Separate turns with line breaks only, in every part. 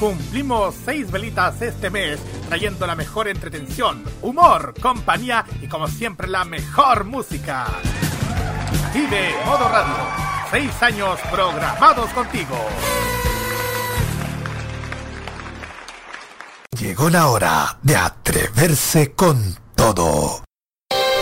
Cumplimos seis velitas este mes, trayendo la mejor entretención, humor, compañía y como siempre la mejor música. Vive Modo Radio, seis años programados contigo. Llegó la hora de atreverse con todo.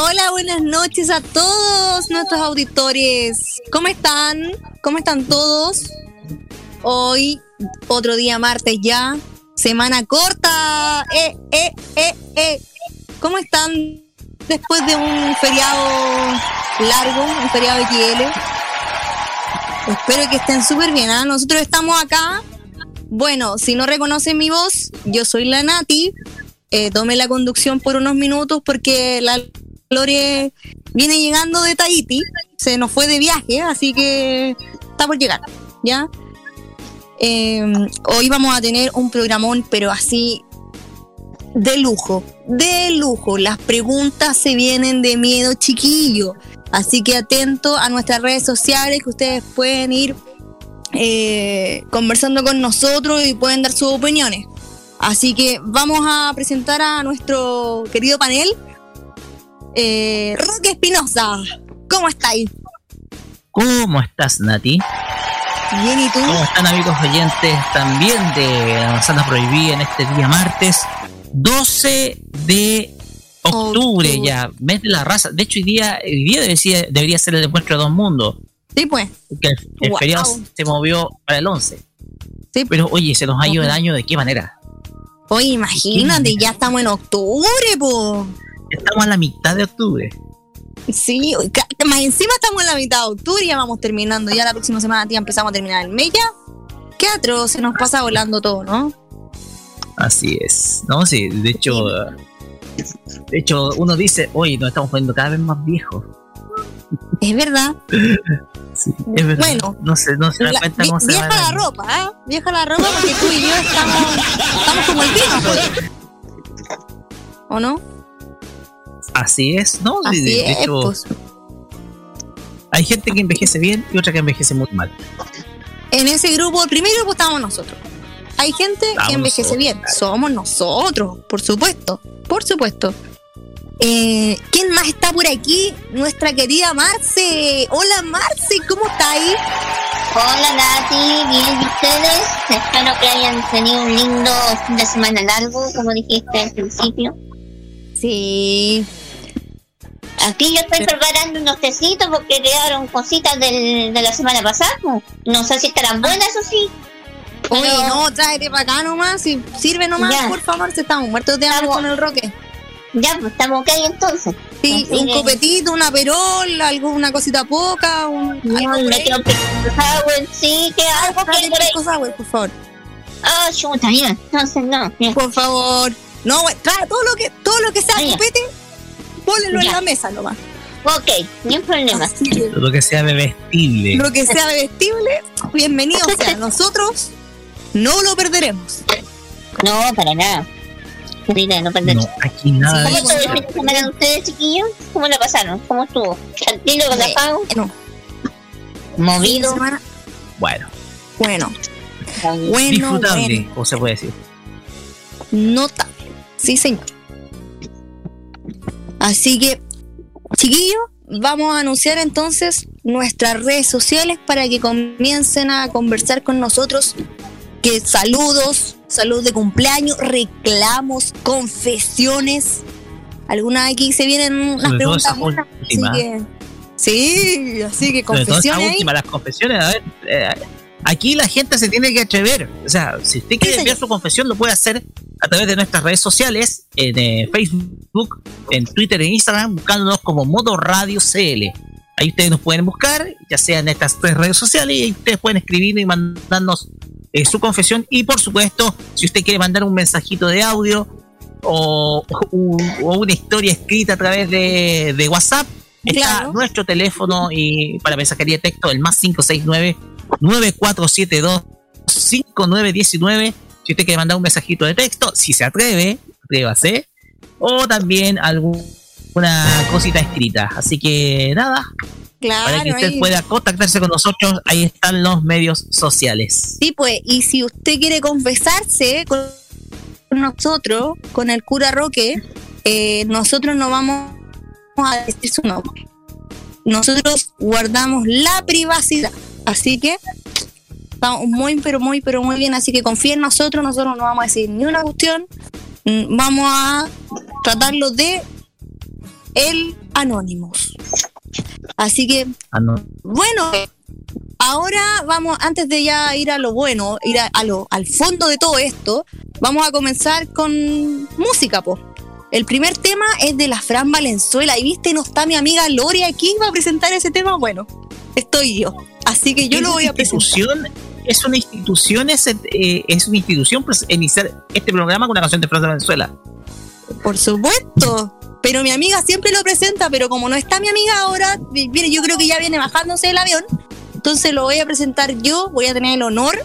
Hola, buenas noches a todos nuestros auditores. ¿Cómo están? ¿Cómo están todos? Hoy, otro día martes ya, semana corta. Eh, eh, eh, eh. ¿Cómo están después de un feriado largo, un feriado de XL? Espero que estén súper bien. ¿ah? Nosotros estamos acá. Bueno, si no reconocen mi voz, yo soy la Nati. Eh, tome la conducción por unos minutos porque la Lore viene llegando de Tahiti, se nos fue de viaje, así que está por llegar, ¿ya? Eh, hoy vamos a tener un programón, pero así de lujo, de lujo. Las preguntas se vienen de miedo chiquillo, así que atento a nuestras redes sociales que ustedes pueden ir eh, conversando con nosotros y pueden dar sus opiniones. Así que vamos a presentar a nuestro querido panel. Eh, Roque Espinosa, ¿cómo estáis?
¿Cómo estás, Nati?
Bien, ¿y tú?
¿Cómo están, amigos oyentes también de La Manzana Prohibida en este día martes 12 de octubre,
Octubre.
ya, mes de la raza? De hecho, hoy día, hoy día debería, debería ser el encuentro de dos mundos,
Sí, pues.
porque el, el
Wow.
feriado se movió para el 11.
Sí,
Pero, oye, se nos ha ido el año, ¿de qué manera?
Oye, imagínate, ya estamos en octubre, po.
Estamos a la mitad de octubre.
Sí, más encima estamos en la mitad de octubre, ya vamos terminando. Ya la próxima semana ya empezamos a terminar el mes ya. Qué atroz, se nos pasa volando todo, ¿no?
Así es. No, sí, de hecho, de hecho, uno dice, oye, nos estamos poniendo cada vez más viejos.
Es verdad.
Sí, es verdad.
Bueno,
no sé, no se da cuenta cómo se
vieja la ropa, ¿ah? Vieja la ropa porque tú y yo estamos, estamos como el vino. ¿O no?
Así es, ¿no?
Así
de, de
es,
hecho,
pues.
hay gente que envejece bien y otra que envejece muy mal.
En ese grupo, el primer grupo estábamos nosotros. Hay gente
Estamos
que envejece
nosotros,
bien.
claro.
Somos nosotros, por supuesto. Por supuesto. Eh, ¿Quién más está por aquí? Nuestra querida Marce. Hola Marce, ¿cómo está ahí?
Hola Nati, bien y ustedes. Espero que hayan tenido un lindo fin de semana largo, como dijiste al principio.
Sí.
Aquí yo estoy preparando unos tecitos porque quedaron cositas del- de la semana pasada. No sé si estarán buenas o sí.
Oye,
Pero-
no, tráete para acá nomás. Si sirve nomás,
Ya.
por favor, si estamos muertos de hambre con el roque.
Ya, pues estamos ok entonces.
Sí,
Así
un
que-
copetito, una perol, alguna cosita poca, un,
No,
algo
me sour, sí, que algo que
Tráete
por
sour, favor.
Ah, chuta, ya. Entonces no, ya.
Por favor. No, trae todo lo que, todo lo que sea
Ah,
copete, pónelo en la mesa nomás.
Ok, ni un problema.
Así
Lo que sea bebestible.
lo que sea vestible, bienvenido sea. Nosotros no lo perderemos.
No, para nada. Querida, no perder.
No, aquí nada
¿Cómo
de
estuvo el
no.
fin de semana de ustedes, chiquillos? ¿Cómo la pasaron? ¿Cómo estuvo? ¿Tranquilo, relajado?
Bueno,
¿Movido?
semana-
Bueno,
bueno, bueno,
disfrutable,
bueno.
o se puede decir.
Notable. Sí, señor. Así que, chiquillos, vamos a anunciar entonces nuestras redes sociales para que comiencen a conversar con nosotros. Que saludos, saludos de cumpleaños, reclamos, confesiones. Alguna aquí se vienen unas preguntas. Así que, sí, así que confesiones.
las confesiones, a ver. Eh, aquí la gente se tiene que atrever. O sea, si usted quiere enviar su confesión, lo puede hacer a través de nuestras redes sociales, en eh, Facebook, en Twitter, en Instagram, buscándonos como Modo Radio CL. Ahí ustedes nos pueden buscar, ya sea en estas tres redes sociales, y ustedes pueden escribir y mandarnos eh, su confesión. Y por supuesto, si usted quiere mandar un mensajito de audio o, una historia escrita a través de, WhatsApp, está nuestro teléfono y para mensajería de texto, el más 569 9472 5919 si usted quiere mandar un mensajito de texto, si se atreve, atrévase. O también alguna cosita escrita. Así que nada. para que usted pueda contactarse con nosotros, ahí están los medios sociales.
Sí, pues, y si usted quiere confesarse con nosotros, con el cura Roque, eh, nosotros no vamos a decir su nombre. Nosotros guardamos la privacidad. Así que Estamos muy, pero muy, pero muy bien. Así que confía en nosotros. Nosotros no vamos a decir ni una cuestión. Mm, vamos a tratarlo de el Anonymous. Así que, bueno, ahora vamos, antes de ya ir a lo bueno, ir a, lo, al fondo de todo esto, vamos a comenzar con música, po. El primer tema es de la Fran Valenzuela. Y viste, no está mi amiga Loria. ¿Quién va a presentar ese tema? Bueno, estoy yo. Así que yo lo voy a presentar
es una institución, es, eh, es una institución pues, iniciar este programa con una canción de Francia de Venezuela.
Por supuesto. Pero mi amiga siempre lo presenta, pero como no está mi amiga ahora, viene, yo creo que ya viene bajándose del avión. Entonces lo voy a presentar yo, voy a tener el honor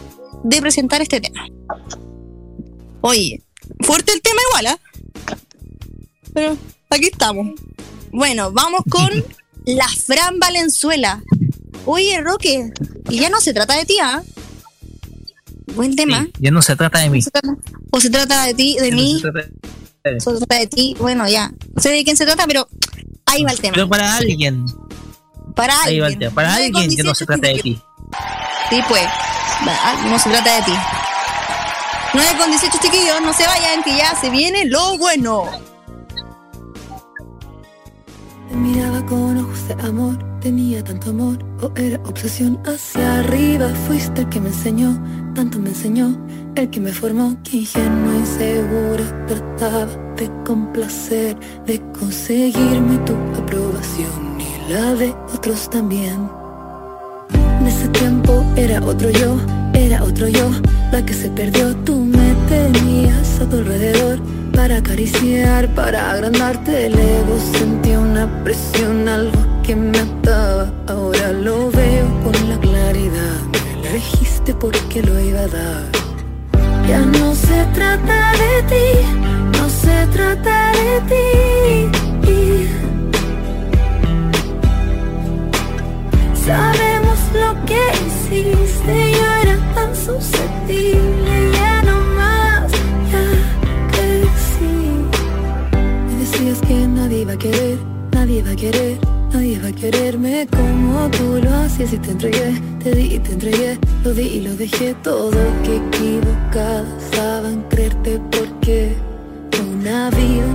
de presentar este tema. Oye, fuerte el tema igual, ¿ah? Pero aquí estamos. Bueno, vamos con la Fran Valenzuela. Oye, Roque, y ya no se trata de ti, ¿ah? Buen tema.
ya no se trata de mí.
O se trata de ti, de mí. Se trata de... ti. Bueno, ya. No sé de quién se trata, pero ahí va el tema.
Pero para alguien.
Para
ahí Va el tema. Para alguien ya no se trata de ti.
Sí, pues. No se trata de ti. 9 con 18 chiquillos, no se vayan, que ya se viene lo bueno.
Te miraba con de amor, tenía tanto amor, o era obsesión hacia arriba. Fuiste el que me enseñó tanto me enseñó el que me formó, que ingenua y segura trataba de complacer, de conseguirme tu aprobación y la de otros también. En ese tiempo era otro yo, era otro yo, la que se perdió, tú me tenías a tu alrededor para acariciar, para agrandarte el ego, sentí una presión, algo que me ataba, ahora lo veo con la claridad dijiste porque lo iba a dar. Ya no se trata de ti, no se trata de ti. Sabemos lo que hiciste, yo era tan susceptible, ya no más, ya crecí. Me decías que nadie iba a querer, nadie iba a querer Nadie va a quererme como tú lo hacías y te entregué, te di y te entregué, lo di y lo dejé. Todo que equivocada estaba en creerte porque una vida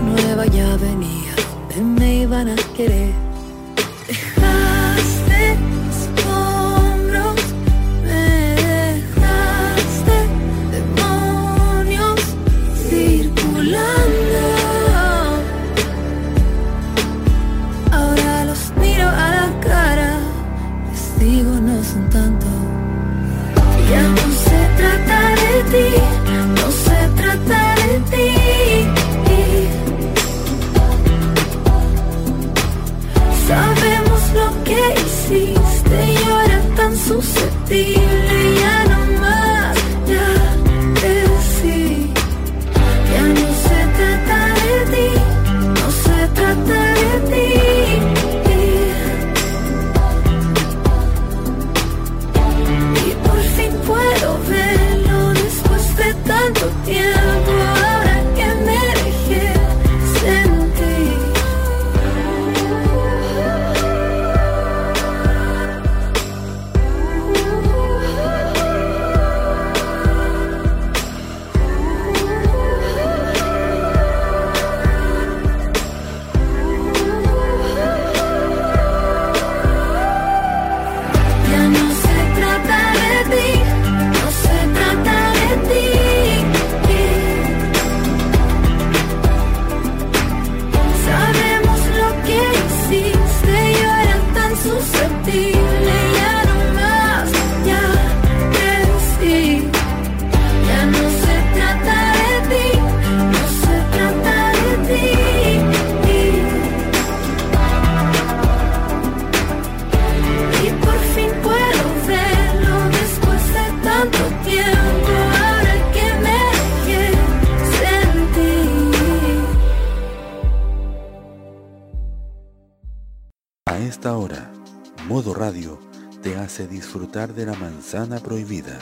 manzana prohibida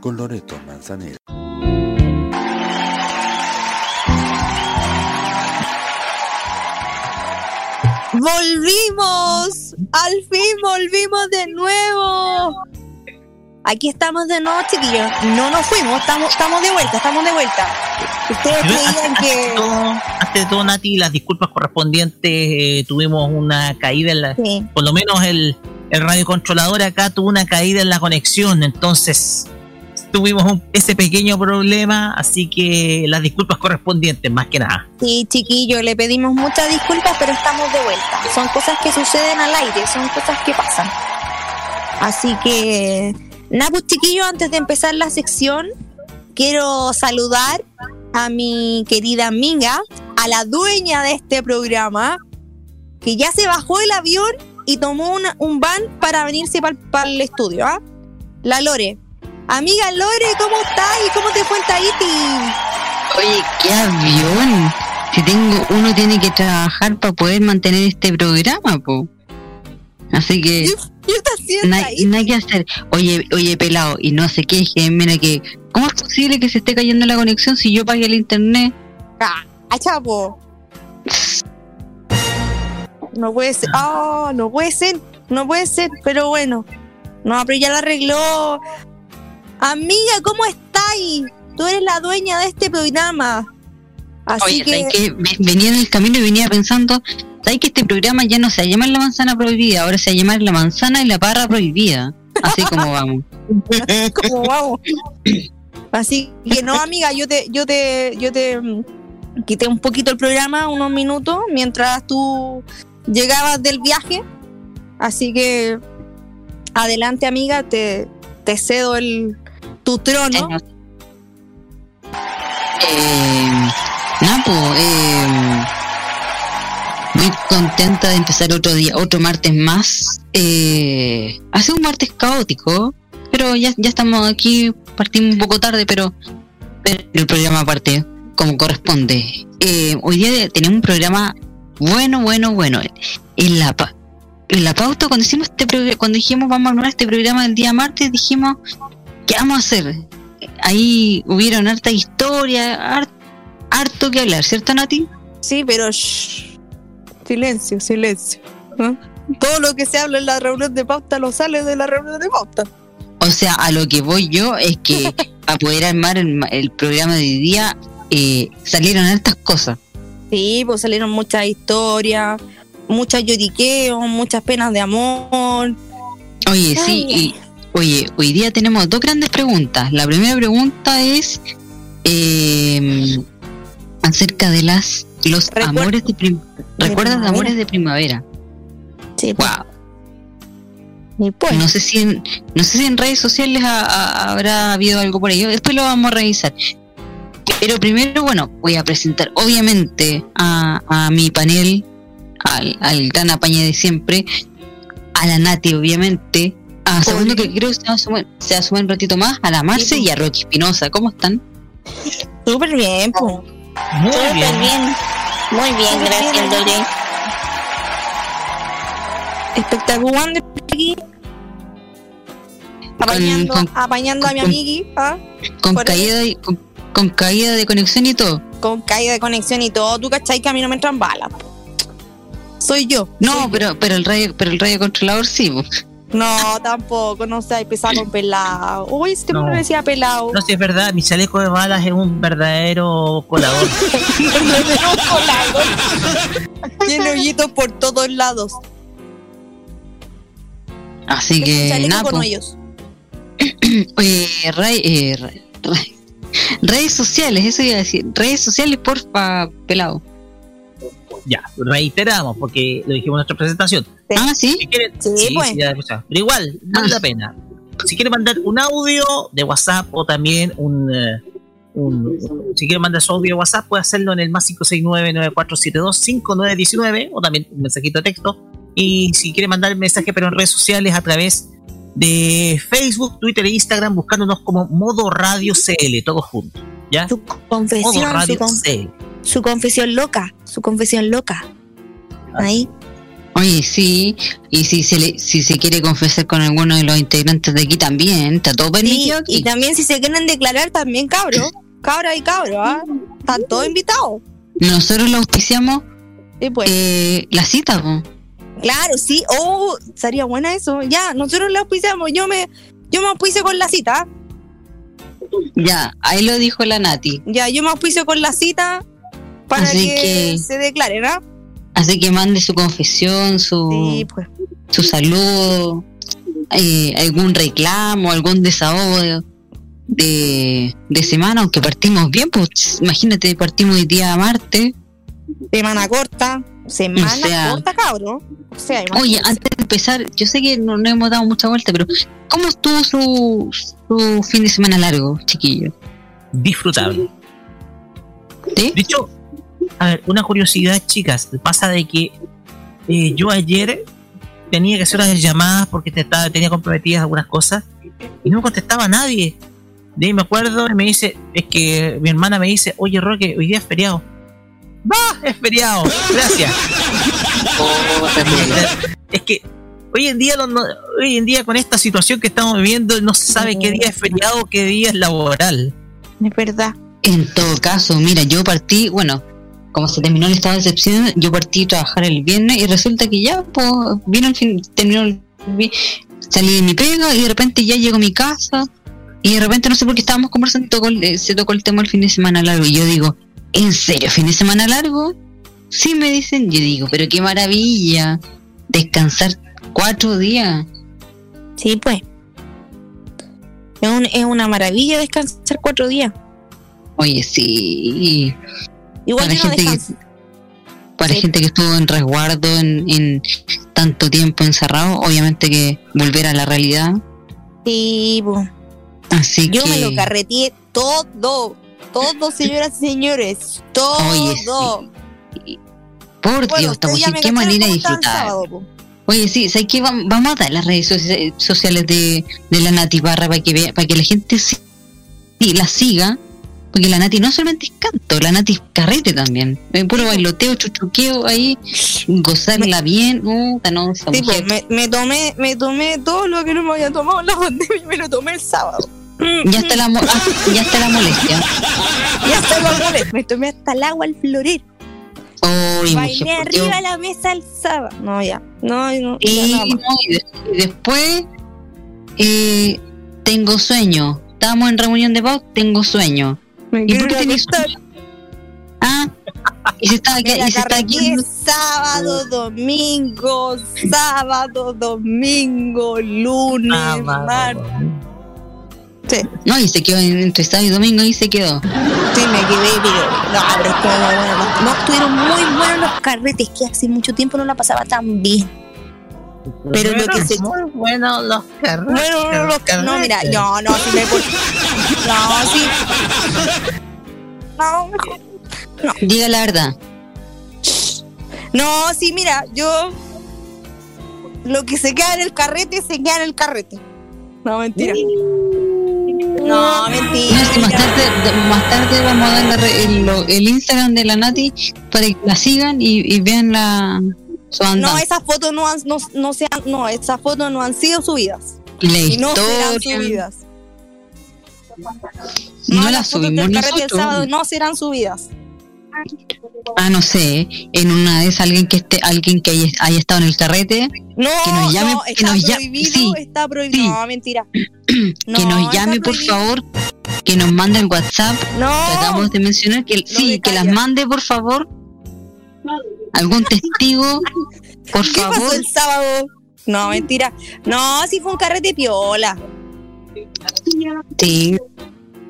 con Loreto Manzanero.
Volvimos, al fin volvimos de nuevo. Aquí estamos de nuevo, chiquillos. No nos fuimos, estamos, estamos de vuelta, estamos de vuelta. Ustedes creían que.
Antes de todo, Nati, las disculpas correspondientes. Eh, tuvimos una caída en la. Por lo menos el, el radiocontrolador acá tuvo una caída en la conexión. Entonces, tuvimos ese pequeño problema. Así que las disculpas correspondientes, más que nada.
Sí, chiquillos, le pedimos muchas disculpas, pero estamos de vuelta. Son cosas que suceden al aire, son cosas que pasan. Así que Nada, pues chiquillos, antes de empezar la sección, quiero saludar a mi querida amiga, a la dueña de este programa, que ya se bajó el avión y tomó un van para venirse para el estudio, ¿ah? La Lore. Amiga Lore, ¿cómo estás y cómo te fue en Tahiti?
Oye, qué avión. Si tengo, uno tiene que trabajar para poder mantener este programa, po. Así que no hay, nada que hacer. Oye, oye, pelado, y no se queje, mira que, ¿cómo es posible que se esté cayendo la conexión si yo pagué el internet?
Ah, chapo. No puede ser, oh, no puede ser, no puede ser, pero bueno. No, pero ya la arregló. Amiga, ¿cómo estáis? Tú eres la dueña de este programa.
Así Oye, que... venía en el camino y venía pensando, ¿sabes que este programa ya no se llama La Manzana Prohibida? Ahora se llama La Manzana y la Parra Prohibida. Así como vamos.
como vamos. Así que no, amiga, yo te, yo te, yo te mm, quité un poquito el programa, unos minutos, mientras tú llegabas del viaje. Así que adelante, amiga, te, cedo el tu trono.
Eh, Napo, eh, muy contenta de empezar otro día, otro martes más. Eh, hace un martes caótico, pero ya, ya estamos aquí, partimos un poco tarde, pero, el programa parte como corresponde. Eh, hoy día tenemos un programa bueno, bueno, bueno. En la, en la pauta, cuando, hicimos este cuando dijimos vamos a hablar este programa del día martes, dijimos, ¿qué vamos a hacer? Ahí hubieron harta historia, harto que hablar, ¿cierto, Nati?
Sí, pero silencio, silencio. Todo lo que se habla en la reunión de pauta lo sale de la reunión de pauta.
O sea, a lo que voy yo es que para poder armar el, programa de hoy día eh, salieron estas cosas.
Sí, pues salieron muchas historias, muchas lloriqueos, muchas penas de amor.
Oye, sí, y, oye, hoy día tenemos dos grandes preguntas. La primera pregunta es eh, acerca de las los amores de primavera. ¿Recuerdas amores de primavera?
Sí.
Wow. Pues. No sé si en, no sé si en redes sociales habrá habido algo por ello. Después lo vamos a revisar. Pero primero, bueno, voy a presentar obviamente a, mi panel, al, al gran apañe de siempre, a la Nati, obviamente, a segundo que creo que se va, se un ratito más, a la Marce y a Rocky Espinosa. ¿Cómo están?
Súper bien, pues.
Muy bien. Muy bien, gracias, Lore.
Espectacular de aquí. Apañando, apañando a mi amigui. ¿ah?
Con caída, de, con, caída de conexión y todo.
Con caída de conexión y todo. Tú cachai que a mí no me entran balas. Soy yo.
No, pero, pero el radio, pero el radio controlador sí.
No, tampoco, no sé, empezaba con pelado. Uy, este no. me decía pelado.
No, si es verdad, mi chaleco de balas es un verdadero colador.
Tiene hoyitos por todos lados.
Así que, nada. Oye, eh, redes sociales, eso iba a decir. Redes sociales, porfa, pelado
ya, reiteramos, porque lo dijimos en nuestra presentación.
Ah, sí.
sí, pues. pero igual, no vale la pena. Si quiere mandar un audio de WhatsApp o también un, eh, un, si quiere mandar su audio de WhatsApp, puede hacerlo en el más 569-9472-5919 o también un mensajito de texto. Y si quiere mandar el mensaje, pero en redes sociales a través de Facebook, Twitter e Instagram, buscándonos como Modo Radio CL, todos juntos. ¿Ya?
Su confesión, su, su confesión loca, su confesión loca. Ahí.
Oye, sí, y si se le, si se quiere confesar con alguno de los integrantes de aquí también, está todo
Sí,
permitido aquí.
y también si se quieren declarar también cabros, cabra y cabro, ¿ah? Están todos invitados.
Nosotros lo auspiciamos
Sí, pues.
eh, la cita, po.
Claro, sí. Oh, sería buena eso. Ya, nosotros la auspiciamos. Yo me, yo me auspicio con la cita.
Ya, ahí lo dijo la Nati.
Ya, yo me auspicio con la cita para que,
que-
se declaren, ¿ah?
Así que mande su confesión, su,
Sí, pues.
su saludo, eh, algún reclamo, algún desahogo de, de, semana, aunque partimos bien, pues imagínate, partimos hoy día martes.
Semana corta. Semana
O sea-
corta. O sea,
Oye, antes de empezar, yo sé que no, no hemos dado mucha vuelta, pero ¿cómo estuvo su, su fin de semana largo, chiquillo?
Disfrutable.
¿Sí?
De hecho, a ver, una curiosidad, chicas. Pasa de que eh, yo ayer tenía que hacer unas llamadas porque te estaba, tenía comprometidas algunas cosas y no me contestaba nadie. De ahí me acuerdo y me dice, es que mi hermana me dice, oye Roque, hoy día es feriado. ¡Va! Es feriado. Gracias. es que hoy en día, lo- no- hoy en día con esta situación que estamos viviendo, no se sabe qué día es feriado, qué día es laboral.
Es verdad.
En todo caso, mira, yo partí, bueno, como se terminó el estado de excepción, yo partí a trabajar el viernes y resulta que ya, pues, vino el fin, terminó el vi- salí de mi pega y de repente ya llego a mi casa y de repente no sé por qué estábamos conversando y tocó el- eh, se tocó el tema del fin de semana largo y yo digo, ¿en serio fin de semana largo? Sí me dicen, yo digo, pero qué maravilla, descansar cuatro días.
Sí, pues. Es, un- es una maravilla descansar cuatro días.
Oye, sí,
Igual
Para
yo no
gente que- para
Sí.
gente que estuvo en resguardo en, en tanto tiempo encerrado, obviamente que volver a la realidad.
Sí, pues.
Así
Yo
que
me lo carreteé todo. Todo, señoras y señores. Todo.
Oye, sí. por
Bueno,
Dios, estamos
me
qué manera de disfrutar.
sábado.
Oye, sí, ¿sabes qué? Vam- Vamos a dar las redes socia- sociales de, de la Nati Barra para que vea, para que la gente sí, la siga. Porque la Nati no solamente es canto, la Nati es carrete también. Puro bailoteo, chuchuqueo ahí, gozarla bien. Puta, no,
Sí, pues, me, me tomé, me tomé todo lo que no me había tomado en la pandemia y me lo tomé el sábado.
Ya está la, mo- ah, ya está la molestia.
Ya está el amor. Me tomé hasta el agua al florero.
Oye,
Bailé
mujer,
arriba de la mesa el sábado. No, ya. No, no.
Y,
ya
no, y de- y después eh, tengo sueño. Estamos en reunión de paz, tengo sueño.
Me
¿Y por qué tenés sueño? Ah, y se está,
Me
y
la
se está aquí.
sábado, domingo, sábado, domingo, lunes,
Sábado,
martes. Sí,
No, y se quedó en- entre sábado y domingo y se quedó.
sí, me quedé, pero no, pero es que no, no, no, no, estuvieron muy buenos los carretes, que hace mucho tiempo no la pasaba tan bien. Pero lo que se-
Muy bueno los carretes.
Bueno, no, los- no, mira, no, no, si me. No, sí. No, mejor.
Diga la verdad.
No, sí, mira, yo. Lo que se queda en el carrete, se queda en el carrete. No, mentira. No, mentira.
No, si más tarde, más tarde vamos a dar el, el Instagram de la Nati para que la sigan y, y vean la su
No, esas fotos no han, no, no se han- no, esas fotos no han sido subidas.
la
Y no serán subidas.
No, la
las fotos
subimos
del
nosotros.
sábado no serán subidas.
Ah, no sé. En una vez alguien que esté, alguien que haya, haya estado en el carrete,
No,
Que nos llame-
no,
que
está
nos
prohibido,
sí,
está prohibido.
sí.
No, mentira.
que
No,
nos llame por favor, que nos mande el WhatsApp
No,
acabamos de mencionar, que sí, que las mande por favor. Algún testigo, por
¿qué pasó
favor.
el sábado? No, mentira. No, sí fue un carrete piola.
Sí.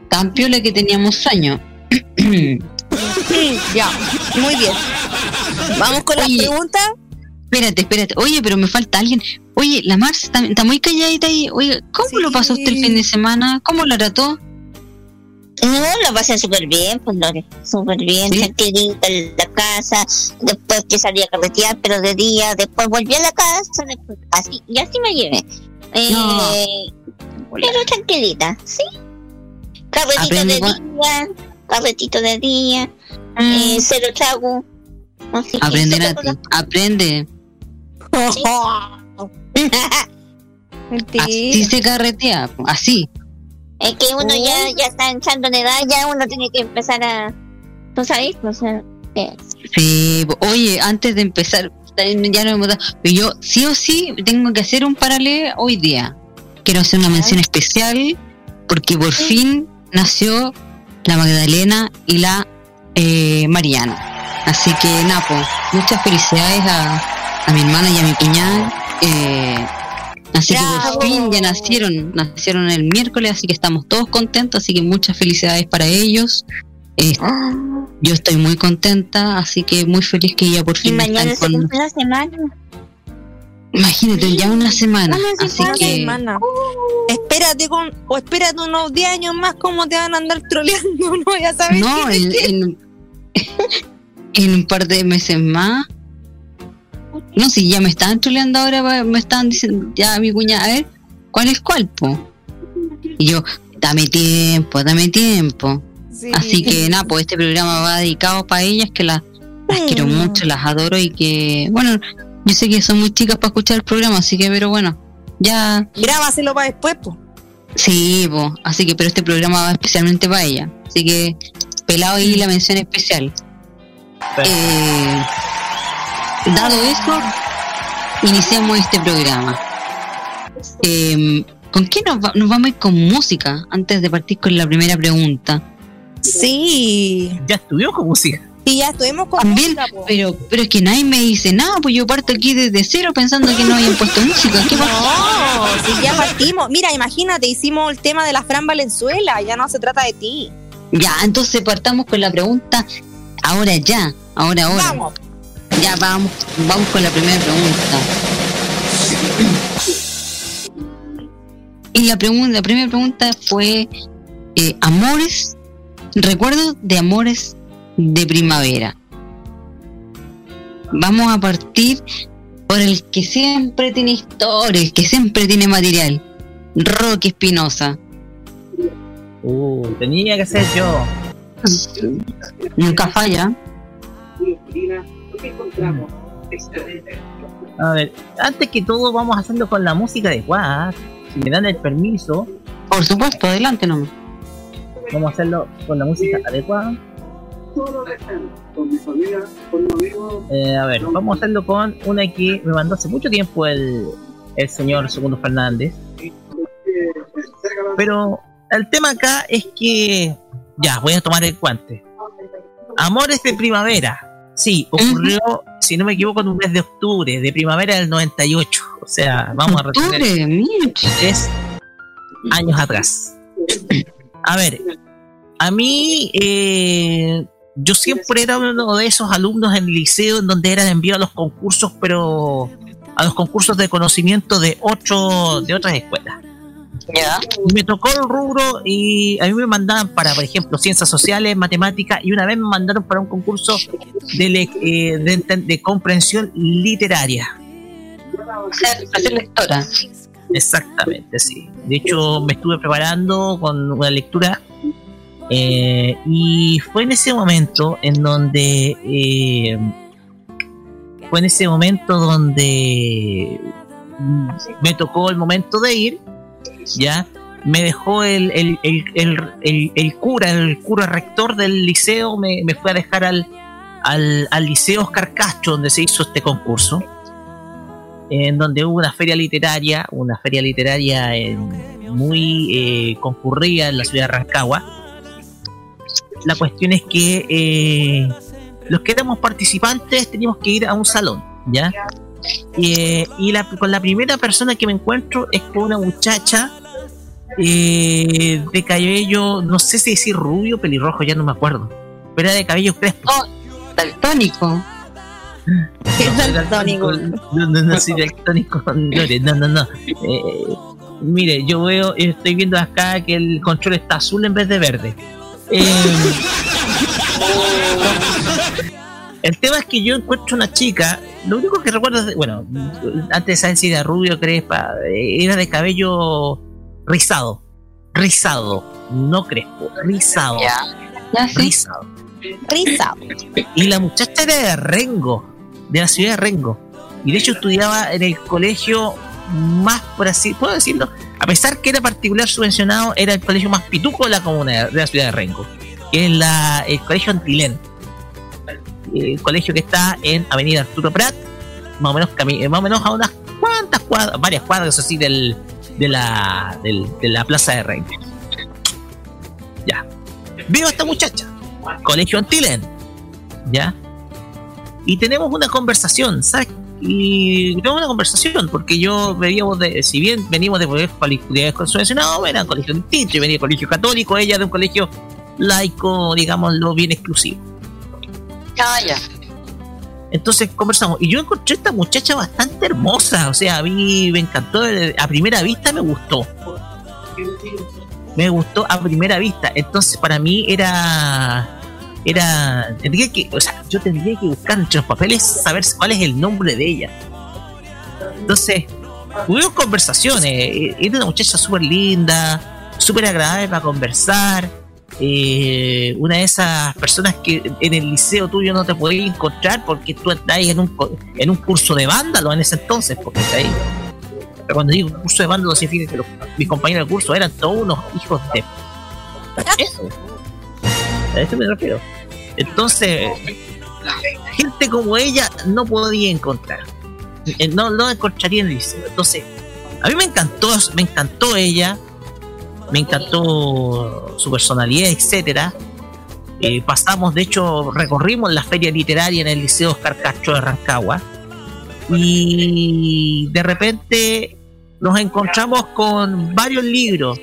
Tan piola que teníamos sueño.
ya, muy bien. Vamos con las
Oye.
preguntas.
Espérate, espérate. Oye, pero me falta alguien. Oye, la Mars está, está muy calladita ahí. Oye, ¿cómo
Sí.
lo pasó usted el fin de semana? ¿Cómo lo trató?
No, la pasé súper bien, pues Lore, súper bien,
¿Sí?
tranquilita en la casa, después que salí a carretear, pero de día, después volví a la casa, después, así, y así me llevé. Eh,
No.
Pero tranquilita, ¿sí? Carretito
Aprende
de día, carretito de día, eh, cero trago. Así que
Aprende, Nati. Aprende. así se carretea, así.
Es que uno ya, ya está entrando en edad, ya uno tiene que empezar a. ¿Tú sabes? O sea,
Sí, oye, antes de empezar, ya no hemos dado. Pero yo sí o sí tengo que hacer un paralelo hoy día. Quiero hacer una mención especial porque por fin nació la Magdalena y la eh, Mariana. Así que, Napo, muchas felicidades a, a mi hermana y a mi piñal. Eh, así que por fin ya nacieron, nacieron el miércoles, así que estamos todos contentos, así que muchas felicidades para ellos. Eh, yo estoy muy contenta, así que muy feliz que ya por fin.
Y mañana se cumple una semana.
Imagínate, ya una semana. así que.
Semana. Espérate con, o espérate unos 10 años más, ¿cómo te van a andar troleando? No, ya sabes.
No, en, en, en, un par de meses más. No, si ya me están troleando ahora, me están diciendo, ya mi cuñada, a ver, ¿cuál es cuál, po? Y yo, dame tiempo, dame tiempo. Así que nada, pues este programa va dedicado para ellas, que las, las quiero
Mm.
mucho, las adoro y que, bueno, yo sé que son muy chicas para escuchar el programa, así que, pero bueno, ya,
Grábaselo para después, pues.
sí, po, así que, pero este programa va especialmente para ella, así que, pelado ahí la mención especial. Eh, dado eso, iniciamos este programa. Eh, ¿Con qué nos, va- nos vamos a ir con música antes de partir con la primera pregunta?
Sí.
Ya estuvimos con música.
Y ya estuvimos con
También,
música,
pero, pero es que nadie me dice nada, pues yo parto aquí desde cero pensando que no habían puesto música.
No, si ya partimos. Mira, imagínate, hicimos el tema de la Fran Valenzuela, ya no se trata de ti.
Ya, entonces partamos con la pregunta ahora ya, ahora, ahora.
Vamos.
Ya vamos, vamos con la primera pregunta. Y la pregunta, la primera pregunta fue eh, amores, recuerdos de amores de primavera. Vamos a partir por el que siempre tiene historia, el que siempre tiene material. Roque Espinosa.
Uh, tenía que ser yo.
Nunca falla.
A ver, antes que todo vamos haciendo con la música adecuada. Si me dan el permiso,
Por supuesto, adelante nomás.
vamos a hacerlo con la música adecuada. Eh, a ver, vamos a hacerlo con una que me mandó hace mucho tiempo el, el señor Segundo Fernández. Pero el tema acá es que. Ya, voy a tomar el guante. Amores de primavera. Sí, ocurrió, si no me equivoco, en un mes de octubre, de primavera del 98. O sea, vamos a retener tres años atrás. A ver, a mí, eh, yo siempre era uno de esos alumnos en el liceo en donde eran enviados a los concursos, pero a los concursos de conocimiento de ocho, de otras escuelas.
Ya.
Y me tocó el rubro y a mí me mandaban para, por ejemplo, ciencias sociales, matemáticas, y una vez me mandaron para un concurso de, le- eh, de comprensión literaria.
Hacer, hacer lectora.
Exactamente, sí. De hecho, me estuve preparando con una lectura eh, y fue en ese momento en donde eh, fue en ese momento donde me tocó el momento de ir, ya me dejó el, el, el, el, cura, el cura rector del liceo, me, me fue a dejar al, al, al liceo Oscar Castro, donde se hizo este concurso en donde hubo una feria literaria, una feria literaria muy eh, concurrida en la ciudad de Rancagua. La cuestión es que eh, los que éramos participantes teníamos que ir a un salón, ¿ya? Eh, y la, con la primera persona que me encuentro es con una muchacha eh, de cabello, no sé si decir rubio o pelirrojo, ya no me acuerdo, pero era de cabello crespo.
Daltónico.
Es daltónico.
No, no, no soy daltónico, no, no, no. Eh, mire, yo veo, estoy viendo acá que el control está azul en vez de verde. Eh, el tema es que yo encuentro una chica, lo único que recuerdo, es de- bueno, antes si era rubio, crespa, eh, era de cabello rizado, rizado, no crespo, rizado,
Ya sí.
rizado.
Risa.
Y la muchacha era de Rengo, de la ciudad de Rengo. Y de hecho estudiaba en el colegio más, por así, puedo decirlo, a pesar que era particular subvencionado, era el colegio más pituco de la comuna de la ciudad de Rengo, que es la, el colegio Antilén. El colegio que está en Avenida Arturo Prat, más o menos, más o menos a unas cuantas cuadras, varias cuadras así del, de, la, de la plaza de Rengo. Ya. Veo a esta muchacha, colegio Antilén, ¿ya? Y tenemos una conversación, ¿sabes? Y tenemos una conversación, porque yo veníamos de, si bien venimos de comunidades subvencionadas, era un colegio distinto, yo venía de colegio católico, ella de un colegio laico, digámoslo, bien exclusivo.
Ah, ya.
Entonces conversamos, y yo encontré a esta muchacha bastante hermosa, o sea, a mí me encantó, a primera vista me gustó. Me gustó a primera vista, entonces para mí era era tendría que o sea yo tendría que buscar entre los papeles saber cuál es el nombre de ella. Entonces tuvimos conversaciones eh, era una muchacha súper linda súper agradable para conversar eh, una de esas personas que en el liceo tuyo no te podías encontrar porque tú estás en un, en un curso de vándalo en ese entonces porque está ahí pero cuando digo curso de vándalo significa que los, mis compañeros de curso eran todos unos hijos de eso a eso me refiero. Entonces, gente como ella no podía encontrar. Eh, no, no encontraría en el liceo. Entonces, a mí me encantó, me encantó ella, me encantó su personalidad, etcétera. Eh, pasamos, de hecho, recorrimos la feria literaria en el Liceo Oscar Cacho de Rancagua. Y de repente nos encontramos con varios libros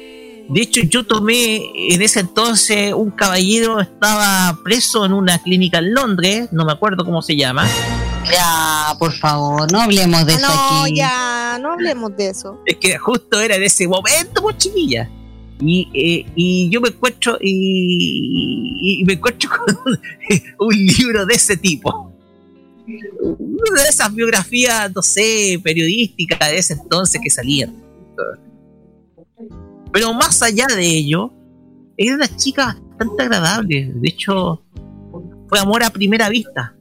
de hecho, yo tomé en ese entonces un caballero estaba preso en una clínica en Londres, no me acuerdo cómo se llama.
Ya, por favor, no hablemos de eso aquí.
No, ya, no hablemos de eso.
Es que justo era en ese momento, pues chiquilla. Y, eh, y yo me encuentro y, me encuentro con un, libro de ese tipo. Una de esas biografías, no sé, periodísticas de ese entonces que salían. Pero más allá de ello, era una chica bastante agradable. De hecho, fue amor a primera vista.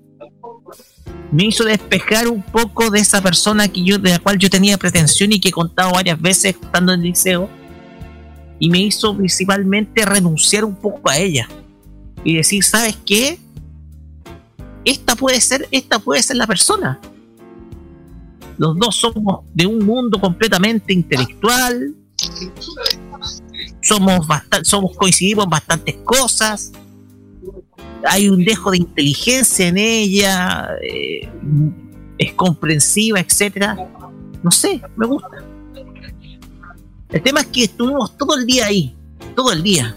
Me hizo despejar un poco de esa persona que yo, de la cual yo tenía pretensión y que he contado varias veces estando en el liceo. Y me hizo principalmente renunciar un poco a ella. Y decir, ¿sabes qué? Esta puede ser, esta puede ser la persona. Los dos somos de un mundo completamente intelectual, somos bastante, somos coincidimos en bastantes cosas. Hay un dejo de inteligencia en ella, eh, es comprensiva, etcétera. No sé, me gusta. El tema es que estuvimos todo el día ahí, todo el día.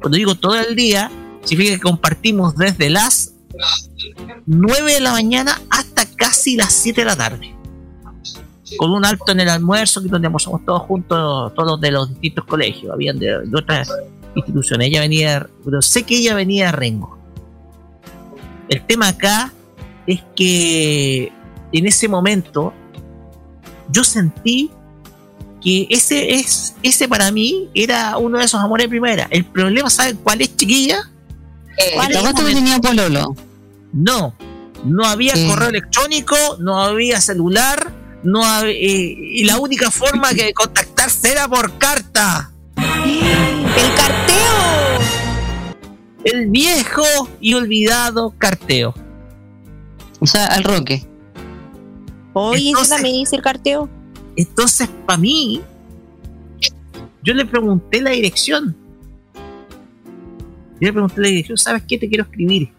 Cuando digo todo el día, significa que compartimos desde las 9 de la mañana hasta casi las 7 de la tarde con un alto en el almuerzo, donde almorzamos todos juntos, todos de los distintos colegios, habían de, otras instituciones. Ella venía, pero sé que ella venía a Rengo. El tema acá es que en ese momento yo sentí que ese es ese para mí era uno de esos amores de primera. El problema, ¿saben cuál es, chiquilla?
Eh, ¿Cuál tenía pololo?
No, no había correo electrónico, no había celular, no eh, y la única forma de contactarse era por carta.
El carteo.
El viejo y olvidado carteo.
O sea, al roque.
Oye, ¿eso también dice el carteo?
Entonces, para mí, yo le pregunté la dirección. Yo le pregunté la dirección, ¿sabes qué? Te quiero escribir.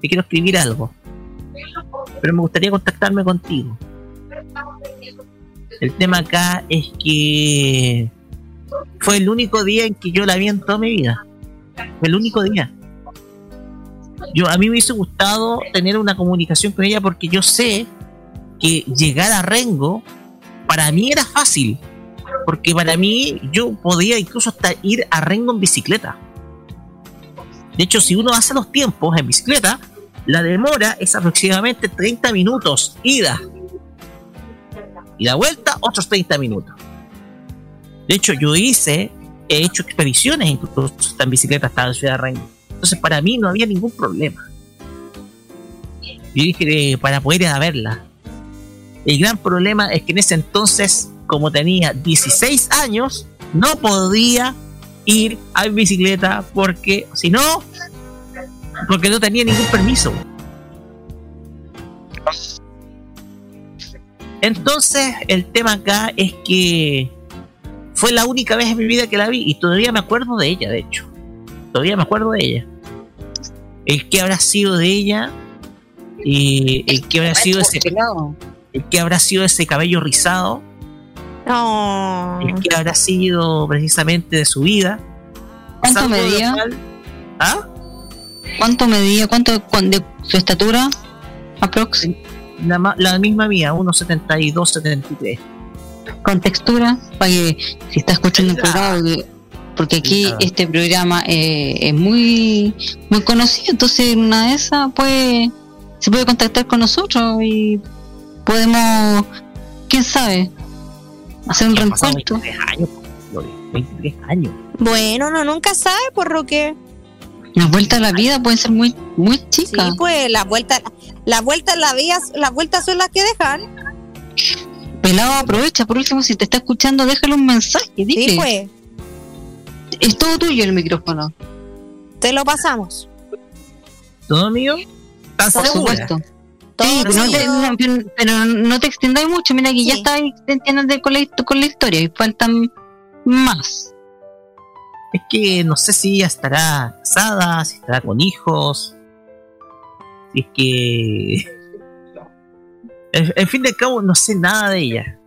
Te quiero escribir algo pero me gustaría contactarme contigo. El tema acá es que fue el único día en que yo la vi en toda mi vida. Fue el único día. Yo a mí me hubiese gustado tener una comunicación con ella porque yo sé que llegar a Rengo para mí era fácil. Porque para mí yo podía incluso hasta ir a Rengo en bicicleta. De hecho, si uno hace los tiempos en bicicleta, la demora es aproximadamente 30 minutos ida. Y la vuelta, otros 30 minutos. De hecho, yo hice, he hecho expediciones incluso en bicicleta hasta la ciudad de. Entonces, para mí no había ningún problema. Yo dije eh, para poder ir a verla. El gran problema es que en ese entonces, como tenía 16 años, no podía ir a bicicleta porque si no, porque no tenía ningún permiso. Entonces, el tema acá es que fue la única vez en mi vida que la vi y todavía me acuerdo de ella, de hecho. Todavía me acuerdo de ella. El que habrá sido de ella y el que habrá sido ese el que habrá sido ese cabello rizado. El que habrá sido precisamente de su vida.
¿Cuánto medía?
¿Ah?
¿Cuánto medía? ¿Cuánto de su estatura? Aprox.
La, la misma mía, 1,72, 73.
Con textura, para que si está escuchando el programa, porque aquí este programa eh, es muy muy conocido, entonces en una de esas puede, se puede contactar con nosotros y podemos, quién sabe, hacer un reencuentro. 23
años, 23 años.
Bueno, no nunca sabe por lo que
las vueltas a la vida pueden ser muy muy chicas.
Sí, pues las vueltas las vueltas la vida, las vueltas son las que dejan.
Pelado aprovecha, por último si te está escuchando, déjale un mensaje, dile. Sí, pues. Es todo tuyo el micrófono.
Te lo pasamos.
¿Todo mío?
Por supuesto. sí, pero no, te, pero no, te, extendáis mucho. Mira que ya está entiendes con la, con la historia y faltan más.
Es que no sé si ella estará casada, si estará con hijos. Si es que. En, fin de cabo, no sé nada de ella.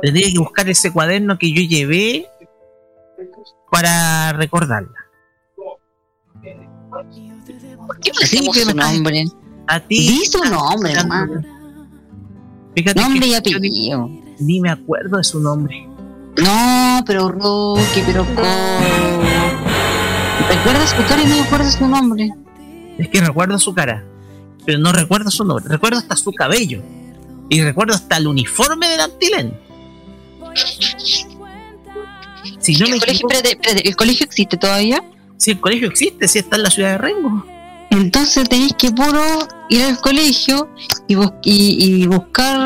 Tendría que buscar ese cuaderno que yo llevé para recordarla.
¿Por qué no hacemos su nombre?
A ti.
Di su nombre, hermano.
Fíjate
nombre y apellido.
Ni, me acuerdo de su nombre.
No, pero Rocky, pero ¿Recuerdas su cara y no recuerdas su nombre?
Es que recuerdo su cara, pero no recuerdo su nombre. Recuerdo hasta su cabello. Y recuerdo hasta el uniforme de Antilén.
Si no ¿El, colegio, ¿El colegio existe todavía?
Sí, el colegio existe, sí está en la ciudad de Rengo.
Entonces tenéis que puro ir al colegio y, y, buscar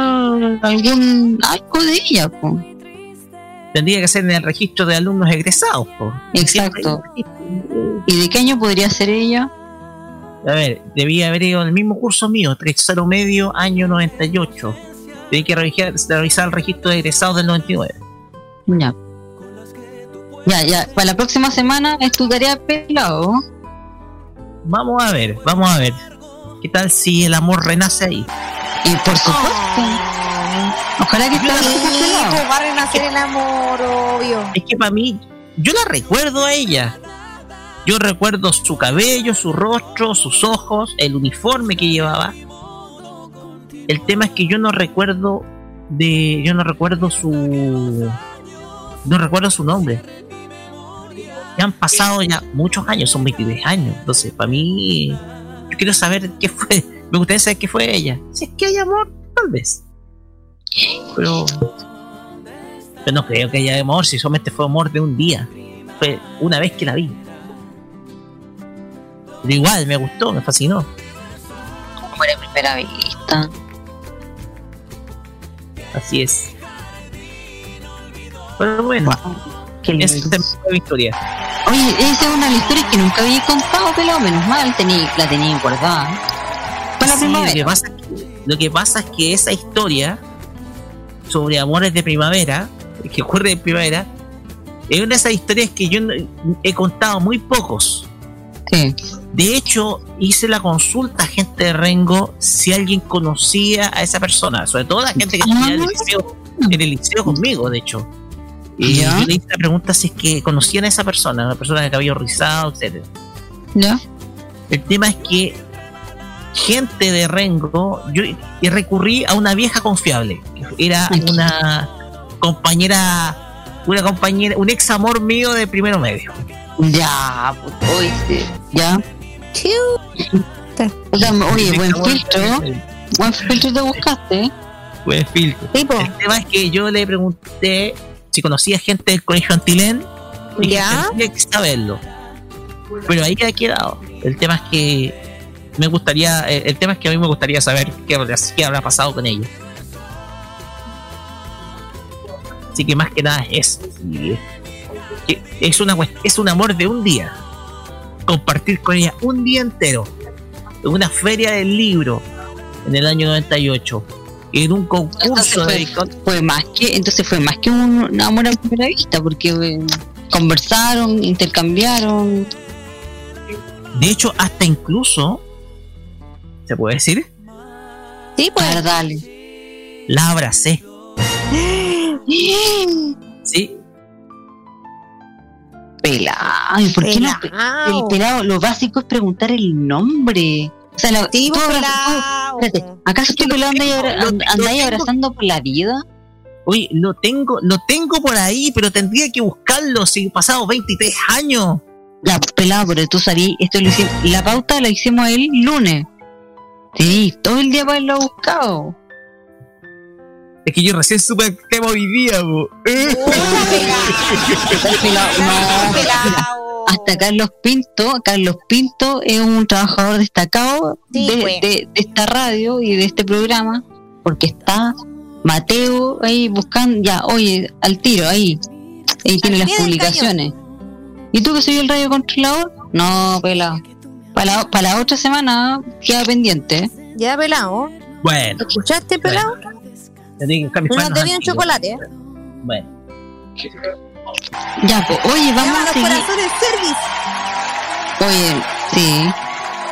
algún algo de ella.
Tendría que ser en el registro de alumnos egresados.
Exacto. ¿Y de qué año podría ser ella?
A ver, debía haber ido en el mismo curso mío, tercero medio, año 98. Debí que revisar, revisar el registro de egresados del 99.
Ya. Ya, ya. Para la próxima semana es tu tarea pelado.
Vamos a ver, vamos a ver. ¿Qué tal si el amor renace ahí?
Y por supuesto. Ojalá que esté
pues, va a renacer el amor, obvio.
Es que para mí, yo la recuerdo a ella. Yo recuerdo su cabello, su rostro, sus ojos, el uniforme que llevaba. El tema es que yo no recuerdo de. Yo no recuerdo su. No recuerdo su nombre. Ya han pasado ya muchos años, son 23 años. Entonces, para mí, yo quiero saber qué fue. Me gustaría saber qué fue ella. Si es que hay amor, tal vez. Pero. Pero no creo que haya amor, si solamente fue amor de un día. Fue una vez que la vi. Pero igual, me gustó, me fascinó.
Como era primera vista.
Así es. Pero bueno. Esa es mi historia.
Oye, esa es una historia que nunca había contado, pero menos mal, tenía, la tenía guardada.
Para lo, que pasa, lo que pasa es que esa historia sobre amores de primavera, que ocurre en primavera, es una de esas historias que yo he contado muy pocos. De hecho, hice la consulta a gente de Rengo si alguien conocía a esa persona, sobre todo la gente que tenía en el liceo, en el liceo conmigo, de hecho. Y yo le hice la pregunta si es que conocían a esa persona, una persona de cabello rizado, etcétera.
¿Ya?
El tema es que gente de Rengo, yo y recurrí a una vieja confiable, que era una compañera, una compañera, un ex amor mío de primero medio.
Ya, oíste, ya. oye, buen filtro, buen filtro te buscaste.
Buen filtro. El tema es que yo le pregunté si conocía gente del colegio Antilén, y
ya
que saberlo. Pero ahí ha quedado. El tema es que me gustaría, eh, el tema es que a mí me gustaría saber qué, qué habrá pasado con ella. Así que más que nada es es una es un amor de un día. Compartir con ella un día entero en una feria del libro en el año 98 en un concurso
fue, fue, más que entonces fue más que un, amor a primera vista porque eh, conversaron intercambiaron
de hecho hasta incluso se puede decir
sí pues
dale
la abracé sí
pelado. ¿Por qué no? El pelado, lo básico es preguntar el nombre. O sea, la,
sí, pelado.
¿acaso tú pelado andáis abrazando por la vida?
Oye, lo tengo, lo tengo por ahí, pero tendría que buscarlo si he pasado 23 años.
Ya, pelado, pero tú salí, esto lo hicimos, la pauta la hicimos el lunes. Sí, todo el día para haberlo buscado.
Es que yo recién supe el tema hoy día, bo.
Hasta Carlos Pinto, Carlos Pinto es un trabajador destacado de, esta radio y de este programa, porque está Mateo ahí buscando, ya, oye, al tiro, ahí, ahí tiene las publicaciones. ¿Y tú que soy el radio controlador? No, pelado. Para la, para la otra semana queda pendiente.
Ya, pelado.
Bueno.
¿Escuchaste, pelado?
Te digo,
no te viene chocolate, ¿eh?
Bueno.
Ya, pues, oye, vamos a seguir.
service.
Oye, sí.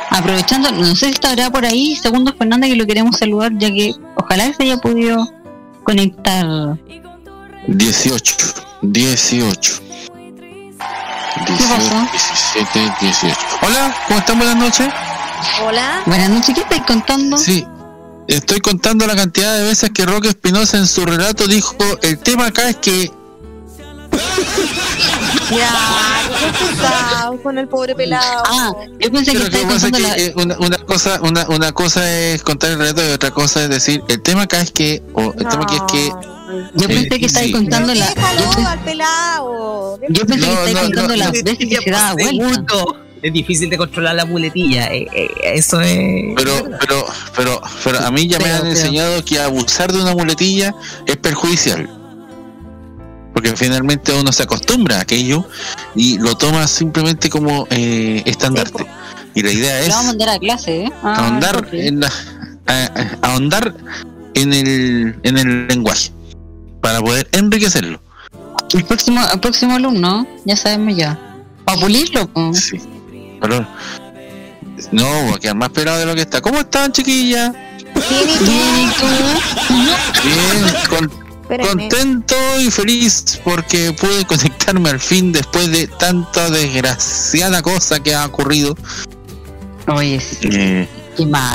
Aprovechando, no sé si estará por ahí, segundo Fernández, que lo queremos saludar, ya que ojalá se haya podido conectar.
18, 18. 18, 17, 18. Hola, ¿cómo están? Buenas noches.
Hola.
Buenas noches, ¿qué estáis contando?
Sí, estoy contando la cantidad de veces que Roque Espinosa en su relato dijo, el tema acá es que...
Ya, con el pobre pelado.
Ah, yo pensé que,
que,
contando
que eh, una, una, cosa una, una cosa es contar el relato y otra cosa es decir, el tema acá es que, o el tema aquí es que
yo pensé que estáis contando la.
Yo pensé, al pelado.
Yo pensé que estáis contando las veces que se daba vuelta
es difícil de controlar la muletilla. Eh, eh, eso es.
Pero, pero, pero, pero a mí ya me han enseñado que abusar de una muletilla es perjudicial. Porque finalmente uno se acostumbra a aquello y lo toma simplemente como eh, estandarte. y la idea es.
vamos a mandar a clase, ¿eh?
Ah, ahondar, en la, ahondar en el, en el lenguaje para poder enriquecerlo.
El próximo, el próximo alumno, ya sabemos ya. Para pulirlo,
Sí. No, va a quedar más pelado de lo que está. ¿Cómo están, chiquillas?
Bien,
Bien, contento y feliz porque pude conectarme al fin después de tanta desgraciada cosa que ha ocurrido.
Oye,
eh,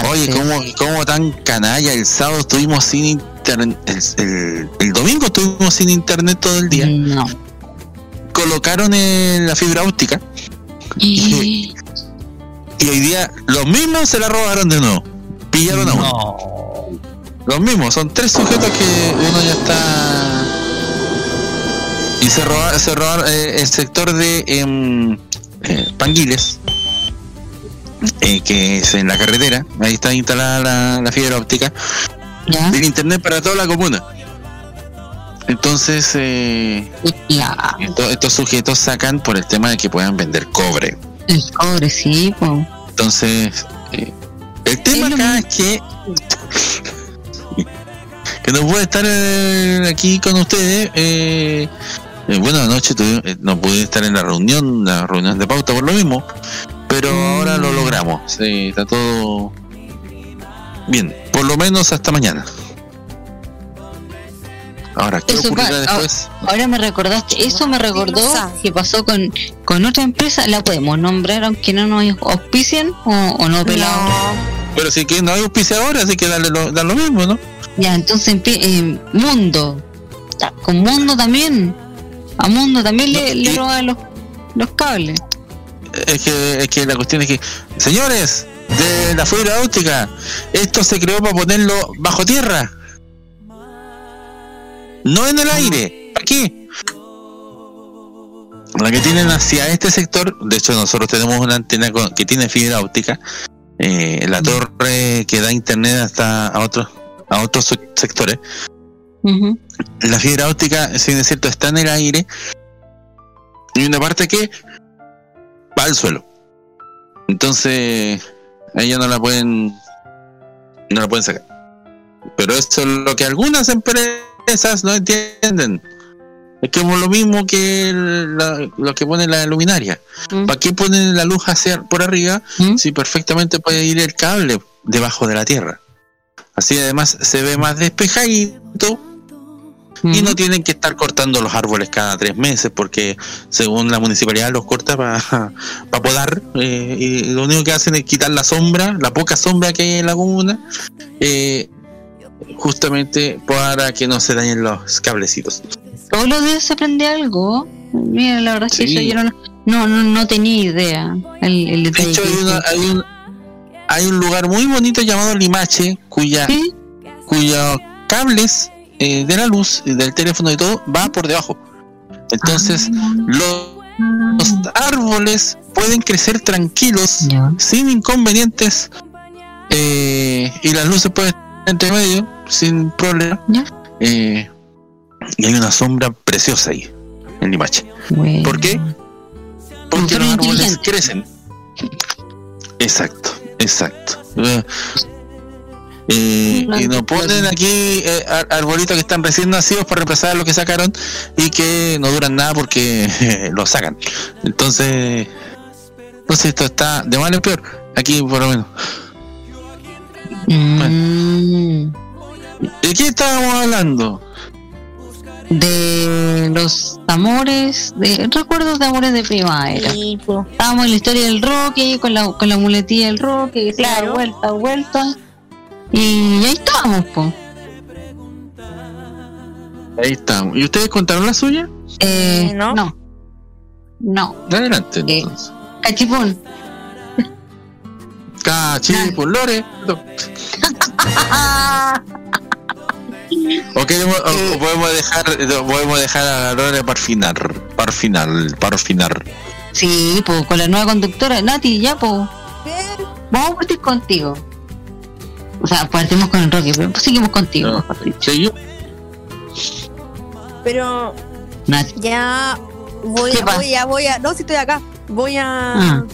Oye, ¿cómo, ¿cómo, tan canalla? El sábado estuvimos sin internet. El, domingo estuvimos sin internet todo el día.
No.
Colocaron en la fibra óptica. Y, hoy día los mismos se la robaron de nuevo. Pillaron a uno. Los mismos, son tres sujetos que uno ya está. Y se robaron, se eh, el sector de em, eh, Panguiles, eh, que es en la carretera. Ahí está instalada la, fibra óptica. Del internet para toda la comuna. Entonces, eh, estos, sujetos sacan por el tema de que puedan vender cobre.
El cobre, sí.
Entonces, eh, el tema acá es que que no puede estar eh, aquí con ustedes. Eh, bueno, anoche no pude estar en la reunión, la reunión de pauta por lo mismo, pero ahora lo mm. logramos. Sí, está todo bien, por lo menos hasta mañana. Ahora, ¿qué ocurrirá después?
Ahora me recordaste, eso me recordó que pasó con, con otra empresa, la podemos nombrar aunque no nos auspicien o, no pelado.
Pero si que no hay auspiciadores, así que dale lo, lo mismo, ¿no?
Ya, entonces eh, Mundo, con Mundo también, a Mundo también le, le roban los, los cables.
Es que, es que la cuestión es que, señores, de la fibra óptica, esto se creó para ponerlo bajo tierra no en el aire. Aquí. La que tienen hacia este sector, de hecho nosotros tenemos una antena que tiene fibra óptica, eh, la torre que da internet hasta a otros a otros sectores. La fibra óptica, si es cierto, está en el aire y una parte que va al suelo. Entonces, ella no la pueden no la pueden sacar. Pero eso es lo que algunas empresas no entienden. Es como lo mismo que lo que pone la luminaria. Mm. ¿Para qué ponen la luz hacia por arriba mm. si perfectamente puede ir el cable debajo de la tierra? Así además se ve más despejadito y no tienen que estar cortando los árboles cada tres meses porque según la municipalidad los corta para podar eh, y lo único que hacen es quitar la sombra, la poca sombra que hay en la comuna. Eh, justamente para que no se dañen los cablecitos.
Todos los días se aprende algo. Mira, la verdad es que yo no, no, no, tenía idea. El,
de hecho, hay, un, hay un lugar muy bonito llamado Limache, cuya, cuyos cables eh, de la luz, del teléfono y todo, va por debajo. Entonces, ah. los, árboles pueden crecer tranquilos, sin inconvenientes, eh, y las luces pueden estar entre medio, sin problema. Eh, y hay una sombra preciosa ahí, en Limache. ¿Por qué? Porque los árboles crecen. Exacto, exacto. Eh, y nos ponen aquí eh, arbolitos que están recién nacidos para reemplazar lo que sacaron y que no duran nada porque lo sacan. Entonces, entonces esto está de mal en peor, aquí por lo menos. Mm. ¿De qué estábamos hablando?
De los amores, de recuerdos de amores de primavera. Estábamos en la historia del Roque, con la, con la muletilla del Roque, claro. vuelta, vuelta. Y ahí estábamos, pues.
Ahí estamos. ¿Y ustedes contaron la suya?
Eh, no. No. No.
Adelante, eh, entonces.
Cachipún.
Cachipún, Lore. O, queremos, o podemos dejar podemos dejar a Lore para final, para final, para final.
Sí, pues con la nueva conductora, Nati, ya pues. Vamos a partir contigo. O sea, partimos con el Rocky, pero seguimos contigo,
no. Pero Nati. ya voy, voy, ya voy a. No, si estoy acá. Voy a. Ah.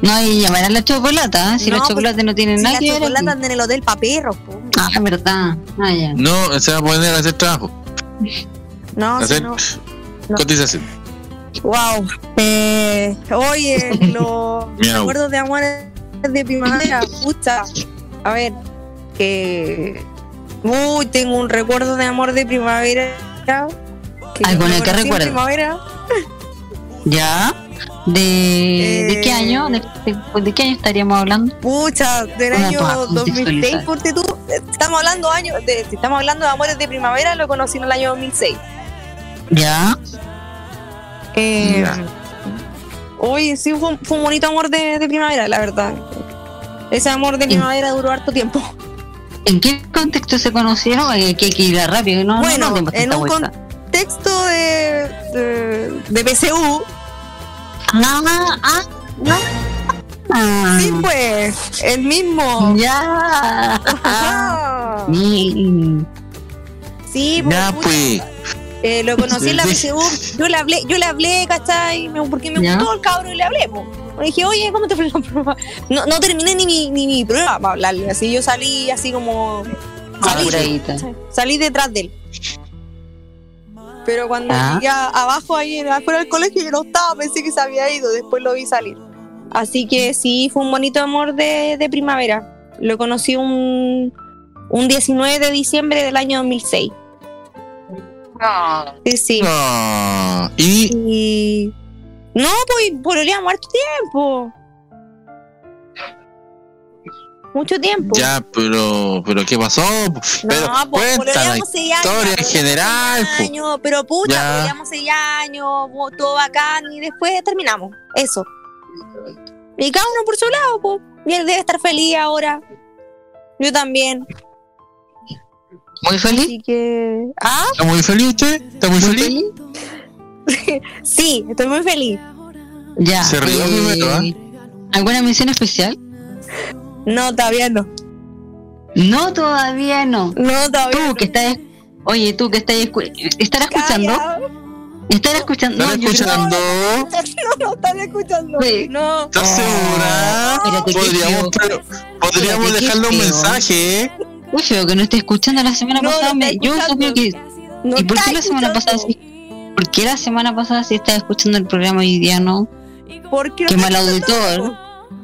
No, y llamar a la chocolata, si los pues, chocolates no tienen nada
que ver. Las chocolates en el hotel para perros.
Ah, verdad. Ah, ya.
No, se va a poner a hacer trabajo.
No, hacer no,
cotización.
Wow. Eh, oye, los recuerdos de amor de primavera, pucha. A ver, que. Uy, tengo un recuerdo de amor de primavera.
Que ¿Algo en el que recuerdo? ¿Ya? ¿De, ¿De qué año? ¿De, de, qué año estaríamos hablando?
Pucha, del año 2006, porque tú, estamos hablando años, de, si estamos hablando de amores de primavera, lo conocí en el año 2006.
¿Ya?
Eh, Uy, sí, fue, un bonito amor de, primavera, la verdad. Ese amor de primavera duró harto tiempo.
¿En qué contexto se conocieron? Hay que ir rápido, ¿no?
Bueno, en un contexto de, de, de PCU,
Ah, ah, no.
Ah. Sí, pues, el mismo.
Ya.
sí,
pues. Ya, pues.
Eh, lo conocí en la PSU, yo le hablé, yo le hablé, ¿cachai? Porque me gustó el cabrón y le hablé, pues. Le dije, oye, ¿cómo te fue la prueba? No, no terminé ni mi, ni mi prueba para hablarle, así yo salí así como... Salí, salí detrás de él. Pero cuando ah. ya abajo, ahí afuera del colegio, yo no estaba, pensé que se había ido, después lo vi salir. Así que sí, fue un bonito amor de, primavera. Lo conocí un, un 19 de diciembre del año 2006.
Ah.
Sí, sí.
Ah. ¿Y?
y... No, pues, por el muerto tiempo mucho tiempo.
Ya, pero, pero ¿qué pasó? Pero no, pues, cuenta la historia en general.
Años, pero pucha, podíamos seis años, todo bacán y después terminamos. Eso. Y cada uno por su lado, pues. Y él debe estar feliz ahora. Yo también.
¿Muy feliz?
Así que...
¿Ah? ¿Está muy feliz usted? ¿Está muy, feliz?
sí, estoy muy feliz.
Ya.
Se rió primero,
¿ah? ¿Alguna misión especial?
No, todavía no.
No, todavía no.
No, todavía
Tú que estás. Oye, tú que estás. escu- ¿Estarás escuchando? ¿Estarás escuchando?
¿Estás
No,
escuchando?
No, no, están escuchando.
Sí.
No.
¿Estás segura?
Espérate, qué
Podríamos, podríamos dejarle un mensaje. ¿eh?
Uy, feo que no esté escuchando la semana
No,
pasada.
no
me- yo supe que.
No
¿Y por qué la semana pasada sí? ¿Por qué la semana pasada sí estaba escuchando el programa hoy día no?
¿Por qué no
mal
escuchando?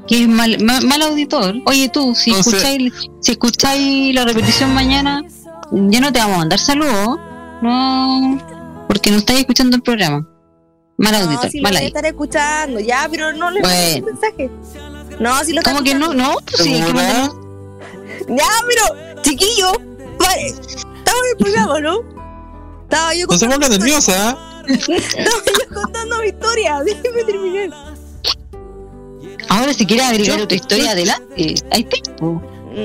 Auditor. Qué mal, ma- mal auditor. Oye, tú, si
Entonces-
escucháis, si escucháis la repetición mañana, ya no te vamos a mandar saludos. No, porque no estáis escuchando el programa. Mal
No,
auditor,
si lo
mal
voy a
ahí.
estar escuchando, ya, pero no le
Bueno.
un mensaje. No, si lo
¿Cómo que no? No, pues sí, que.
Ya, pero, chiquillo, vale. Estaba en el programa, ¿no? Estaba yo
No se
contando,
ponga nerviosa.
estaba yo contando mi historia. Déjeme terminar.
Ahora, si quieres agregar
Yo-
otra historia, adelante. Hay tiempo.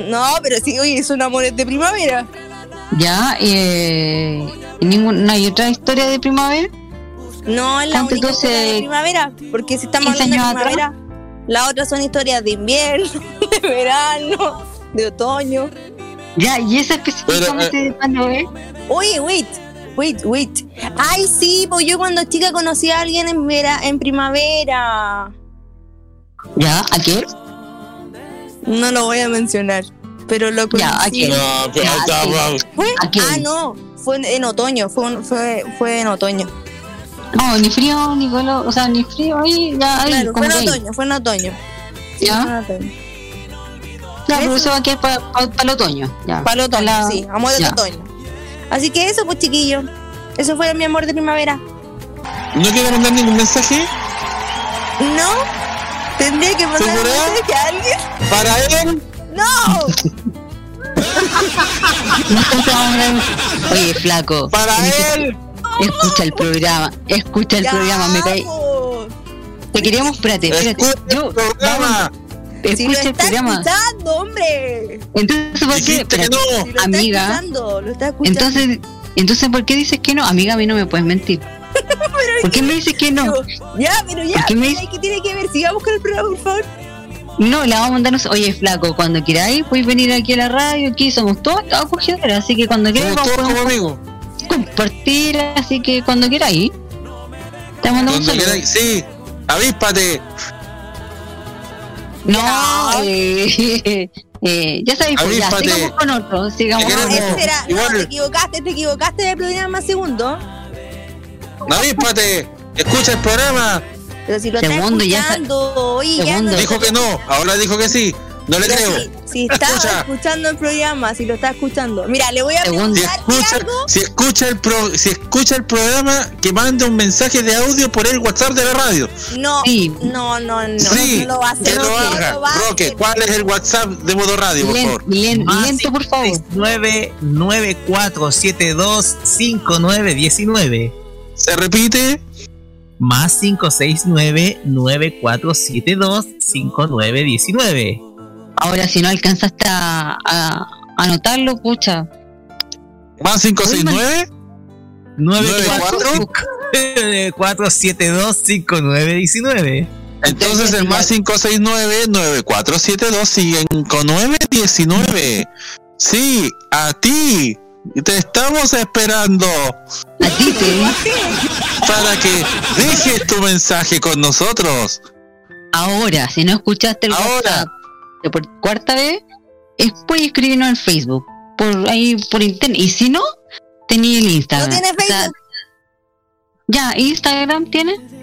No, pero sí, oye, son amores de primavera.
Ya, eh, ¿y ningún- ¿no hay otra historia de primavera?
No es la
¿Cuánto
única
entonces,
de primavera, porque si estamos
15
hablando de
años
primavera, las otras son historias de invierno, de verano, de otoño.
Ya, ¿y esa específicamente de cuándo es?
Oye, wait, wait, wait. Ay, sí, pues yo cuando chica conocí a alguien en, vera, en primavera.
Ya, ¿a qué?
No lo voy a mencionar, pero lo conocí.
Ya, ¿a qué?
No, pero está.
¿Fue?
¿A quién?
Ah, no, fue en, en otoño, fue, un- fue, fue en otoño.
No, ni frío, ni color, o sea, ni frío, ahí, ya, ahí,
Claro,
como
fue en otoño, fue en otoño. Sí,
¿Ya?
fue en otoño.
Ya, pero
Eso.
va a quedar para el otoño. Ya.
Para el otoño,
La-
sí, amor de otoño. Así que eso, pues chiquillo. Eso fue mi amor de primavera.
¿No quiere mandar ningún mensaje?
No, tendría que mandar un
¿Segura?
mensaje a alguien.
Para él.
No,
Oye, flaco.
Para él.
Escucha el programa, escucha el
Ya,
programa, me cae. Te queríamos, espérate, espérate.
Escucha
Yo,
el programa.
Si lo
escucha el
está
programa.
escuchando, hombre.
Entonces, ¿por qué? Espérate.
no.
Si lo
Amiga.
está escuchando, lo está escuchando.
Entonces, entonces, ¿por qué dices que no? Amiga, a mí no me puedes mentir. ¿Por qué me dices que no?
Ya, pero ya.
¿Por qué me
mira,
dice-
¿Qué tiene que ver? Sigamos con el programa, por favor.
No, la vamos a mandarnos. Oye, flaco, cuando queráis, podéis venir aquí a la radio. Aquí somos todos acogedores, así que cuando queráis,
Somos
vamos
todos como
podemos
amigos.
compartir. Así que cuando queráis, te mandamos un
Cuando
saludo.
queráis. Sí. Avíspate.
No,
Ya.
eh, eh, ya sabéis, pues, ya, sigamos con otro. Sigamos con
No,
otro.
te equivocaste, te equivocaste de programa segundo.
Avíspate. Escucha el programa.
Pero si lo
Segundo,
está escuchando, ya
Segundo.
no-
Dijo que no. Ahora dijo que sí. No le
Pero
creo.
Si, si está
Escucha.
escuchando el programa, si lo está escuchando. Mira, le voy a
Segundo.
Si
preguntar
escucha,
algo.
si escucha el pro, si escucha el programa, que mande un mensaje de audio por el WhatsApp de la radio.
No,
Sí.
no, no, no,
sí,
no lo va a hacer.
que lo
no
haga.
lo va a
Roque,
hacer.
¿cuál es el WhatsApp de modo radio, por favor?
Más
lento, por favor.
5919
¿Se repite?
Más 569-9472-5919.
Ahora, si no alcanzaste a, a anotarlo, pucha.
¿Más 569?
94 472-5919.
Entonces el más 569-9472-5919. Sí, a ti. Te estamos esperando
A ti te
para que dejes tu mensaje con nosotros.
Ahora, si no escuchaste el
Ahora.
WhatsApp por cuarta vez, es puedes escribirnos en Facebook, por ahí por internet. Y si no, tenía el Instagram.
No tiene
O sea,
Facebook.
ya, Instagram tiene.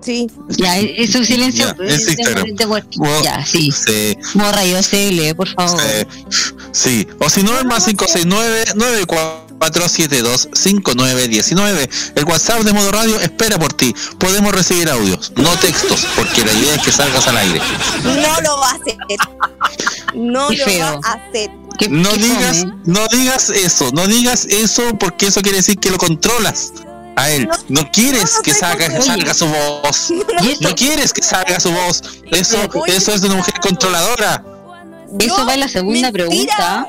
Sí.
Ya, e- eso silencio.
Ya, es
de-
Instagram.
de- de-
Mo-
ya, sí.
Sí,
Morra yo CL, por favor.
sí, sí. O si no, el más 569-9472-5919. El WhatsApp de modo radio espera por ti. Podemos recibir audios, no textos, porque la idea es que salgas al aire.
No lo va a hacer. No
Qué
lo
feo.
va a hacer.
¿Qué-
No
qué
digas,
fome?
no digas eso, no digas eso porque eso quiere decir que lo controlas a él. No quieres
no
que salga, su voz. No quieres que salga su voz. Eso, eso es de una mujer controladora.
eso va en la segunda
mentira.
pregunta.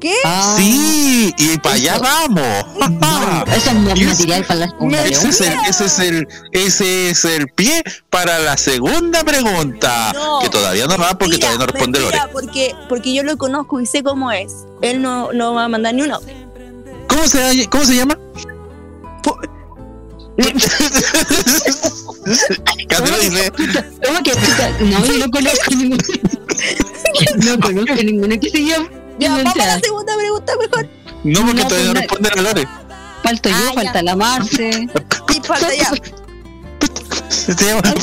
¿Qué?
Ah,
Sí, y para allá vamos.
Eso es más material para la segunda
Ese es, el, ese, es el, ese es el pie para la segunda pregunta.
No.
que todavía no va porque
Mentira,
todavía no responde Lore.
porque, porque yo lo conozco y sé cómo es. Él no, no va a mandar ni uno.
¿Cómo se, ¿Cómo se llama?
¿Cómo que puta? No, yo no conozco ninguno. No conozco ninguno que se llame.
Ya, vamos a la segunda pregunta mejor.
no, porque
No,
todavía no
pues,
responde la Lore.
Falto yo,
Ah, ya.
falta la Marce.
Sí, falta ya.
Se llama-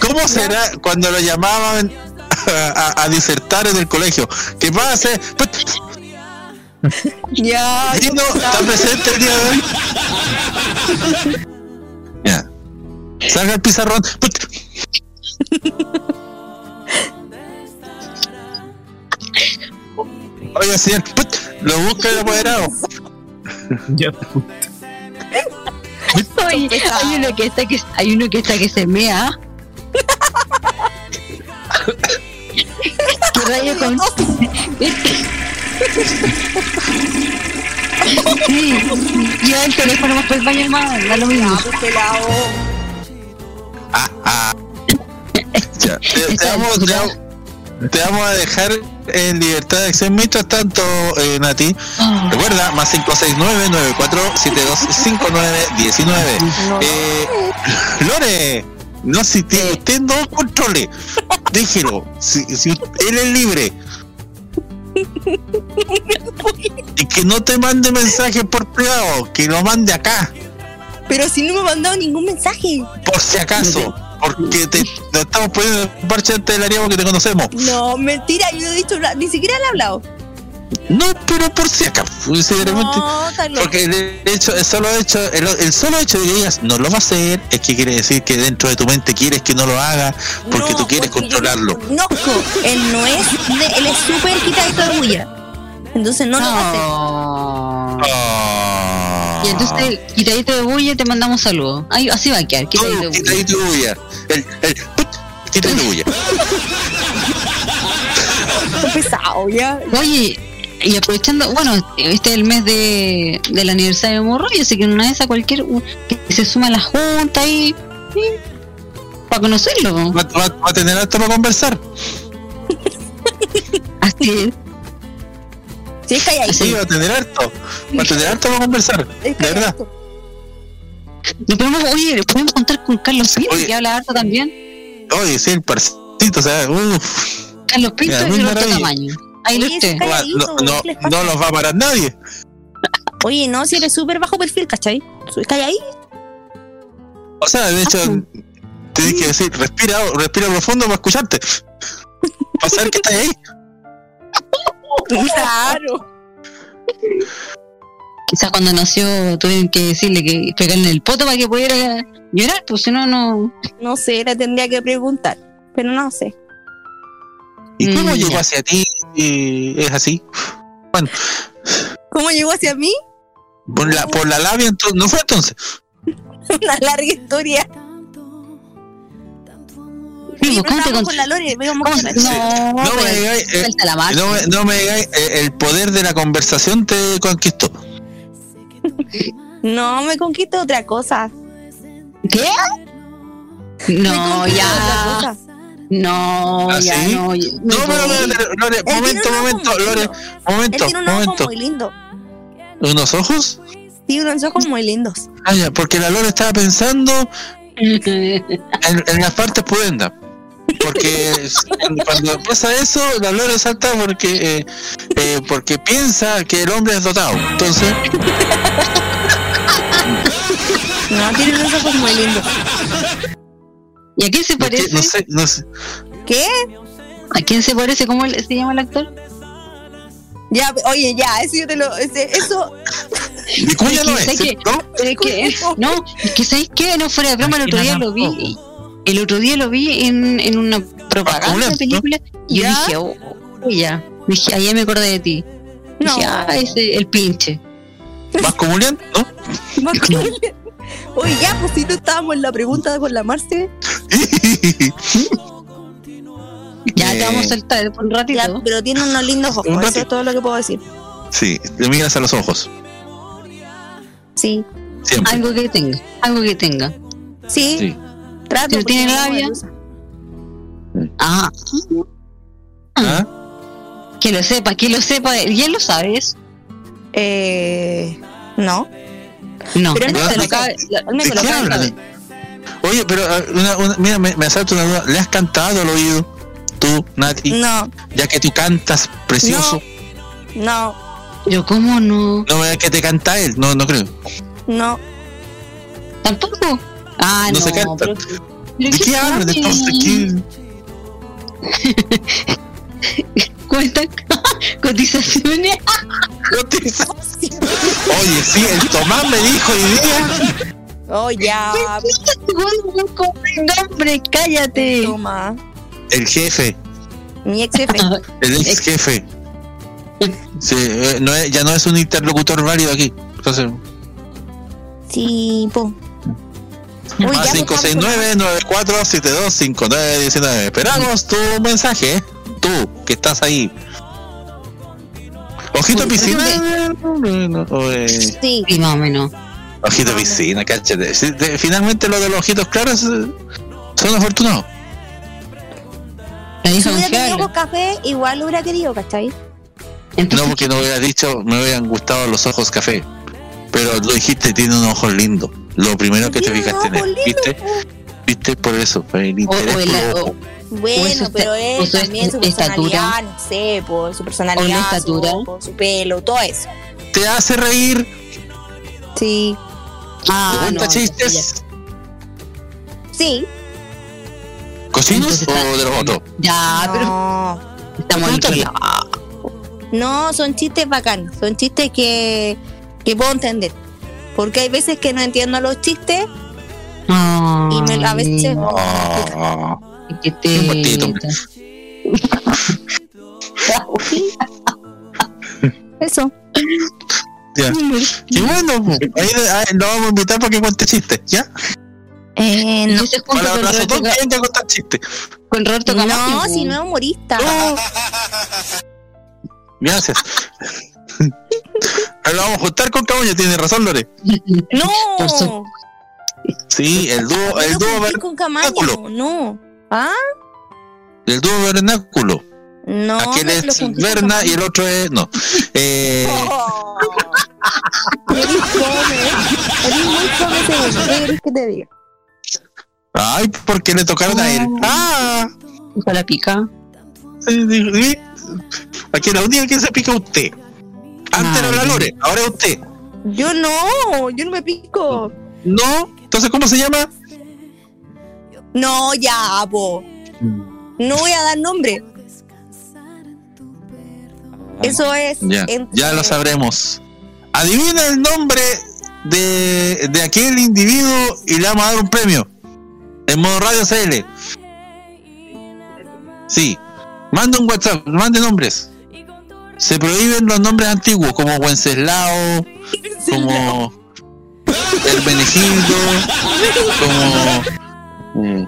¿Cómo será cuando lo llamaban a, a- a disertar en el colegio? ¿Qué pasa?
Ya.
Dino, ¿está presente el día de hoy? Ya. Saca el pizarrón. Oiga, señor, lo busca el apoderado.
Ya,
Oye, hay uno que está que hay uno que está que se mea. ¿Qué rayo con Sí, lleva el teléfono más por el baño más, da lo mismo.
pelado.
Ah, ah. Ya, te, te vamos, te vamos- te vamos a dejar en libertad de acción mientras tanto, eh, Nati. Recuerda, más 569-9472-5919. Eh, Lore, no si tiene usted no controle. Déjelo. Si, si él es libre. Y que no te mande mensaje por privado, que lo mande acá,
Pero si no me ha mandado ningún mensaje.
por si acaso. Porque te, te estamos poniendo parche antes del área que te conocemos.
No, mentira, yo no he dicho ni siquiera le he hablado.
No, pero por si acaso. si de repente-
No, está loco.
porque el hecho, el solo hecho, el, el solo hecho de que digas no lo va a hacer, es que quiere decir que dentro de tu mente quieres que no lo haga, porque
No,
tú quieres
porque
controlarlo.
lo conozco. Él no es, de- él es súper quitadito de bulla. Entonces no lo va a hacer.
No.
Ah.
Y entonces, quitadito de bulla, te mandamos saludos. Ay, así va a quedar, quitadito de bulla.
quitadito de bulla. El, quitadito de bulla.
Pesado, ya.
Oye, y aprovechando, bueno, este es el mes de, del aniversario de Morroy, así que en una de esas cualquier que se suma a la junta y, para conocerlo.
Va, va- va a tener alto para conversar.
Así es.
Sí, es calladito.
Sí, va a tener harto. Va a tener harto para conversar.
Es
De verdad.
Nos podemos, oye, podemos contar con Carlos Pinto,
Oye.
que habla harto también.
Oye, sí, el parcito, o sea, uff.
Carlos Pinto
muy
Roberto
maravilla.
Tamaño. Ahí lo usted.
No, no, no los va a parar nadie.
Oye, no, si eres súper bajo perfil, ¿cachai? Calladito.
O sea, de hecho,
Ah.
tienes que decir, respira, respira profundo para escucharte. Para saber que estás ahí.
Claro.
Quizás cuando nació tuvieron que decirle que pegarle en el poto para que pudiera llorar, pues si no, no.
No sé, le tendría que preguntar. Pero no sé.
¿Y cómo
Mm,
llegó
ya.
hacia ti? Y es así.
¿Cómo llegó hacia mí?
Por la, por la labia, entonces, ¿no fue entonces?
Una larga historia.
Sí,
Sí,
¿cómo te
pero
cont-
con la Lore, veamos
cómo
con
se-
la-
No,
No me digáis, eh, no me, no me digáis, eh, el poder de la conversación te conquistó.
No, me conquista otra cosa.
¿Qué? No, ya.
otra cosa.
No,
¿Ah,
ya,
sí?
no. ya-
No, pero, Lore, momento, momento, Lore.
Él
momento,
tiene un ojo
momento.
muy lindo.
¿Unos ojos?
Sí, unos ojos muy lindos.
Ah, ya, porque la Lore estaba pensando en, en las partes pudendas. Porque cuando pasa eso, la Lore salta porque eh, eh, porque piensa que el hombre es dotado. Entonces,
No, tiene unos ojos muy lindos.
¿Y a quién se
no,
parece?
no sé, no sé.
¿Qué?
¿A quién se parece? ¿Cómo se llama el actor?
Ya, oye, ya, eso yo te lo. ese- eso.
No
Es
es,
que-. Pero es que, no, es que ¿sabéis qué? No fuera de broma, el otro día lo vi. El otro día lo vi en, en una propaganda
Acumulando,
de película y yo dije, oh, oh, ya. Dije, ahí me acordé de ti.
No.
Dije, ah, ese, el pinche.
¿Más comunión? ¿No?
Oye, ya, pues si no estábamos en la pregunta con la Marce.
Ya te vamos a saltar por un ratito.
Ya, pero tiene unos lindos ojos,
Un
eso es todo lo que puedo decir.
Sí, te miras a los ojos.
Sí,
Siempre.
Algo que tenga, algo que tenga.
sí,
Sí.
trato. Porque
tiene labia.
gusta.
Ah,
¿Ah?
que lo sepa, que lo sepa. ¿Y él lo sabes?
Eh, no.
No,
Pero me
se lo
saber.
Oye, pero ah, una, una- mira, me, me asalta una duda. ¿Le has cantado al oído? Tú, Nati,
No,
ya que tú cantas precioso.
no,
Yo, ¿cómo no?
No, es que te canta él, no, no creo.
no.
¿Tampoco? Ah,
No
no.
se canta.
pero- pero
¿De qué hablan entonces? ¿Qué?
Cuenta cotizaciones.
Oye, sí, el Tomás me dijo hoy día.
Oh, ya.
nombre, cállate.
Toma.
El jefe,
Mi ex jefe.
el ex jefe. Sí, eh, no es- ya no es un interlocutor válido aquí. Entonces,
Sí, po. Uy,
más
ya, pues,
569-9472-5919. Esperamos tu mensaje, ¿eh? tú, que estás ahí. Ojito piscina. O, eh,
Sí.
Más o menos.
Ojito piscina, cáchate. Finalmente lo de los ojitos claros eh, son afortunados.
Si hubiera tenido café, igual lo hubiera querido, ¿cachai?
No porque no hubiera dicho, me hubieran gustado los ojos café. Pero lo dijiste, tiene unos ojos lindos. Lo primero que te fijaste en él. ¿Viste? ¿Viste? Por eso, por el
o,
interés
o
por
el-
los
o-
ojos.
Bueno, pero él
su
también su personalidad, no sé, por su personalidad,
estatura.
Su, por su pelo, todo eso.
¿Te hace reír?
Sí.
ah,
¿Te cuenta
no,
chistes?
Sí.
¿Cocinos
Entonces
o de los otros?
Ya, pero
no.
estamos en.
No, son chistes bacanos. Son chistes que, que puedo entender. Porque hay veces que no entiendo los chistes y me, a veces.
Ah,
Que te...
Un.
Eso.
ya. Y bueno, pues, ahí, ahí lo vamos a invitar para que cuente chistes, ¿ya?
Eh, no.
Yo con
la
Roberto,
Sotón que venga a contar chistes.
con Roberto Camacho.
No, si no es humorista.
Gracias. Lo vamos a juntar con Camuña, tiene razón, Lore.
No.
Sí, el dúo, el dúo,
con Camaño, no. ¿Ah?
el dúo vernáculo.
No.
Aquel es Berna y el otro es. No. Eh,
Oh. Eres fome. Eres muy segundo. ¿Qué querés que te diga?
ay, porque le tocaron a él. Ah,
Con la pica.
aquí la única que se pica es usted. Antes era la. Lore, ahora es usted.
Yo no, yo no me pico.
No, entonces, ¿cómo se llama?
No, ya, po. No voy a dar nombre. Eso es.
Ya,
entre-
ya lo sabremos. Adivina el nombre de, de aquel individuo y le vamos a dar un premio. En modo radio CL. Sí. Mande un WhatsApp, mande nombres. Se prohíben los nombres antiguos como Wenceslao, como Hermenegildo, como. mm,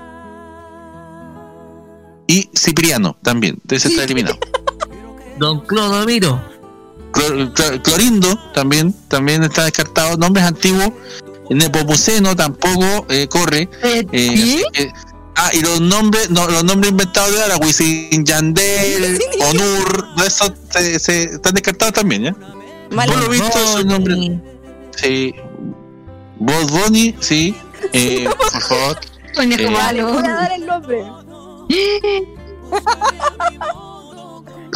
Y Cipriano también. Entonces está eliminado.
Don Clodomiro.
Clor- Clor- Clorindo también, también está descartado. Nombres antiguos. Nepomuceno tampoco eh, corre. Eh, que- ah, y los nombres, no, los nombres inventados de ahora, Wisin Yandel, Onur, no, esos se, se- están descartados también, ¿ya? Por lo visto, esos nombres. Sí. Bob Bunny, sí. Eh, por favor.
Conejo
Eh,
Vale,
malo.
voy a dar el nombre.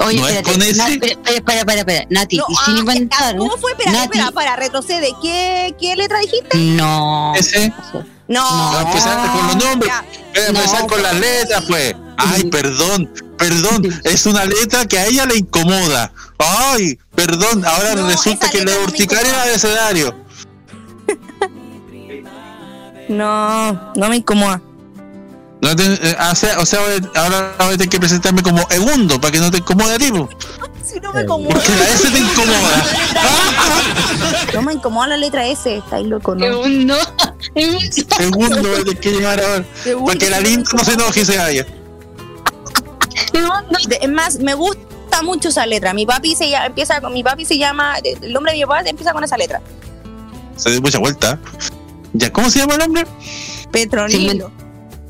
Oye,
¿No es
espérate.
con ese?
Na- espera, espera, espera, espera. Nati,
No,
y sin
ah,
inventar.
¿Cómo fue? Espera,
Nati.
espera, para, retrocede. ¿Qué, ¿Qué letra dijiste?
No.
Ese.
No.
No, empezaste con los nombres.
Ya.
Voy a
No,
empezar con las letras, pues. Ay, perdón, perdón. Es una letra que a ella le incomoda. Ay, perdón. Ahora
No,
resulta que le urticaria el abecedario.
No, no me incomoda.
No te- eh, o sea, o sea, ahora voy a tener que presentarme como segundo para que no te incomode a ti.
Si no me incomoda.
porque la S te incomoda.
No me incomoda la letra S. Estáis loco, ¿no?
Segundo.
Segundo voy a tener que llegar ahora.
Segundo.
Para que la linda no se enoje y se vaya.
Es más, me gusta mucho esa letra. Mi papi se llama, empieza con, mi papi se llama, el nombre de mi papá empieza con esa letra.
Se dio mucha vuelta. Ya, ¿cómo se llama el hombre?
Petronilo.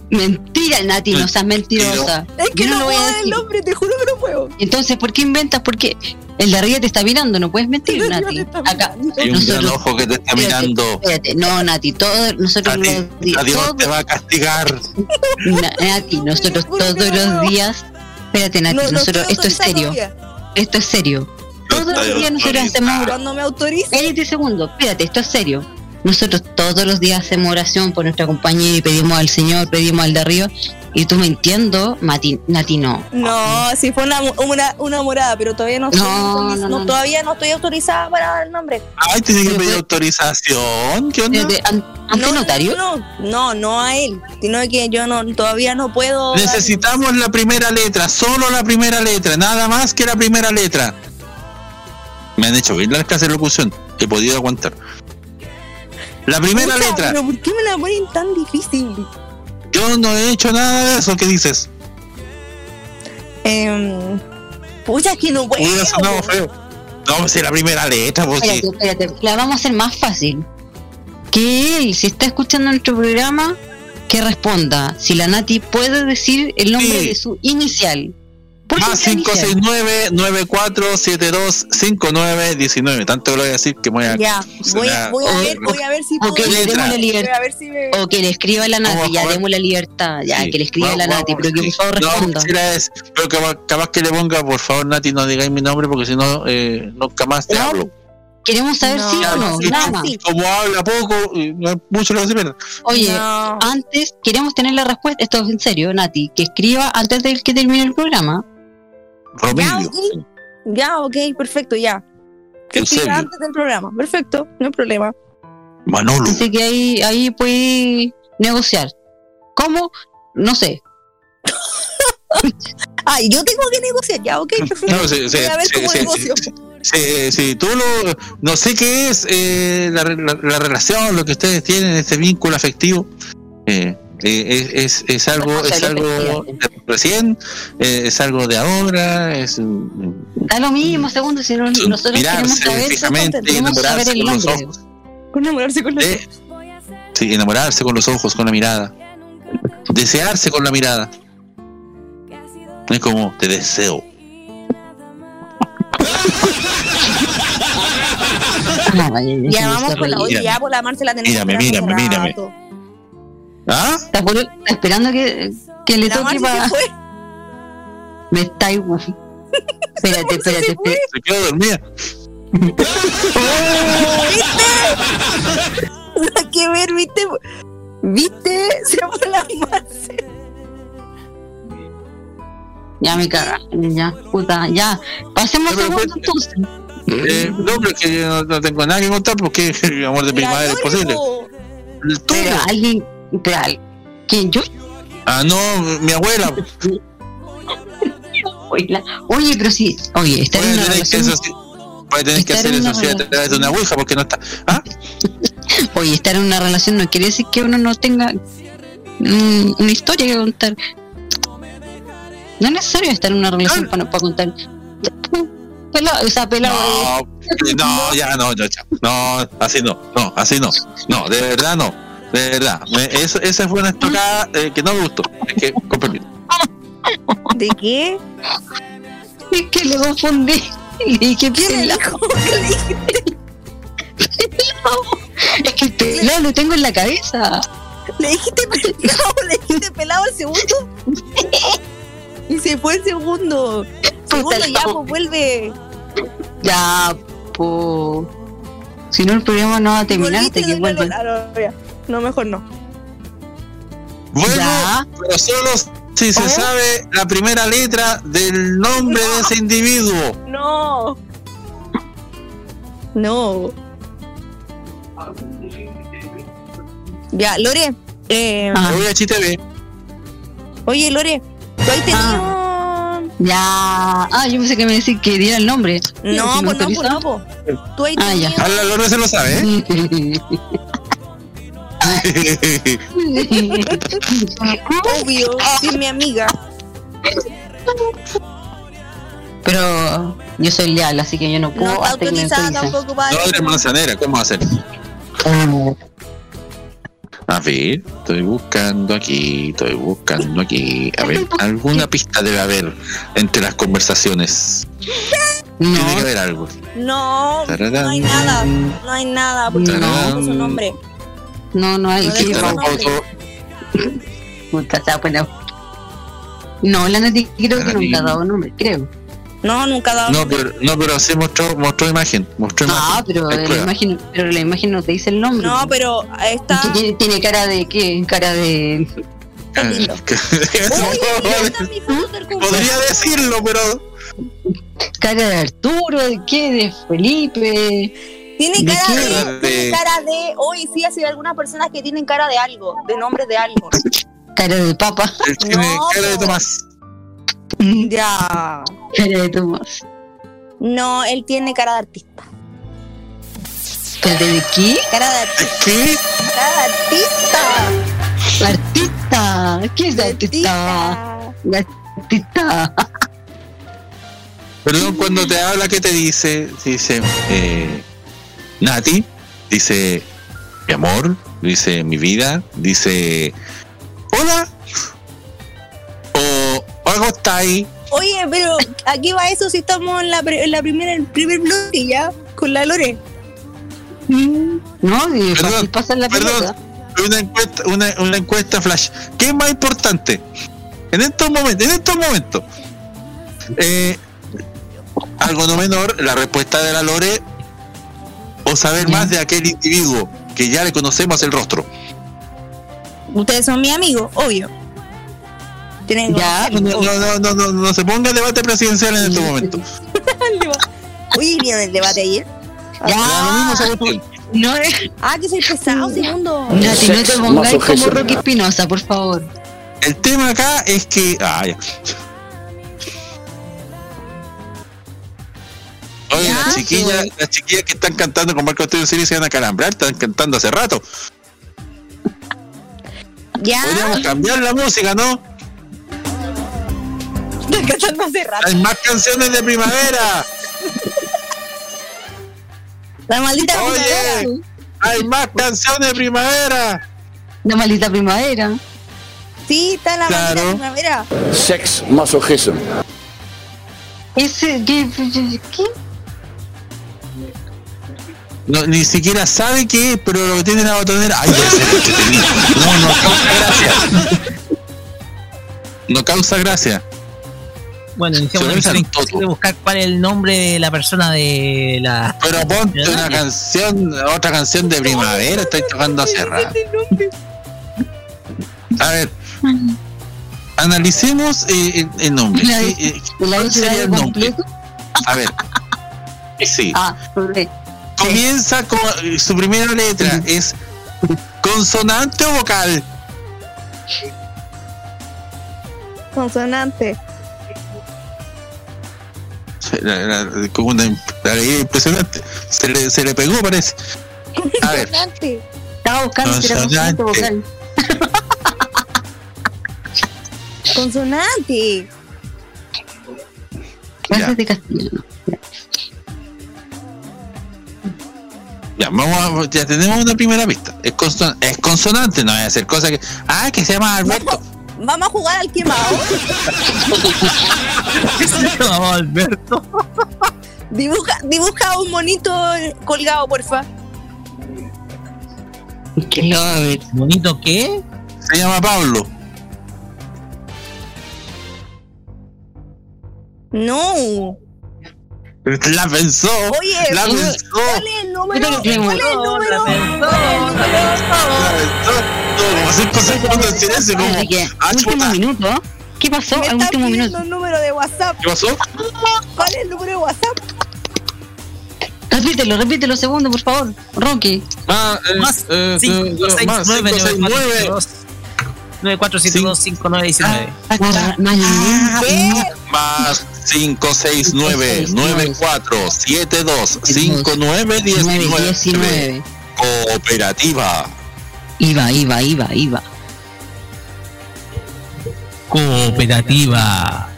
Mentira, Nati, no seas mentirosa.
es que
Yo
no,
lo voy a
puedo
decir.
el nombre, te juro que no puedo.
Entonces, ¿por qué inventas? Porque el de arriba te está mirando, no puedes mentir, Nati. Acá,
Hay un gran ojo que te está
espérate,
mirando.
espérate, no, Nati, todos nosotros
A ti,
los días,
a Dios
todos-
te va a castigar.
Na- Nati, nosotros todos los días, espérate, Nati,
No, no
nosotros, esto es serio, esto es serio. Todos los días nosotros hacemos
Cuando me autorice.
Cállate un segundo, espérate, esto es serio. Nosotros todos los días hacemos oración por nuestra compañía y pedimos al Señor, pedimos al de arriba. Y tú mintiendo, Mati, Nati no.
No, sí fue una, una, una morada, pero todavía no, estoy
No,
autoriz-
no,
no,
no.
todavía no estoy autorizada para dar el nombre.
Ay, tiene que pedir autorización. ¿Qué onda?
¿Ante
no,
notario?
No, no, no, no a él, sino que yo no todavía no puedo. dar-
Necesitamos la primera letra, solo la primera letra, nada más que la primera letra. Me han hecho bien las clases de locución, he podido aguantar. La primera
Puta,
letra,
Pero ¿por qué me la ponen tan difícil?
yo no he hecho nada de eso, ¿qué dices?
Eh, pucha, es que no puedo.
Sonado feo. No, pues si la primera letra, porque
Espérate, espérate, la vamos a hacer más fácil. Que él, si está escuchando nuestro programa, que responda si la Nati puede decir el nombre
Sí.
de su inicial. ¿Por
más
qué inicial?
569-9472-5919. Tanto que lo voy a decir que voy a.
Ya, voy a, voy a
O-
ver, voy a ver si
o que
puedo.
le la
Voy
libertad.
a ver si me.
O que le escriba a la
Vamos
Nati, ya demos la libertad, ya,
Sí.
que le escriba a la
Vamos,
Nati,
vamos,
pero que por favor
No,
responda.
es- pero capaz, capaz que le ponga, por favor, Nati, no digáis mi nombre porque si no, eh, nunca más te
No,
hablo.
Queremos saber
No,
sí o no,
sí,
nada
sí.
Como habla poco, no mucho lo que se pierde.
Oye,
No.
antes queremos tener la respuesta, esto es en serio, Nati, que escriba antes de que termine el programa.
Ya,
Romilio.
ok. Ya, ok, perfecto, ya. Que
En
escriba
serio.
antes del programa. Perfecto, no hay problema.
Manolo.
Así que ahí, ahí puede negociar. ¿Cómo? No sé.
Ay, yo tengo que negociar, ya, ok, perfecto.
No, sí, sí,
Voy a ver
sí,
cómo
sí,
negocio.
sí, sí, sí, tú lo, no sé qué es eh, la, la- la relación, lo que ustedes tienen, este vínculo afectivo. eh, eh, es, es, es algo, es algo de recién, eh, es algo de ahora, es mm,
Da lo mismo, segundo, si no- nosotros queremos saber, saber
enamorarse con los
nombre.
ojos.
Enamorarse con los
Eh, sí, enamorarse con los ojos, con la mirada. Desearse con la mirada. Es como, te deseo.
Ya vamos con la otra, ya por la Marce la tenemos.
Mírame, mírame, mírame. ¿Ah?
Está, por- está esperando que, que le
La
toque para. Me está igual. Espérate, espérate, espérate.
Se quedó dormida.
Nada que ver, ¿viste? ¿Viste? Se fue la Marce.
Ya me cagaron, ya, puta, ya. Pasemos
pero
segundo entonces.
Eh, no, pero es que yo no, no tengo nada que contar porque el amor de primavera es posible. El tuyo.
Pero alguien, pero al- ¿quién? ¿Yo?
Ah, no, mi abuela.
Oye, pero sí, oye, estar en una
que,
relación,
puede tener que hacer eso sí a través de una ouija porque no está. ¿Ah?
oye, estar en una relación no quiere decir que uno no tenga mm, una historia que contar. No es necesario estar en una relación para, para contar. Pelado, o sea, pelado.
No, no, ya no, no, ya. No, así no, no, así no. No, de verdad no. De verdad. Me- eso, esa fue una estocada eh, que no me gustó. Es que, con permiso.
¿De qué?
Es que le confundí. Le dije
¿Qué le
pelado. Es que pelado lo tengo en la cabeza.
¿Le dijiste pelado? ¿Le dijiste pelado al segundo? Y se fue el segundo. Segundo, ya, pues vuelve.
Ya, po. Si no, el programa no va a terminar hasta que vuelva.
Ah, no, mejor no.
Bueno,
Ya.
pero solo si se
¿Oh?
sabe la primera letra del nombre de ese individuo.
No. No. Ya, Lore. Eh,
Ah.
Voy a HTV.
Oye, Lore, ¿tú has tenido...?
Ya. Ah, yo pensé que me decís que diera el nombre.
No, pues no, pues no, pues. ¿Tú has
Ah, ya.
tenido...?
A la Lore se lo sabe, ¿eh?
Obvio, sí, es mi amiga.
Pero yo soy leal, así que yo no puedo
No está autorizada tampoco para
No eres manzanera, ¿cómo va a ser? A ver, estoy buscando aquí, estoy buscando aquí. A ver, alguna pista debe haber entre las conversaciones. Tiene que
No,
haber algo.
No, no hay nada. No hay nada, porque no conozco su nombre.
No, no hay. Puta, se va a poner- No, la Nati creo que nunca ha dado nombre, creo.
No, nunca ha dado
No,
nombre.
pero, no, pero sí mostró, mostró imagen. Mostró imagen.
Ah, pero
Hay
la imagen, pero la imagen no te dice el nombre.
No, pero está.
¿Qué Tiene, tiene cara de qué? Cara de.
Cumpleaños.
Podría decirlo, pero.
Cara de Arturo, ¿de qué? De Felipe.
Tiene
¿De
cara de,
De-
tiene cara de. Hoy sí, hay algunas personas que tienen cara de algo, de nombres de algo.
Cara de papa.
Él tiene
No,
cara de. Tomás.
Ya.
Cara de Tomás.
No, él tiene cara de artista.
¿Cara de qué?
Cara de artista.
¿Qué?
Cara de artista.
Artista. ¿Qué es artista?
Artista.
Artista.
Perdón, cuando te habla, ¿qué te dice? Dice, eh, Nati, dice, mi amor, dice, mi vida, dice, hola, o algo está ahí.
Oye, pero aquí va eso si estamos en la, pre- en la primera, el primer bloque ya, con la Lore.
No, y
Perdón,
fácil pasar la
perdón.
pelota.
Una encuesta, una, una encuesta flash. ¿Qué es más importante? En estos momentos, en estos momentos. Eh, algo no menor, la respuesta de la Lore o saber más de aquel individuo que ya le conocemos el rostro.
Ustedes son mi amigo, obvio.
Ya,
No, no, no, no, no, no se ponga el debate presidencial en estos momentos.
Oye, viene el debate ayer.
Ya,
Ya, lo mismo
no es.
Ah, que soy pesado, segundo.
Nati, no te pongáis como Rocky Espinosa, por favor.
El tema acá es que. Ah, ya. Oye, las chiquillas,
pues.
las chiquillas que están cantando con Marco Antonio Siri se van a calambrar, están cantando hace rato.
Ya,
Podríamos cambiar la música, ¿no?
estoy cantando hace rato.
Hay más canciones de primavera.
La maldita
Oye,
primavera.
hay más canciones de primavera.
La maldita primavera.
Sí, está la
Claro.
maldita primavera.
Sex masochism.
Ese, ¿qué? ¿Qué?
No, ni siquiera sabe qué es, pero lo que tiene en la botonera. Ay. No, no causa gracia. No causa gracia.
Bueno, iniciamos la misión de buscar cuál es el nombre de la persona de la.
Pero ponte
¿Verdad?
una canción, otra canción de primavera, estoy tocando hace rato. A ver, analicemos eh, el, el nombre.
La de-
¿Qué, eh,
¿El
¿Cuál sería
abecedario
el nombre?
completo?
A ver, sí.
Ah, ok.
Comienza con su primera letra, es consonante o vocal.
Consonante.
La- la- Como una impresionante. Se le, se le pegó, parece. A ver,
Consonante.
Estaba buscando si era consonante o vocal.
Consonante.
Clases de castellano.
Ya, vamos a- ya tenemos una primera pista. Es, conson- es consonante, no voy a hacer cosas que. Ah, que se llama Alberto.
Vamos a jugar al quemado.
Vamos, Alberto.
Dibuja, dibuja un monito colgado, porfa.
Que lo va a ver.
¿Bonito qué?
Se llama Pablo.
No.
La pensó.
Oye,
la
¿cuál
pensó.
¿cuál es el número? ¿Cuál es el número?
la pensó.
La pensó. Ah,
último minuto. ¿Qué pasó?
Me
Al
está
último
pidiendo
minuto.
el número de WhatsApp.
¿Qué pasó?
¿Cuál es el número de WhatsApp?
Repítelo, repítelo segundo, por favor. Rocky.
Ah, eh,
Más
eh,
5,
eh,
6,
más
9,
5, 6, 9.
9472 5919.
¿Qué?
Más 5, 6, 9, 9, 4, 7, 2, 5, 9, 19.
19.
Cooperativa.
Iba, iba, iba, iba.
Cooperativa.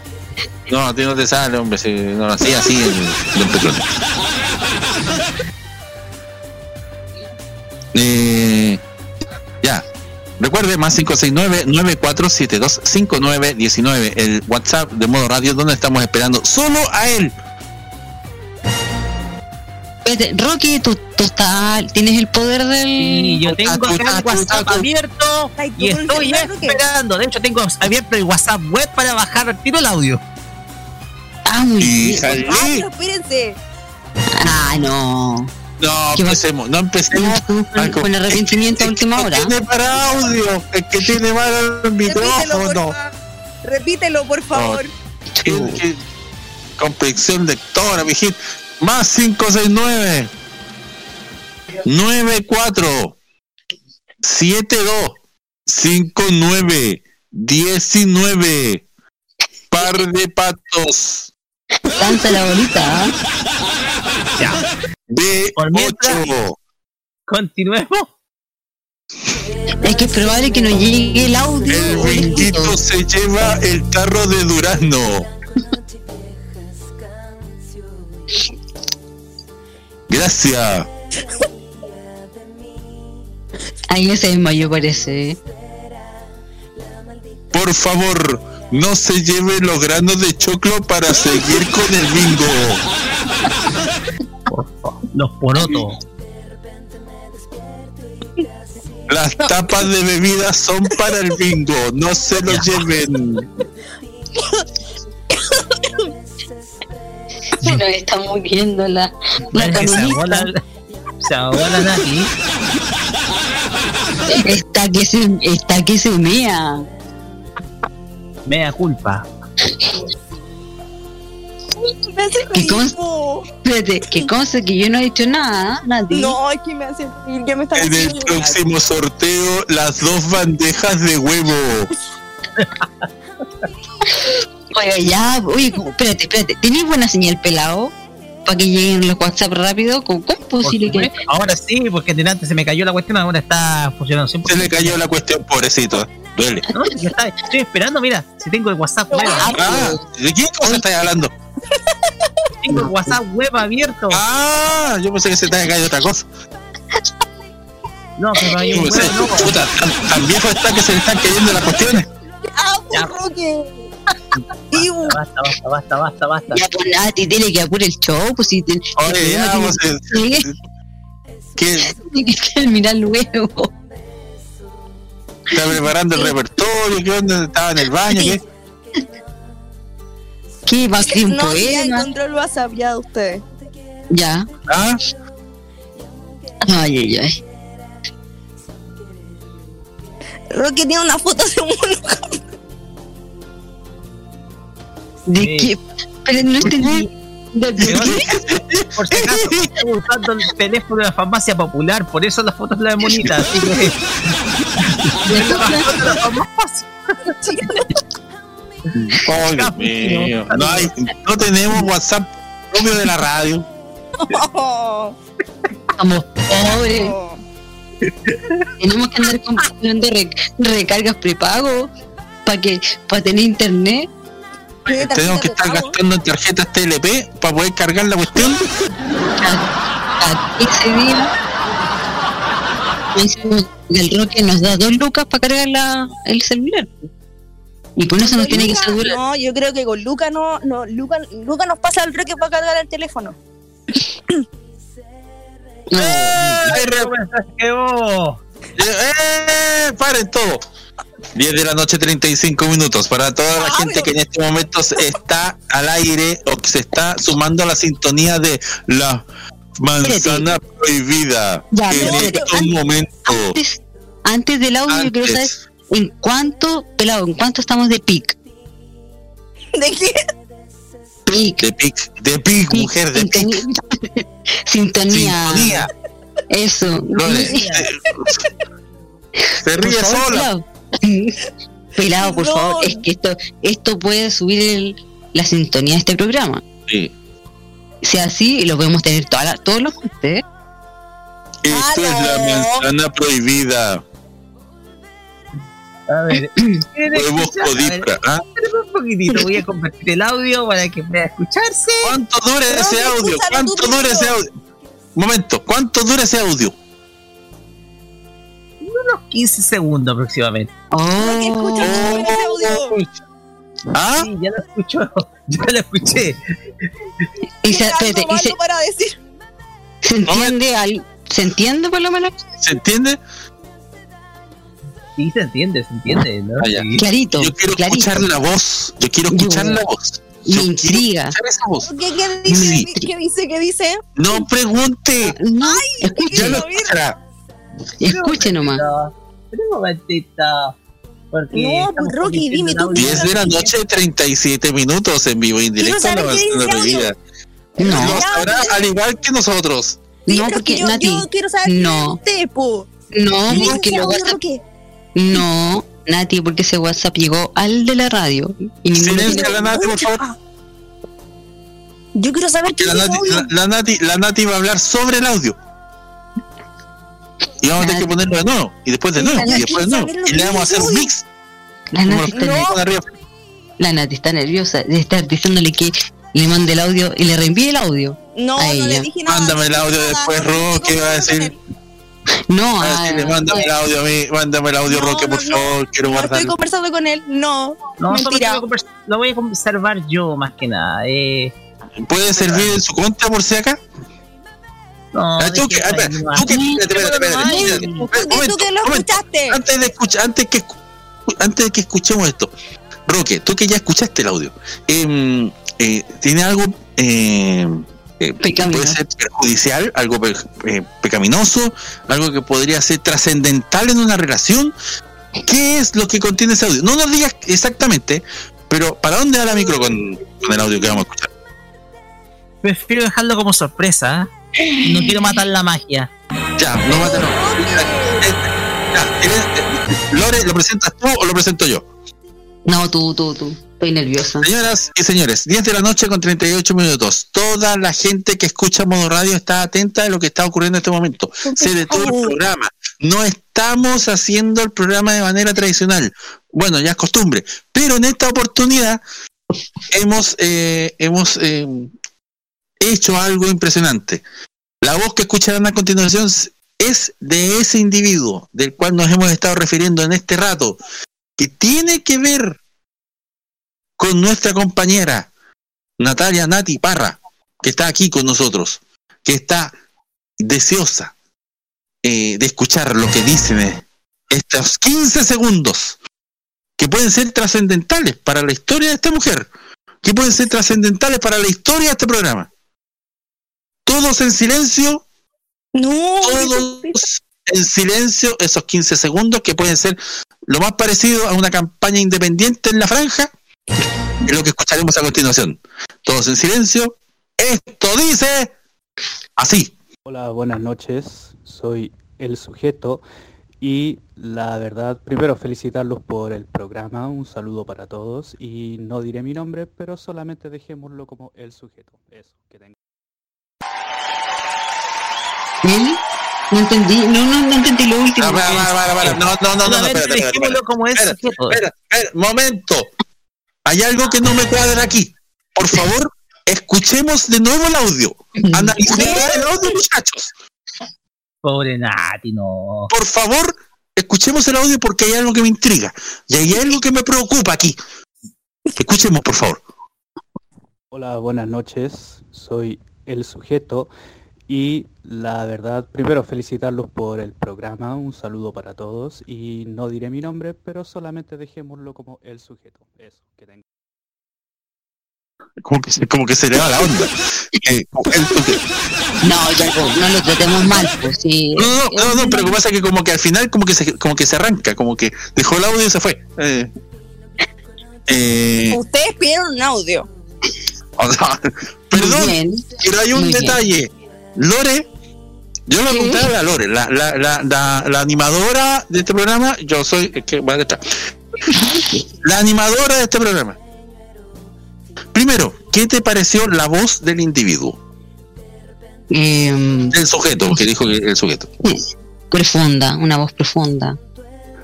No, a ti no te sale, hombre, si no lo hacía así en Don Petronio. Eh, ya. Recuerde, más 569-9472-5919, el WhatsApp de modo radio, donde estamos esperando solo a él.
Rocky, tú, tú estás, tienes el poder del.
Y yo tengo acá el WhatsApp abierto
Ay,
y
¿tú
estoy
el
esperando. De hecho, tengo abierto el WhatsApp web para bajar al tiro el audio.
Ah, muy bien.
Híjale.
Pero espérense.
Ah, no.
No
¿Qué va-
empecemos, no empecemos.
Con, con arrepentimiento a
El
última
que
hora.
tiene para audio, el que tiene mal el
Repítelo, por
micrófono.
favor. Repítelo, por favor.
El que- Complexión lectora, mijito. Más 569 94 72 59 19 Par de patos
Lanza la bolita. ¿ah?
Ya. Por mientras-
B8
Continuemos.
Es que es probable que no llegue el audio.
El
o el
vinguito
escrito.
se lleva el tarro de durazno. Gracias.
Ahí se desmayó, parece.
Por favor, no se lleve los granos de choclo para seguir con el bingo.
Los porotos.
Las tapas de bebidas son para el bingo, no se lo lleven.
Se nos está muriendo la, la
la, se ahogó la Nati.
Está que se, está que se mea.
Mea culpa.
Me hace
¿Qué
reír.
cons-
po.
Espérate, que conste que yo no he dicho nada, nadie.
No, es que me hace reír. Ya me está
En el
llorar.
próximo sorteo, las dos bandejas de huevo.
Oiga, ya, oye, espérate, espérate. ¿Tenéis buena señal pelado? Para que lleguen los WhatsApp rápido. ¿Cómo cómo es
Por
posible que.?
Ahora sí, porque delante se me cayó la cuestión, ahora está funcionando 100%.
Se le cayó la cuestión, pobrecito. Duele.
No, ya está. Estoy esperando, mira, si tengo el WhatsApp web,
Ah, ¿de qué cosa estás hablando?
tengo el WhatsApp web abierto.
Ah, yo pensé que se te había caído otra cosa.
No, no hay un
puta, tan, tan viejo está que se le están cayendo las cuestiones.
Ah,
Ya. Basta, basta, basta, basta, basta.
Ya, pues nada, te tiene que apurar el show, pues si te.
Oye, ya, vamos a-
tiene-
que
luego.
está preparando el repertorio, ¿qué onda? Estaba en el baño, ¿qué?
¿Qué? ¿Va a escribir un
No, ya
poema?
encontró el WhatsApp ya de ustedes.
Ya.
¿Ah?
Ay, ay, ay.
Roque tiene una foto de un mono.
¿De
Sí.
qué? Pero no entendí. ¿De
¿De
qué?
Por si acaso, estoy usando el teléfono de la farmacia popular, por eso las fotos de la monita, así que. De.
Ay, Dios mío. No, hay, no tenemos WhatsApp propio de la radio.
Oh,
Estamos pobres.
oh.
Tenemos que andar comprando re- recargas prepago para que para tener internet.
¿Tiene
Tenemos que estar gastando en tarjetas TLP para poder cargar la cuestión.
Ese día el Roque nos da dos lucas para cargar la, el celular. Y por eso nos
Con
tiene que asegurar.
No, yo creo que con Luca no, no Luca, Luca nos pasa el Roque para cargar el teléfono.
No,
¡Eh! ¡Eh! ¡Paren todo! 10 de la noche, 35 minutos. Para toda la
Ah,
gente que en este momento se está al aire o que se está sumando a la sintonía de la manzana prohibida.
Ya,
en estos
antes-
momentos.
antes, antes del audio, yo quiero saber
Antes.
en cuánto, pelado, en cuánto estamos de pic.
¿De qué?
Pic.
De pic, de pic,
pic,
mujer, de pic.
sintonía. Sintonía. Eso.
Se, ríe sola.
Pelado, por
No.
favor, es que esto, esto puede subir el- la sintonía de este programa.
Sí.
Si así, lo podemos tener toda la- todos los martes.
Esto es la manzana prohibida.
A ver,
Podemos codipra, ¿ah?
un poquitito, voy a compartir el audio para que pueda escucharse.
¿Cuánto dura ese audio? ¿Cuánto dura ese audio? Momento, ¿cuánto dura ese audio?
Unos 15 segundos aproximadamente.
Ay, que escucha
Oh,
ese audio.
¿Ah?
Sí, ya lo escucho, ya lo escuché.
y se, espérate, y se,
para decir.
se entiende al, ¿Se entiende por lo menos?
¿Se entiende?
Sí, se entiende, se entiende, ¿no?
Ah, ya.
Sí.
Clarito.
Yo quiero
clarito.
escuchar la voz. Yo quiero escuchar
Yo-
la voz.
Me
Yo quiero
intriga.
escuchar esa voz.
¿Qué, qué dice?
Sí.
¿Qué dice? ¿Qué dice?
No pregunte.
No,
Ya
escuche,
lo escuchará.
Escuche nomás.
Pero un momentito. Porque
No, pues, Rocky, dime tú
audio.
10 de la noche, 37 minutos en vivo y en directo.
saber
la. Prohibida.
No,
Lo sabrá al igual que nosotros.
Sí,
no, porque
que yo,
Nati,
yo quiero saber
no.
qué dice, po.
no,
¿Qué
porque lo WhatsApp, no, Nati, porque ese WhatsApp llegó al de la radio y tiene-
la Nati, por favor.
Yo quiero saber qué
Que la Nati, la Nati, la Nati va a hablar sobre el audio. Y vamos a tener que ponerlo de nuevo. Y después de nuevo. Y después de nuevo. Y le vamos a hacer un mix.
La Nati, está, la Nati nerviosa de estar diciéndole que le mande el audio y le reenvíe el audio.
No,
a
no le dije nada.
Mándame el audio
Nada,
después, Ro, ¿qué va a decir?
No,
A decirle, mándame el audio a mí, mándame el audio,
No,
Roque,
no,
por
no.
favor, quiero
No estoy
guardarlo.
conversando con él. No,
No, lo voy a conservar yo más que nada. Eh,
¿Puede servir en su contra por si acá?
No,
tú que,
lo escuchaste.
Antes de escuchar, antes que antes de que escuchemos esto, Roque, tú que ya escuchaste el audio, em, eh, ¿tiene algo eh, eh, puede ser perjudicial, algo pe- eh, pecaminoso, algo que podría ser trascendental en una relación? ¿Qué es lo que contiene ese audio? No nos digas exactamente, pero ¿para dónde va la micro con, con el audio que vamos a escuchar?
Prefiero dejarlo como sorpresa. No quiero matar la magia.
Ya, no mate, no. Ya, ¿eres- eh, Lore, ¿lo presentas tú o lo presento yo?
no, tú, tú, tú. Estoy nerviosa.
Señoras y señores, 10 de la noche con 38 minutos. Toda la gente que escucha Modo Radio está atenta de lo que está ocurriendo en este momento. Se detuvo el programa. No estamos haciendo el programa de manera tradicional. Bueno, ya es costumbre. Pero en esta oportunidad hemos, eh, hemos eh, hecho algo impresionante. La voz que escucharán a continuación es de ese individuo del cual nos hemos estado refiriendo en este rato, que tiene que ver con nuestra compañera Natalia Nati Parra, que está aquí con nosotros, que está deseosa eh, de escuchar lo que dicen estos 15 segundos, que pueden ser trascendentales para la historia de esta mujer, que pueden ser trascendentales para la historia de este programa. Todos en silencio,
No,
todos en silencio esos 15 segundos que pueden ser lo más parecido a una campaña independiente en la franja, es lo que escucharemos a continuación. Todos en silencio. Esto dice así.
Hola, buenas noches. Soy el sujeto y la verdad, primero felicitarlos por el programa, un saludo para todos y no diré mi nombre, pero solamente dejémoslo como el sujeto. Eso, que tengan.
¿Eh? No entendí, no, no, no entendí lo último.
Ah, para, para, para, para. No, no, no, no, no, espérate, espérate,
como es
espera,
sujeto.
espera, espera, momento. Hay algo que no me cuadra aquí. Por favor, escuchemos de nuevo el audio. Analicemos el audio, muchachos.
Pobre Nati, no.
Por favor, escuchemos el audio porque hay algo que me intriga. Y hay algo que me preocupa aquí. Escuchemos, por favor.
Hola, buenas noches. Soy el sujeto y la verdad, primero felicitarlos por el programa, un saludo para todos y no diré mi nombre, pero solamente dejémoslo como el sujeto. Eso, que tengan.
Como que, se- como que se le va la onda. Eh,
No, ya, no lo tratemos mal, pues sí.
no, no, no, no, pero lo que pasa es que como que al final como que se, como que se arranca, como que dejó el audio y se fue. Eh, eh,
Ustedes pidieron un audio.
o sea,
Muy
perdón,
bien.
pero hay un detalle. Lore, yo le pregunté a la Lore, la, la, la, la, la animadora de este programa, yo soy el que va detrás. La animadora de este programa. Primero, ¿qué te pareció la voz del individuo?
Eh,
Del sujeto, que dijo el sujeto.
profunda, una voz profunda.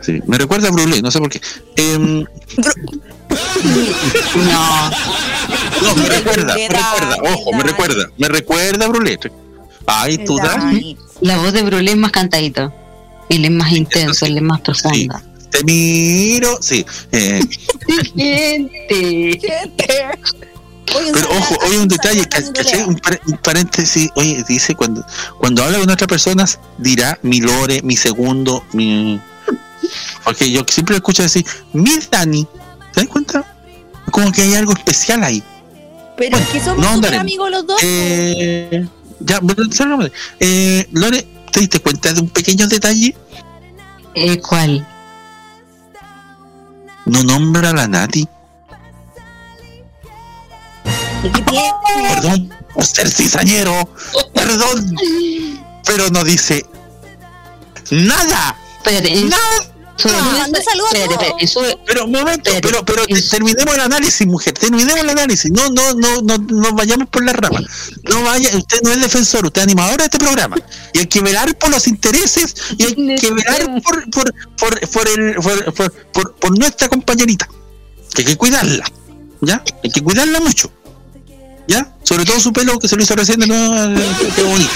Sí, me recuerda a Brulé, no sé por qué. Em,
No,
no, me recuerda, me recuerda, ojo, me recuerda, me recuerda a Brulé. Ay, tú das.
la voz de Brulé es más cantadita. Él es más intenso, él es más profundo.
Te miro, sí. Eh,
Gente.
pero ojo, oye, un detalle, ¿cachai? Un, par- un paréntesis, oye, dice cuando cuando habla con otras personas, dirá mi lore, mi segundo, mi. Porque yo siempre escucho decir, mi Dani, ¿te das cuenta? Como que hay algo especial ahí.
Pero es que somos
no
amigos los dos.
Eh, ya, bueno, eh, Lore, ¿te diste cuenta de un pequeño detalle?
Eh, ¿Cuál?
No nombra a la Nati. Perdón ser cizañero. Perdón. Pero no dice nada.
Espérate,
Nada. Pero un momento, pero, pero te- terminemos el análisis, mujer, terminemos el análisis. No, no, no, no, no vayamos por la rama. No vaya, usted no es defensor, usted es animador de este programa. Y hay que velar por los intereses y hay que velar por, por, por, por el, por, por, por- por nuestra compañerita. Que hay que cuidarla. ¿Ya? Hay que cuidarla mucho. ¿Ya? Sobre todo su pelo que se lo hizo recién, ¿no? Qué bonito.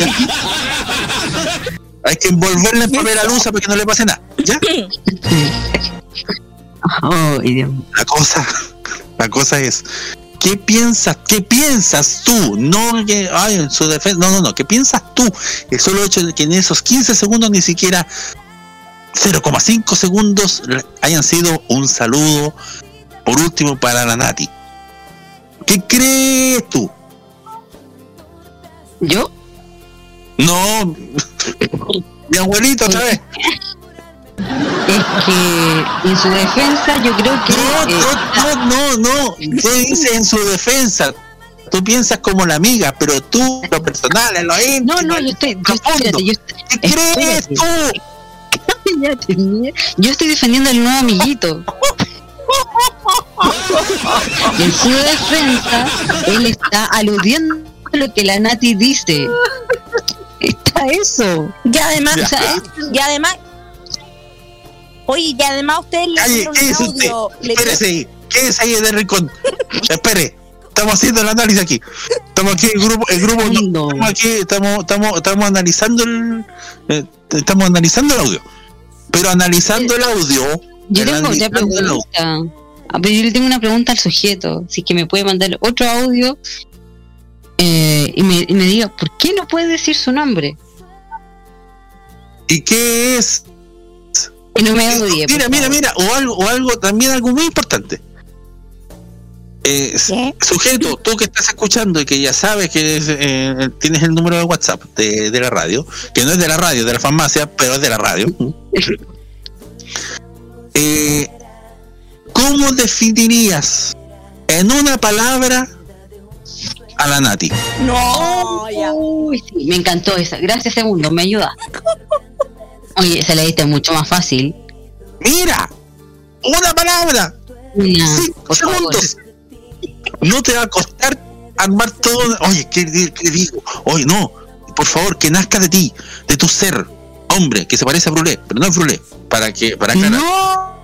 ¿Ya? Hay que envolverla en papel alusa para que no le pase nada. ¿Ya?
Oh.
La cosa, la cosa es, ¿qué piensas, qué piensas tú? No que, ay, en su defensa, no, no, no, ¿qué piensas tú? El solo hecho de que en esos 15 segundos ni siquiera 0,5 segundos hayan sido un saludo, por último, para la Nati. ¿Qué crees tú?
¿Yo?
No, mi abuelito otra vez.
Es que en su defensa yo creo que...
No,
eh,
no, no, no. Tú dices en su defensa. Tú piensas como la amiga, pero tú, lo personal, en lo íntimo,
no, no, yo estoy... Yo, espérate, yo,
¿Qué crees tú?
yo estoy defendiendo al nuevo amiguito. En su defensa, él está aludiendo a lo que la Nati dice. Eso.
Y además,
Ya.
o sea, y además, oye, y además ustedes le
Calle,
dieron
¿qué
un
es usted?
audio. le
Espérese ahí. ¿Qué es ahí de rincón? Espere. Estamos haciendo el análisis aquí. Estamos aquí, el grupo, el grupo, no,
No.
estamos aquí, estamos, estamos, estamos analizando el, eh, estamos analizando el audio. Pero analizando el audio,
Yo tengo otra
el
pregunta. Ah, pero yo le tengo una pregunta al sujeto. Si es que me puede mandar otro audio eh, y, me, y me diga, ¿por qué no puede decir su nombre?
¿Y qué es?
Que no me odie.
Mira, mira, mira, o algo, o algo, también algo muy importante. Eh, sujeto, tú que estás escuchando y que ya sabes que es, eh, tienes el número de WhatsApp de, de la radio, que no es de la radio, de la farmacia, pero es de la radio. Eh, ¿Cómo definirías en una palabra a la Nati?
No, ya.
Uy, sí, me encantó esa. Gracias, segundo, me ayuda. Oye, se la diste mucho más fácil.
Mira, una palabra,
Una,
cinco
favor.
segundos. No te va a costar armar todo. Oye, ¿qué, qué digo? Oye, no, por favor, que nazca de ti, de tu ser, hombre, que se parece a Brulé, pero no es Brulé, para que, para aclarar.
No,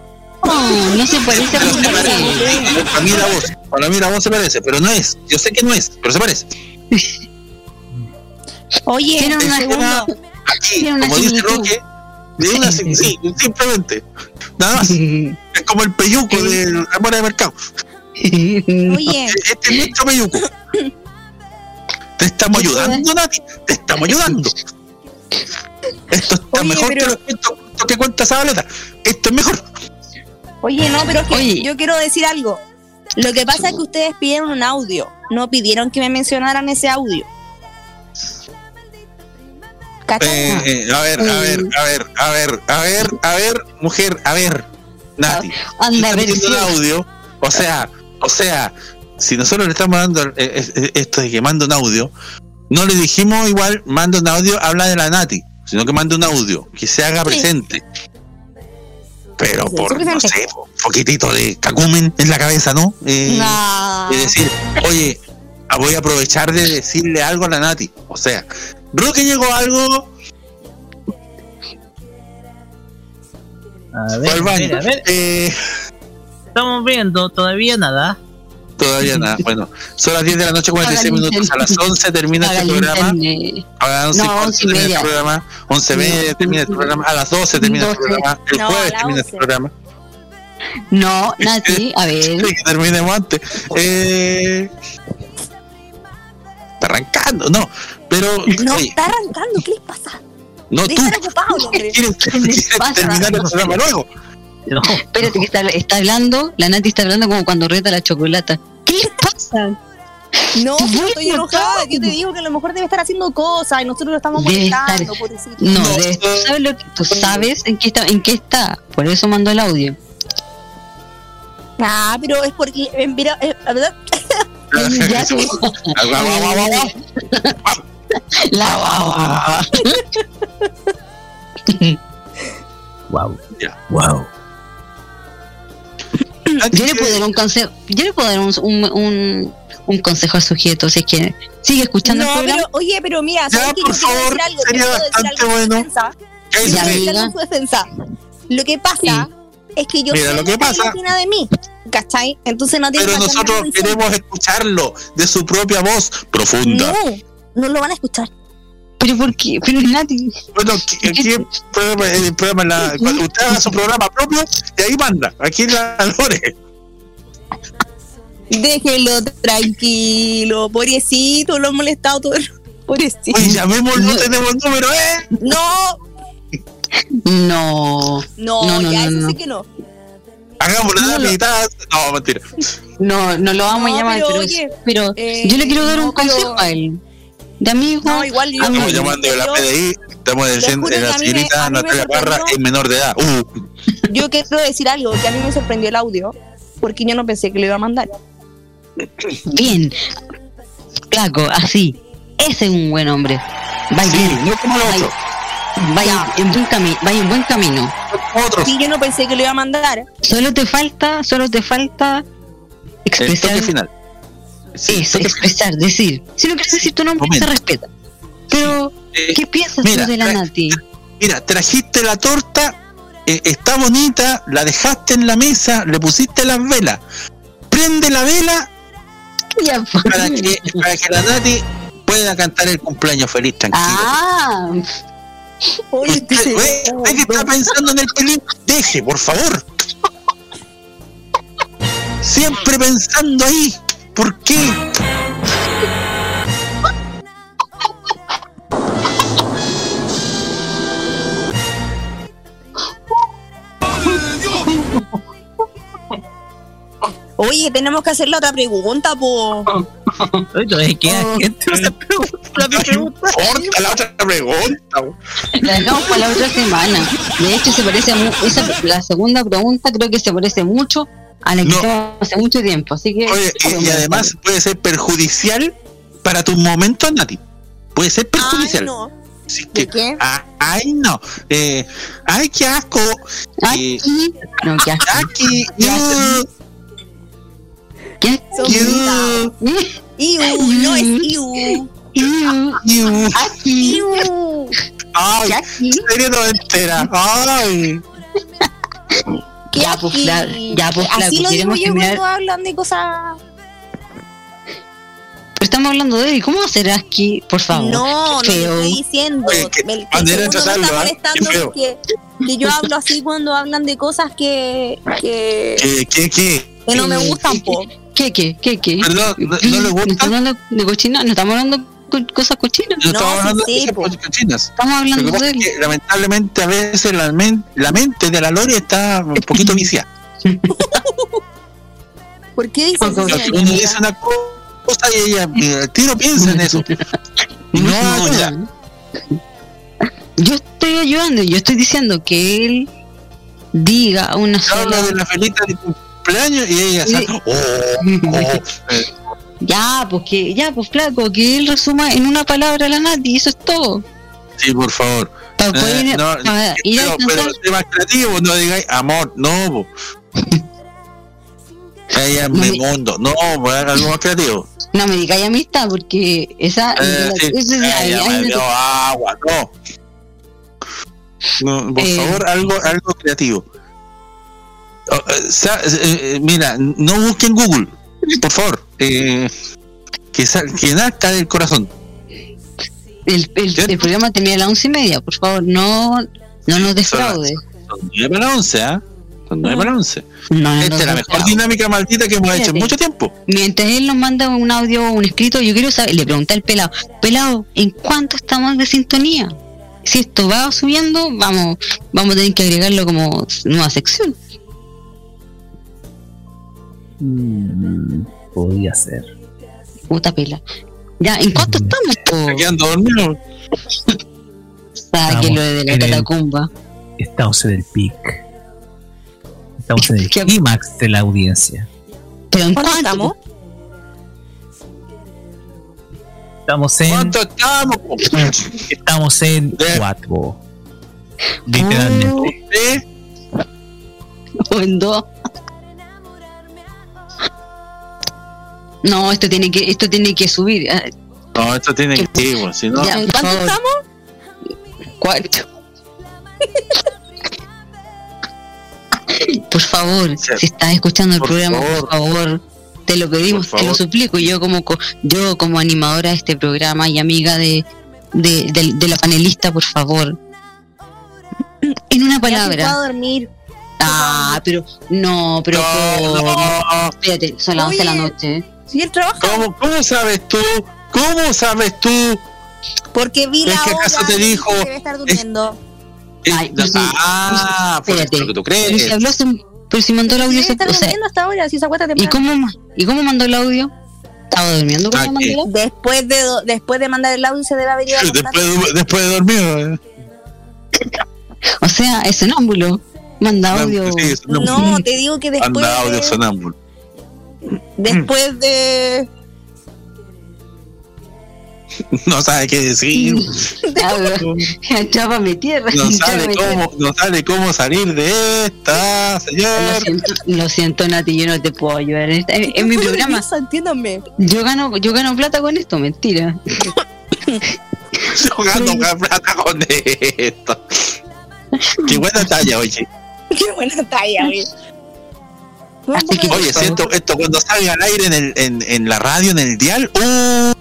no, no se parece a Brulé.
Para mí la voz, para mí la voz se parece, pero no es. Yo sé que no es, pero se parece.
Oye,
Tiene una
segundo,
Aquí,
Tiene una
como dice
similitud.
Roque, de una sim- sí, simplemente. Nada más. Es como el peyuco de la mora de mercado.
oye,
Este es nuestro peyuco. Te estamos ayudando, Nati. Te estamos ayudando. Esto está
Oye,
mejor
pero-
que cuentos cuentos que cuenta Zabaleta. Esto es mejor.
oye, no, pero es que
Oye.
yo quiero decir algo. Lo que pasa es que ustedes pidieron un audio, no pidieron que me mencionaran ese audio.
Eh, eh, a ver, a ver, a ver, a ver, a ver, a ver, mujer, a ver, Nati.
Anda, a
Está
ver,
pidiendo
sí.
el audio, o sea, o sea, si nosotros le estamos dando eh, esto de que manda un audio, no le dijimos igual, manda un audio, habla de la Nati, sino que manda un audio, que se haga
Sí.
presente. Pero
Sí,
por, no sé, un poquitito de cacumen en la cabeza, ¿no? Eh,
No.
de decir, oye, ah, voy a aprovechar de decirle algo a la Nati. O sea, Roque llegó algo.
A
al baño.
ver, a ver.
Eh,
Estamos viendo, todavía nada.
todavía nada. Bueno, son las 10 de la noche, 46
Apaga el
minutos. A las
internet.
11 termina
Apaga
este
el
programa. A las 11
No,
y cuarto
11 y
termina
media.
este programa. 11 y media termina este programa. A las 12 termina este
12.
programa. El
No,
jueves termina este
11.
programa.
No, Nati, a ver.
Sí, que terminemos antes. Eh, arrancando, no. Pero.
No
oye,
está arrancando, ¿qué les pasa?
no tú.
ocupado.
¿Quieres, quieres
pasa?
terminar el programa luego?
No.
Espérate que está, está hablando, la Nati está hablando como cuando reta la chocolata. ¿Qué les pasa?
No,
voy
estoy enojada, yo te digo que a lo mejor debe estar haciendo cosas y nosotros lo estamos
Debe estar-
molestando, pobrecito.
No,
No,
debes- tú
eh,
sabes lo que tú sabes en qué está, en qué está. Por eso mandó el audio.
Ah, pero es porque, eh, mira, eh, la verdad,
Ya
guau, guau.
La guagua.
Wow. Wow.
Yo le puedo dar un consejo, yo le puedo dar un, un, un, un consejo al sujeto, si es que sigue escuchando el
no,
programa.
pero, oye, pero mira,
por favor,
algo,
sería bastante bueno.
Lo que pasa es que yo
Mira, lo que pasa-
de mí, ¿cachai? Entonces no tiene
Pero nosotros queremos escucharlo de su propia voz profunda.
No, no lo van a escuchar.
Pero por qué, pero Nati,
Bueno, aquí el programa, el programa la, cuando usted haga su programa propio, y ahí manda, aquí en la Lore.
Déjenlo tranquilo, pobrecito, lo han molestado todo el... Pobrecito.
Oye, llamémoslo, tenemos número, ¿eh?
No,
no,
no,
No, no,
ya,
no,
eso
no.
sí que no.
Hagámosle
No,
la mitad. No, mentira.
no, no lo vamos
No,
a llamar,
pero
pero,
oye,
pero
eh,
yo le quiero dar
no,
un
pero-
consejo a él. De amigo,
No, igual yo...
Amigo,
Estamos llamando de la PDI, estamos diciendo que la
a
señorita
a
Natalia Parra es menor de edad. Uh,
Yo quiero decir algo, que a mí me sorprendió el audio, porque yo no pensé que lo iba a mandar.
bien, flaco, así. Ese es un buen hombre. Va
sí,
bien,
no como otros.
vaya en buen camino, vaya en buen camino.
Otros.
Sí, yo no pensé que lo iba a mandar.
Solo te falta, solo te falta
El
expresar
toque final. Sí,
eso,
toque
expresar, decir. Si no quieres decir tu nombre,
Momento.
se respeta. Pero,
Eh,
¿qué piensas
mira,
tú de la Nati?
Mira, trajiste la torta, eh, está bonita, la dejaste en la mesa, le pusiste las velas. Prende la vela
Ya,
para que, para que la Nati pueda cantar el cumpleaños feliz, tranquilo.
Ah,
Oye,
Usted, ve, ve que está pensando en el pelín. Deje, por favor. Siempre pensando ahí. ¿Por qué?
Oye, tenemos que hacer la otra pregunta, po.
Gente no se pregunta la
No
pregunta.
importa la otra pregunta.
la dejamos para la otra semana. De hecho, se parece mu- esa, la segunda pregunta creo que se parece mucho a la que
No.
hace mucho tiempo. Así que
Oye, y, y además puede ser perjudicial para tus momentos, Nati. Puede ser
Ay,
perjudicial.
no.
Así
¿De
que,
qué?
ah, ay, no. Eh, ay, qué asco. Eh,
aquí, no, que asco.
aquí,
¿Qué
uh,
¿Qué?
Iu, no es Iu.
you.
Aquí,
Iu.
Ay,
¿Qué aquí?
serie no entera. Ay.
¿Qué
Ya, pues, ya, pues,
Así lo digo yo
terminar-
cuando hablan de cosas.
Pero estamos hablando de él. ¿Cómo va a ser aquí? Por favor.
No, no te estoy diciendo. Que yo hablo así cuando hablan de cosas que, que,
¿Qué, qué, qué?
que no me
Eh,
gustan,
¿qué-
po.
¿Qué, qué, qué, qué?
Perdón, ¿no, no le
¿No
gusta?
estamos hablando de cochina? ¿No estamos hablando de co- cosas cochinas?
No, estamos
sí,
hablando
sí,
de cosas cochinas.
Estamos hablando de
es
él.
que lamentablemente a veces la, men- la mente de la Lore está un poquito viciada.
¿Por qué dices
uno dice una cosa y ella al tiro piensa en eso. Y no ayuda.
Yo estoy ayudando, yo estoy diciendo que él diga una
Habla
sola.
de la felita de cumpleaños y ella
Sí.
sale, oh, oh,
Ya, pues que, ya, pues flaco, que él resuma en una palabra a la Nati, eso es todo.
sí, por favor.
Para poder
Eh,
ir,
no,
para ir a
pero, pero temas creativos, no digáis amor, no. Ella es
No
mi
me-
mundo, no, pues haga algo más creativo.
No me digáis amistad, porque esa.
Eh, sí,
eso es-
me dio agua, no. No, por
Eh.
favor, algo, algo creativo. Eh, mira, no busquen Google, por favor. Eh, que, que nazca del corazón.
El, el, programa tenía a las once y media, por favor, no, no nos defraude.
Son nueve para once, ¿ah? Son nueve para once. Esta es la mejor dinámica maldita que hemos hecho en mucho tiempo.
Mientras él nos manda un audio o un escrito, yo quiero saber, le pregunté al pelado, pelado, ¿en cuánto estamos de sintonía? Si esto va subiendo, vamos, vamos a tener que agregarlo como nueva sección.
Mm, podría ser.
Puta pela. Ya, ¿en cuánto mm. estamos?
Está quedando dormido.
Sáquelo de la catacumba.
Estamos en el pic. Estamos en el clímax de la audiencia.
¿Pero en cuánto
estamos?
Estamos en.
¿Cuánto estamos?
Estamos en cuatro. Literalmente.
O en dos. No, esto tiene que, esto tiene que subir. Ah,
no, esto tiene que ir, si no.
¿En cuánto estamos?
Cuarto. por favor, si estás escuchando el programa, por favor, te lo pedimos, te lo suplico. Yo como yo como animadora de este programa y amiga de, de, la panelista, por favor. En una palabra.
dormir.
Ah, pero no, pero espérate, son las 11 de la noche.
¿Cómo, ¿Cómo sabes tú? ¿Cómo sabes tú?
Porque vi la
¿Es que acaso te dijo?
Que debe estar durmiendo.
Ay, pues
ah,
pues,
espérate. lo que tú crees. Pero
si, habló, pero si mandó el audio.
Se, o sea, hasta ahora, si se
¿y cómo, ¿Y cómo mandó el audio? ¿Estaba durmiendo cuando mandó el audio?
Después de, después de mandar el audio se debe haber ido a
después, de, después de dormir. Eh.
O sea, es sonámbulo. Manda audio.
no, te digo que después.
Manda audio sonámbulo.
Después de.
No sabe qué decir.
Chapa mi tierra.
No sabe, cómo, no sabe cómo salir de esta, señor.
Lo siento, lo siento, Nati, yo no te puedo ayudar. En, mi programa.
Entiéndame.
Yo gano, yo gano plata con esto, mentira.
yo gano plata con esto. Qué buena talla, oye.
Qué buena talla, oye.
Oye, siento esto cuando salga al aire en, el, en, en la radio, en el dial, uh,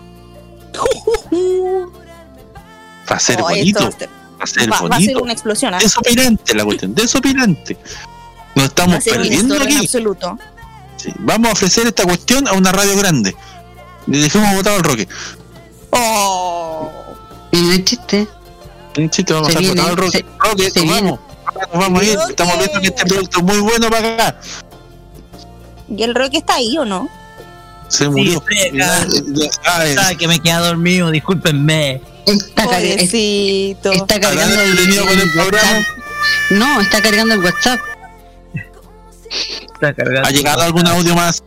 va a ser bonito. Va a ser bonito. Va a ser
una explosión. ¿eh?
Desopilante la cuestión, desopilante. Nos estamos perdiendo aquí.
absoluto.
Sí. Vamos a ofrecer esta cuestión a una radio grande. Le dejemos votado al Roque.
Oh. Y no es chiste.
Un chiste, vamos a hacer votado al Roque. Roque, vamos. Nos vamos a ir. Estamos viendo que este producto es muy bueno para acá.
¿Y el Roque está ahí o no?
Se murió.
Sí, que me queda dormido, discúlpenme.
Está,
Pobrecito.
está cargando el,
con el programa?
No, está cargando el WhatsApp.
Está cargando.
¿Ha llegado algún audio más?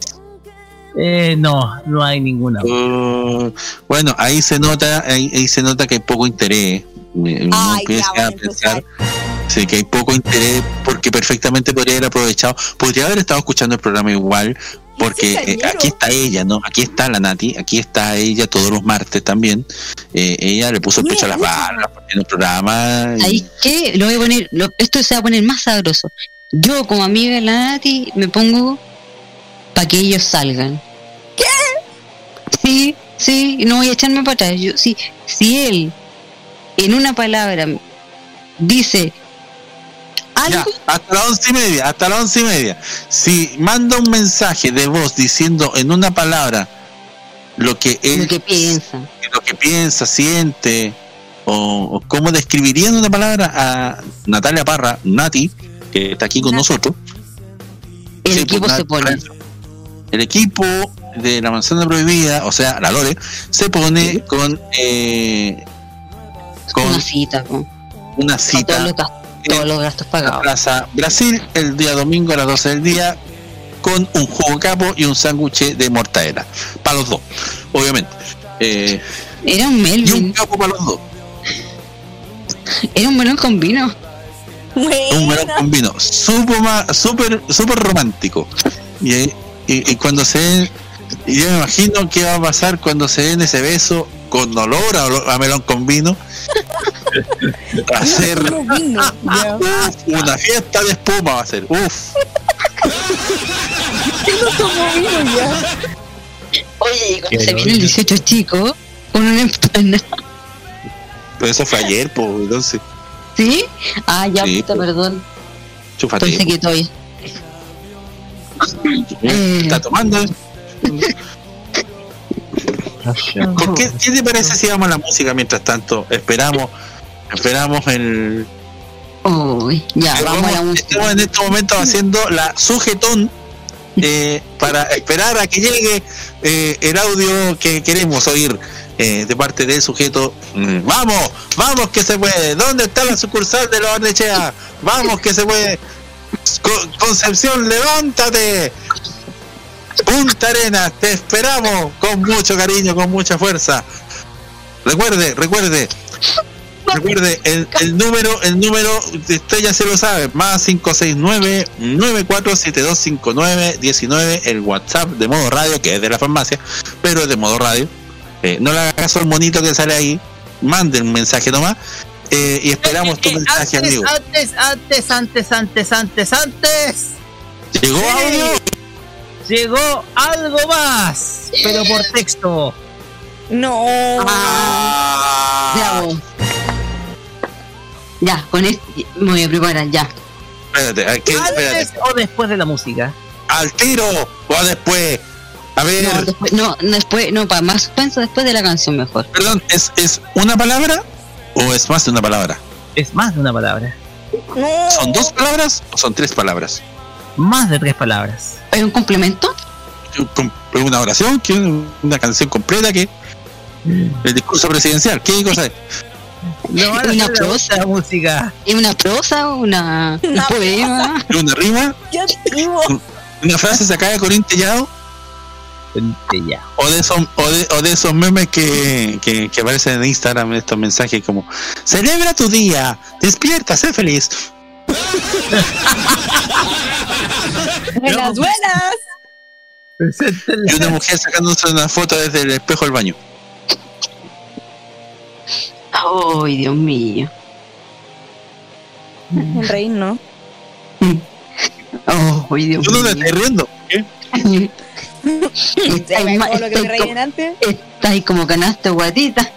Eh, no, no hay ninguna.
Uh, bueno, ahí se nota, ahí, ahí, se nota que hay poco interés. Me,
Ay,
empieza a pensar sí, que hay poco interés porque perfectamente podría haber aprovechado, podría haber estado escuchando el programa igual, porque eh, aquí está ella, ¿no? Aquí está la Nati, aquí está ella todos los martes también. Eh, ella le puso pecho a las barras en el programa.
Ahí que lo voy a poner, esto se va a poner más sabroso. Yo como amiga de la Nati me pongo para que ellos salgan.
¿Qué?
Sí, sí, no voy a echarme para atrás. Yo, sí, si él en una palabra dice
hasta las once y media, hasta las once y media. Si manda un mensaje de voz diciendo en una palabra lo que él
lo que piensa,
lo que piensa, siente, o, cómo describiría en una palabra a Natalia Parra, Nati, que está aquí con nosotros.
El pues, equipo se pone.
El equipo de la manzana prohibida, o sea, la Lore, se pone con, eh,
con una cita.
Una cita
todos los gastos pagados.
Plaza Brasil, el día domingo a las 12 del día, con un jugo capo y un sándwich de mortadela. Para los dos, obviamente. Eh,
Era un Melvin.
Y un capo para los dos.
Era un melón con vino.
Un melón con vino. Súper, súper romántico. Y, y, cuando se den, y yo me imagino qué va a pasar cuando se den ese beso con olor a, a melón con vino va a ser una fiesta de espuma va a ser uf
no ya.
Oye, cuando se viene el 18 chico, con una empanada.
Pero eso fue ayer, pues, entonces.
¿Sí? Ah, ya,
Sí,
puta, perdón.
Chúfate.
Entonces que estoy. Eh,
Está tomando. ¿Con ¿Qué, ¿Qué te parece si vamos a la música mientras tanto? Esperamos, esperamos el.
Uy, ya, vamos a la música.
Estamos en este momento haciendo la sujetón eh, para esperar a que llegue eh, el audio que queremos oír eh, de parte del sujeto. Mm, Vamos, vamos que se puede. ¿Dónde está la sucursal de los Arnechea? Vamos que se puede. Co- Concepción, levántate. Punta Arenas, te esperamos con mucho cariño, con mucha fuerza. Recuerde, recuerde, recuerde el, el número, el número, usted ya se lo sabe, más 569-947259-19, el WhatsApp de modo radio, que es de la farmacia, pero es de modo radio. Eh, no le haga caso al monito que sale ahí, mande un mensaje nomás eh, y esperamos tu mensaje,
antes,
amigo.
antes, antes, antes, antes, antes, antes.
¿Llegó audio?
Llegó algo más, pero por texto.
No.
Ya, vos. Ya, con esto me voy a preparar, ya.
Espérate, aquí, espérate.
¿Antes o después de la música?
al tiro o después. A ver,
No, después, no, después, no, para más suspenso después de la canción mejor.
perdón, ¿es, ¿es una palabra o es más de una palabra?
Es más de una palabra.
No.
¿Son dos palabras o son tres palabras?
Más de tres palabras.
¿Hay un complemento?
¿Con- ¿Una oración? ¿Qué? ¿Una canción completa? ¿Qué? ¿El discurso presidencial? ¿Qué cosa es?
No van a
Una
hacer
prosa.
la música.
¿Es una prosa? ¿Una, un
Una
poema?
¿Una rima?
Qué.
¿Una frase sacada de Corín Tellado? ¿O de esos, o de, o de esos memes que, que, que aparecen en Instagram, estos mensajes como Celebra tu día, despierta, sé feliz.
Buenas, buenas.
Y una mujer sacándose una foto desde el espejo del baño.
Ay, Dios mío.
En reír, ¿no?
Ay, Dios
Yo no me
mío.
estoy riendo. ¿qué?
Está ahí, ma-
Como lo que
está como-
antes.
está ahí como canasta guatita.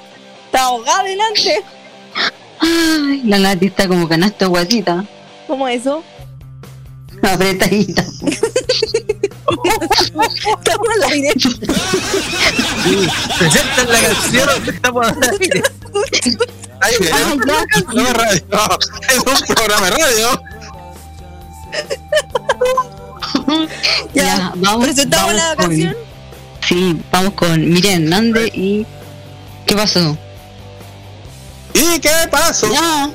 Está ahogada delante.
Ay, la Nati está como canasta guatita.
¿Cómo eso?
Apretadita.
Estamos al aire.
Sí, presentan la canción que estamos al aire.
Ay,
Ah,
no, no es radio, no, es un programa de radio.
Ya,
Ya, vamos.
¿Presentamos
vamos
la
con-
canción?
Sí, vamos con Miriam Hernández y. ¿Qué pasó?
¿Y qué pasó?
Ya.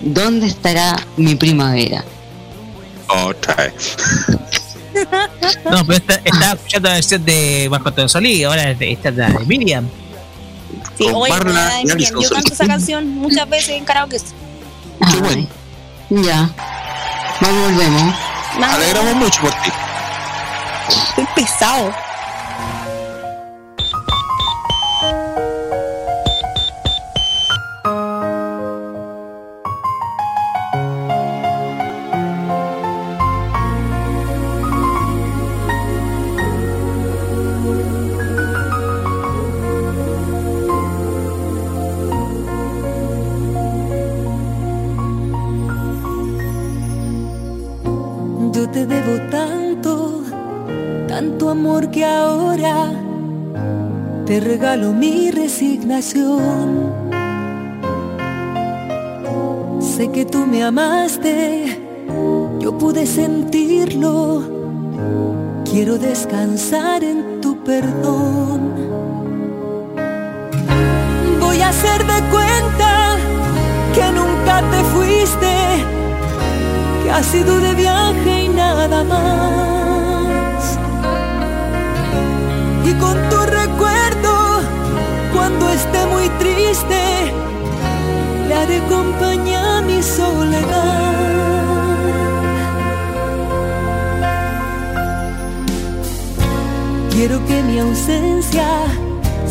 ¿Dónde estará mi primavera?
Otra vez.
No, pero esta, estaba escuchando la versión de Marco Antonio Solí, ahora esta es la de Miriam.
Sí,
Con
oye,
Marla
nada,
y
Miriam, yo canto esa canción muchas veces en karaoke.
Ay,
bueno.
Ya. Vamos, volvemos.
Nada,
Alegramos mucho por ti.
Estoy pesado.
Tanto amor que ahora te regalo mi resignación. Sé que tú me amaste, yo pude sentirlo. Quiero descansar en tu perdón. Voy a hacer de cuenta que nunca te fuiste que ha sido de viaje y nada más. Y con tu recuerdo, cuando esté muy triste, le haré compañía a mi soledad. Quiero que mi ausencia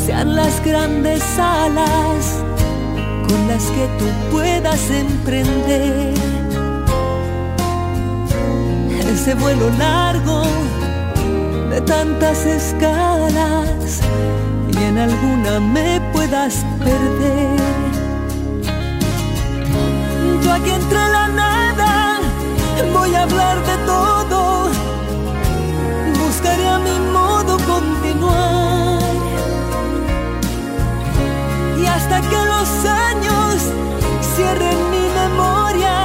sean las grandes alas con las que tú puedas emprender ese vuelo largo de tantas escalas y en alguna me puedas perder. Yo aquí entre la nada voy a hablar de todo, buscaré a mi modo continuar y hasta que los años cierren mi memoria,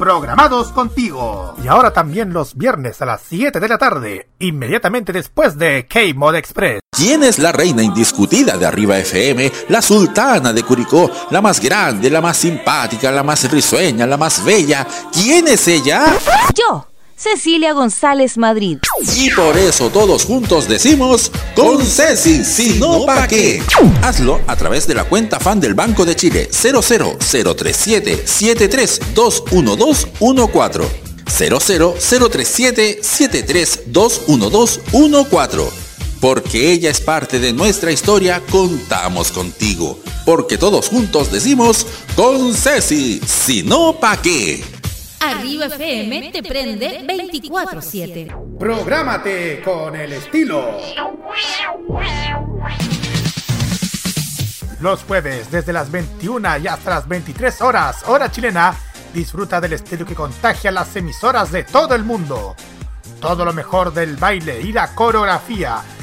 Programados contigo. Y ahora también los viernes a las 7 de la tarde, inmediatamente después de K-Mod Express.
¿Quién es la reina indiscutida de Arriba FM? La sultana de Curicó, la más grande, la más simpática, la más risueña, la más bella. ¿Quién es ella?
Yo, Cecilia González Madrid.
Y por eso todos juntos decimos con Ceci, si no pa' qué. Hazlo a través de la cuenta fan del Banco de Chile 00037 7321214 00037 7321214 Porque ella es parte de nuestra historia, contamos contigo. Porque todos juntos decimos con Ceci, si no pa' qué.
Arriba FM te prende 24-7.
Prográmate con el estilo. Los jueves, desde las 21 y hasta las 23 horas, hora chilena, disfruta del estilo que contagia las emisoras de todo el mundo. Todo lo mejor del baile y la coreografía,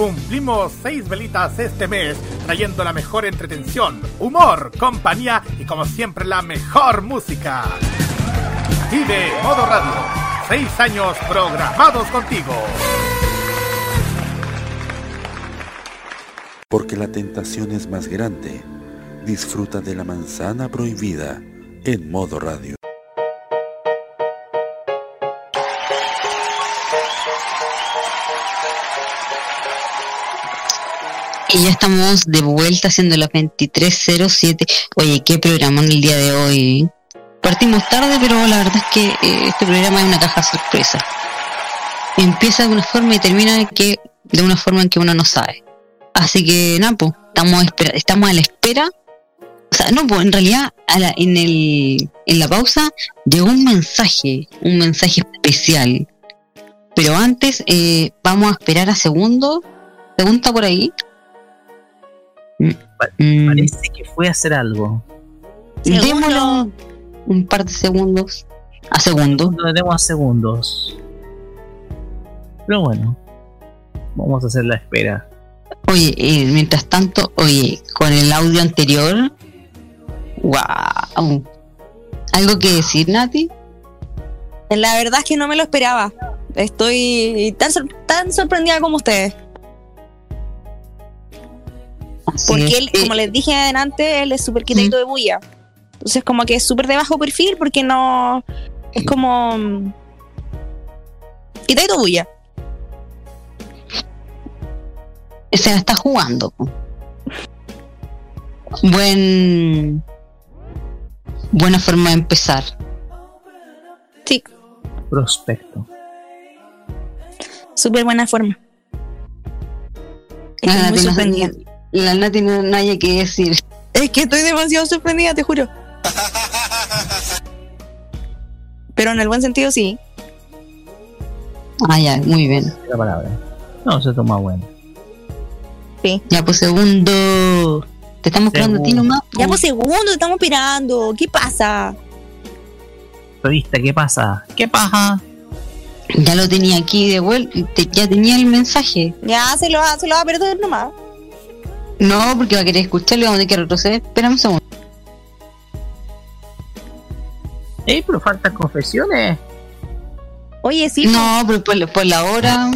Cumplimos seis velitas este mes, trayendo la mejor entretención, humor, compañía y como siempre la mejor música. Vive Modo Radio, seis años programados contigo.
Porque la tentación es más grande. Disfruta de la manzana prohibida en Modo Radio.
Y ya estamos de vuelta haciendo las 23.07. Oye, qué programa en el día de hoy. Partimos tarde, pero la verdad es que eh, este programa es una caja sorpresa. Empieza de una forma y termina que, de una forma en que uno no sabe. Así que, Napo, estamos, estamos a la espera. O sea, no, pues en realidad en, el, en la pausa llegó un mensaje, un mensaje especial. Pero antes eh, vamos a esperar a segundo. Pregunta por ahí.
Mm. Parece que fue a hacer algo.
Démoslo un par de segundos. A segundos.
No demos a segundos. Pero bueno, vamos a hacer la espera.
Oye, eh, mientras tanto, oye, con el audio anterior, wow. ¿Algo que decir, Nati?
La verdad es que no me lo esperaba. Estoy tan, tan sorprendida como ustedes. Porque él, como les dije adelante, él es súper quitadito de bulla. Entonces, como que es súper de bajo perfil porque no. Es como. Mm, quitadito bulla.
Se la está jugando. Buen. Buena forma de empezar.
Sí.
Prospecto.
Súper buena forma.
Estoy muy sorprendida. La Nati no, no hay que decir.
Es que estoy demasiado sorprendida, te juro. Pero en el buen sentido sí.
Ah, ya, muy bien.
La palabra. No, se toma bueno.
Sí.
Ya, pues segundo. Te estamos esperando a ti nomás.
Ya, pues segundo, te estamos esperando. ¿Qué pasa?
Revista, ¿qué pasa? ¿Qué pasa?
Ya lo tenía aquí de vuelta. Ya tenía el mensaje.
Ya, se lo, se lo va a perder nomás.
No, porque va a querer escucharlo y vamos a tener que retroceder. Espérame un segundo.
Eh, pero faltan confesiones.
Oye, sí.
No, pero por, la hora.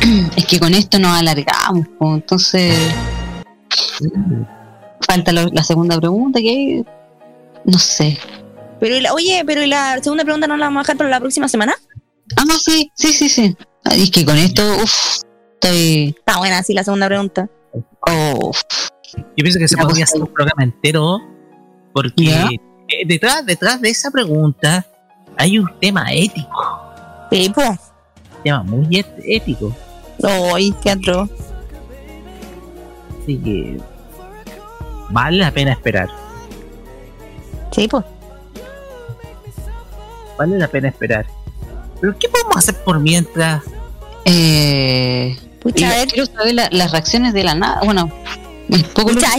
es que con esto nos alargamos, entonces. Falta la, segunda pregunta, que no sé.
Pero oye, pero la segunda pregunta no la vamos a dejar para la próxima semana?
Ah, no, sí, sí, sí, sí. Es que con esto, uff, estoy.
Está buena, sí, la segunda pregunta.
Oh.
Yo pienso que se podría hacer un programa entero porque eh, detrás, detrás de esa pregunta hay un tema ético.
Sí, pues.
Un tema muy ético.
Ay, qué atroz.
Así que vale la pena esperar.
Sí, pues.
Vale la pena esperar. Pero ¿qué podemos hacer por mientras?
Eh, Pucha, a ver. Quiero saber las reacciones de la nada. Bueno,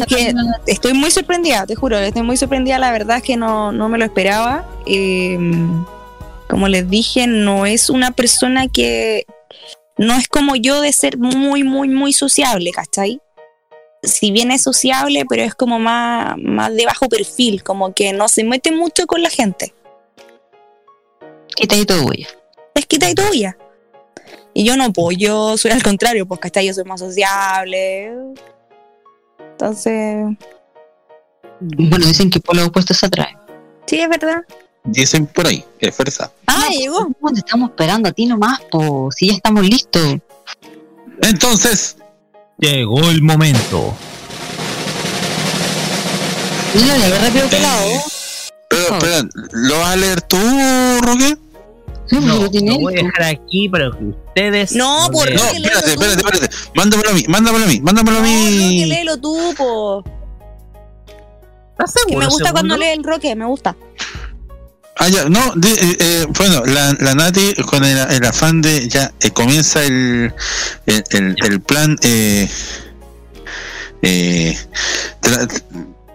que estoy muy sorprendida, te juro, estoy muy sorprendida, la verdad es que no, no me lo esperaba. Em, como les dije, no es una persona que no es como yo de ser muy, muy, muy sociable, ¿cachai? Si bien es sociable, pero es como más, más de bajo perfil, como que no se mete mucho con la gente.
Quitadito bulla.
Es quitadito bulla. Y yo no, pues yo soy al contrario, pues, ¿cachai? Yo soy más sociable entonces.
Bueno, dicen que por los opuestos se atraen.
Sí, es verdad.
Dicen por ahí, es fuerza.
Ah, llegó.
Te estamos esperando a ti nomás, po. Si ya estamos listos.
Entonces.
Llegó el momento.
Mira, le rápido que lado.
Pero, espera, ¿lo vas a leer tú, Roque?
No, lo voy a dejar aquí para que ustedes.
No, por
No, espérate, espérate, espérate. Mándamelo a mí, mándamelo a mí, mándamelo a mí.
No, léelo tú, po.
¿Estás
Que
seguro?
me gusta cuando lee el roque, me gusta.
Ah, ya, no, di- eh, eh, bueno, la, la Nati con el, el afán de ya eh, comienza el, el, el- el plan. Eh, eh, tra-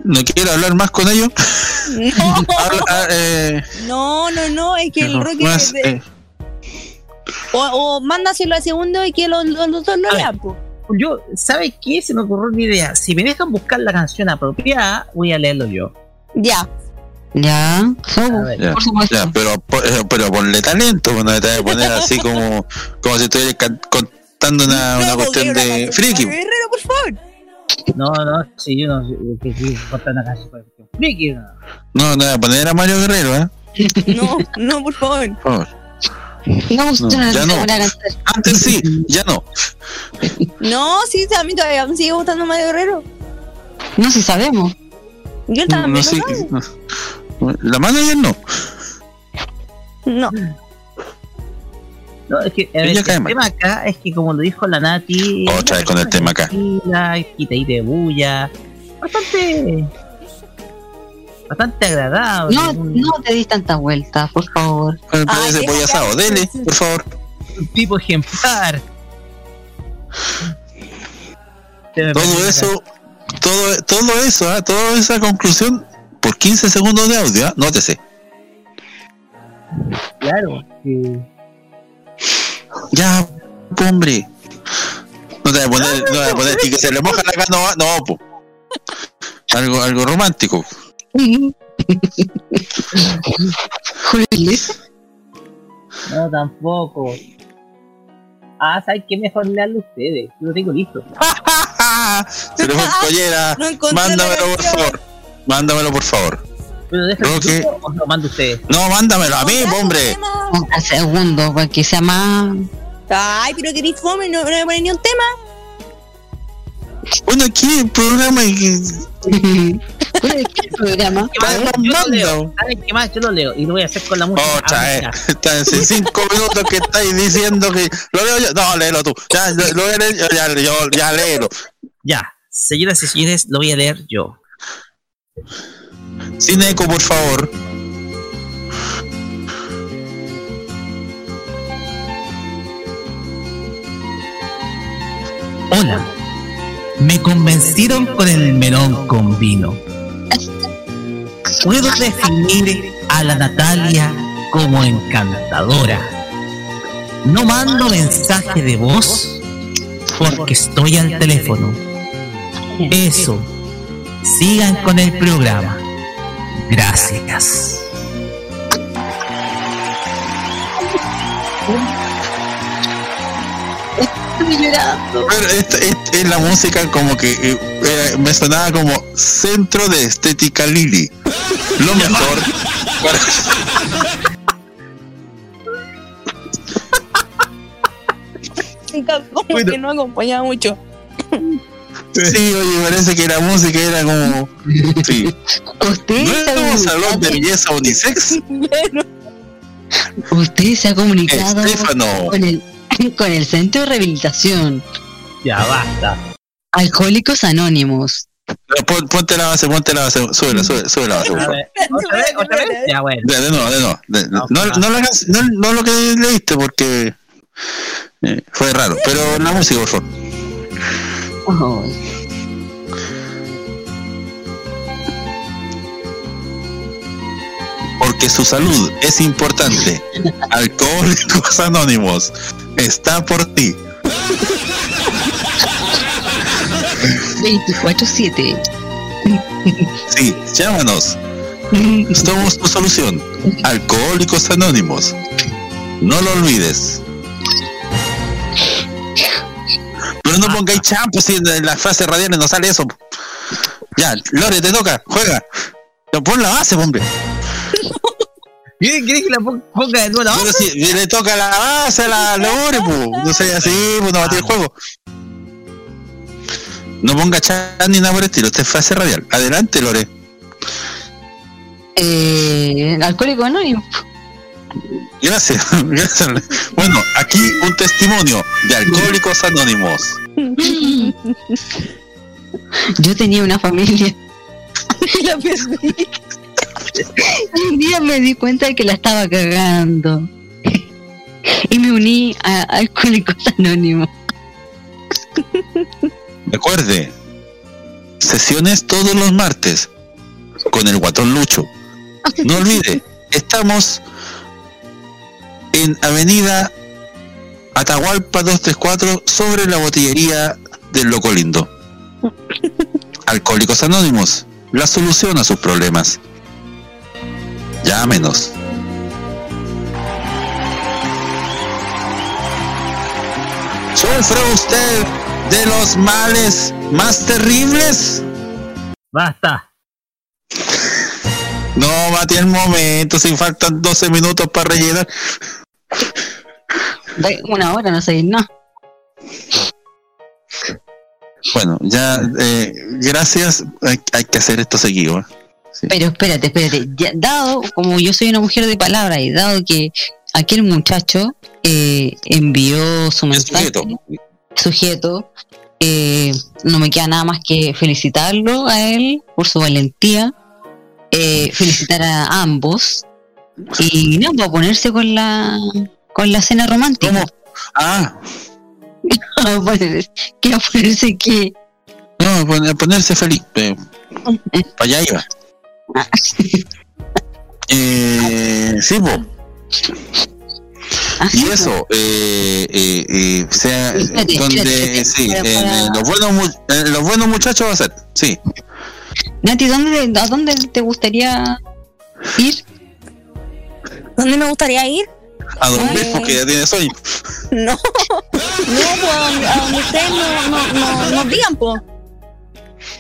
no quiero hablar más con ellos.
No,
Habla- ah, eh,
no, no, no, es que el roque.
más,
de-
eh,
o, o mándaselo al segundo y que los los los dos lo
A
lean, po.
Yo, ¿sabes qué? Se me ocurrió una idea. Si me dejan buscar la canción apropiada, voy a leerlo yo.
Ya.
Ya,
A ver.
ya,
por supuesto.
ya, pero, eh, pero ponle talento, pues, no te vas a poner así como, como si estuvieras can- contando una, una
No,
cuestión de
una
friki.
canción de Guerrero, por favor.
No, no, si yo no que que contar una canción por friki, no.
No, no voy a poner a Mario Guerrero, ¿eh?
No, no, por favor.
Por favor.
No,
No,
no
ya no. Antes sí, ya no.
No, sí, a mí todavía me sigue gustando Mario Guerrero.
No, si sabemos.
Yo también.
no
sabe.
no. La manager no.
No.
No, es que a ver,
Ella
el
mal.
tema acá es que como lo dijo la Nati,
Otra vez con el tema acá.
quita ahí de bulla, bastante bastante agradable.
No, no te dis tantas vueltas, por favor.
Pero
Ay,
ese pollo asado, dele, por favor.
un tipo ejemplar.
Todo eso, todo, todo eso, ¿ah? toda esa conclusión por 15 segundos de audio, ¿ah? nótese.
Claro, que
Ya, hombre. No te voy a poner, no te voy a poner, y que se le moja la canoa, no, po. Algo, algo romántico.
No tampoco. Ah, ¿sabes qué? Mejor leerlo ustedes. Yo lo tengo listo.
Fue collera.
No
Mándamelo, por favor. Mándamelo, por favor.
Pero
Roque.
yo o lo mando ustedes.
No, mándamelo a mí, hombre.
al segundo, para que sea más.
Ay, pero que fome, no, no me ponen ni un tema.
Bueno, aquí el programa que
de qué programa.
¿Qué más? Yo lo leo. ¿Saben qué más? Yo lo leo y lo voy a hacer con la música.
Otra
Ah.
Está hace cinco minutos que estáis diciendo que lo leo yo. No, léelo tú. Ya, lo, lo voy a leer yo, ya, yo, ya léelo.
Ya, señoras y señores, lo voy a leer yo.
Sin eco, por favor.
Hola. Me convencieron con el melón con vino. Puedo definir a la Natalia como encantadora. No mando mensaje de voz porque estoy al teléfono. Eso. Sigan con el programa. Gracias.
Estoy llorando.
Pero esta, esta es la música como que eh, me sonaba como centro de estética Lili. Lo mejor. para-
Como que no acompañaba mucho.
Sí, oye, parece que la música era como. Sí.
Usted
¿No era un salón de belleza unisex?
usted se ha comunicado
Estefano.
con el, con el centro de rehabilitación.
Ya basta.
Alcohólicos Anónimos.
Ponte la base, ponte la base, súbela, sube, sube la base, por favor.
¿Otra vez? ¿Otra vez? Ya, bueno.
De, de nuevo, de nuevo. De-
No,
no,
ah.
no, lo hagas- no, no lo que leíste porque eh, fue raro, pero la música, por favor.
Oh,
Porque su salud es importante. Alcohólicos Anónimos está por ti.
24-7.
Sí, llámanos. Somos tu solución. Alcohólicos Anónimos. No lo olvides. Pero no pongáis champo si en las frases radiales no sale eso. Ya, Lore, te toca, juega. No, Pon la base, hombre.
¿Quieres que la pon- ponga de nuevo la
Pero si le toca la base a la Lore, pues. No sé, así, pues no batí el juego. No ponga chat ni nada por el estilo. Esta es frase radial. Adelante, Lore.
Eh, Alcohólicos Anónimos.
Gracias, gracias. Bueno, aquí un testimonio de Alcohólicos Anónimos.
Yo tenía una familia. la perdí. Un día me di cuenta de que la estaba cagando. Y me uní a Alcohólicos Anónimos.
Recuerde, sesiones todos los martes con el guatón Lucho. No olvide, estamos en Avenida Atahualpa 234 sobre la botillería del Loco Lindo. Alcohólicos Anónimos, la solución a sus problemas. Llámenos. ¿Sufre usted de los males más terribles?
Basta.
No, Mati, el momento, si faltan 12 minutos para rellenar.
De Una hora, no sé, no.
Bueno, ya, eh, gracias. Hay, hay que hacer esto seguido. ¿eh?
Pero espérate, espérate. Ya, dado, como yo soy una mujer de palabra y dado que aquel muchacho eh, envió su mensaje,
sujeto.
eh, no me queda nada más que felicitarlo a él por su valentía, eh, felicitar a ambos y no, para ponerse con la con la cena romántica.
Ah,
Quiero ponerse que
no, pon- ponerse feliz. eh, para allá iba. Eh, sí, po. Y eso, eh, eh, eh, sea,
Espérate,
donde,
espérate,
sí,
para-
en,
para-
los, buenos, los buenos muchachos va a ser, sí.
Nati, ¿dónde, ¿a dónde te gustaría ir?
¿Dónde me gustaría ir?
A dormir porque ya tiene sueño.
No, no, pues a donde, ustedes no, no, no, nos digan, pues.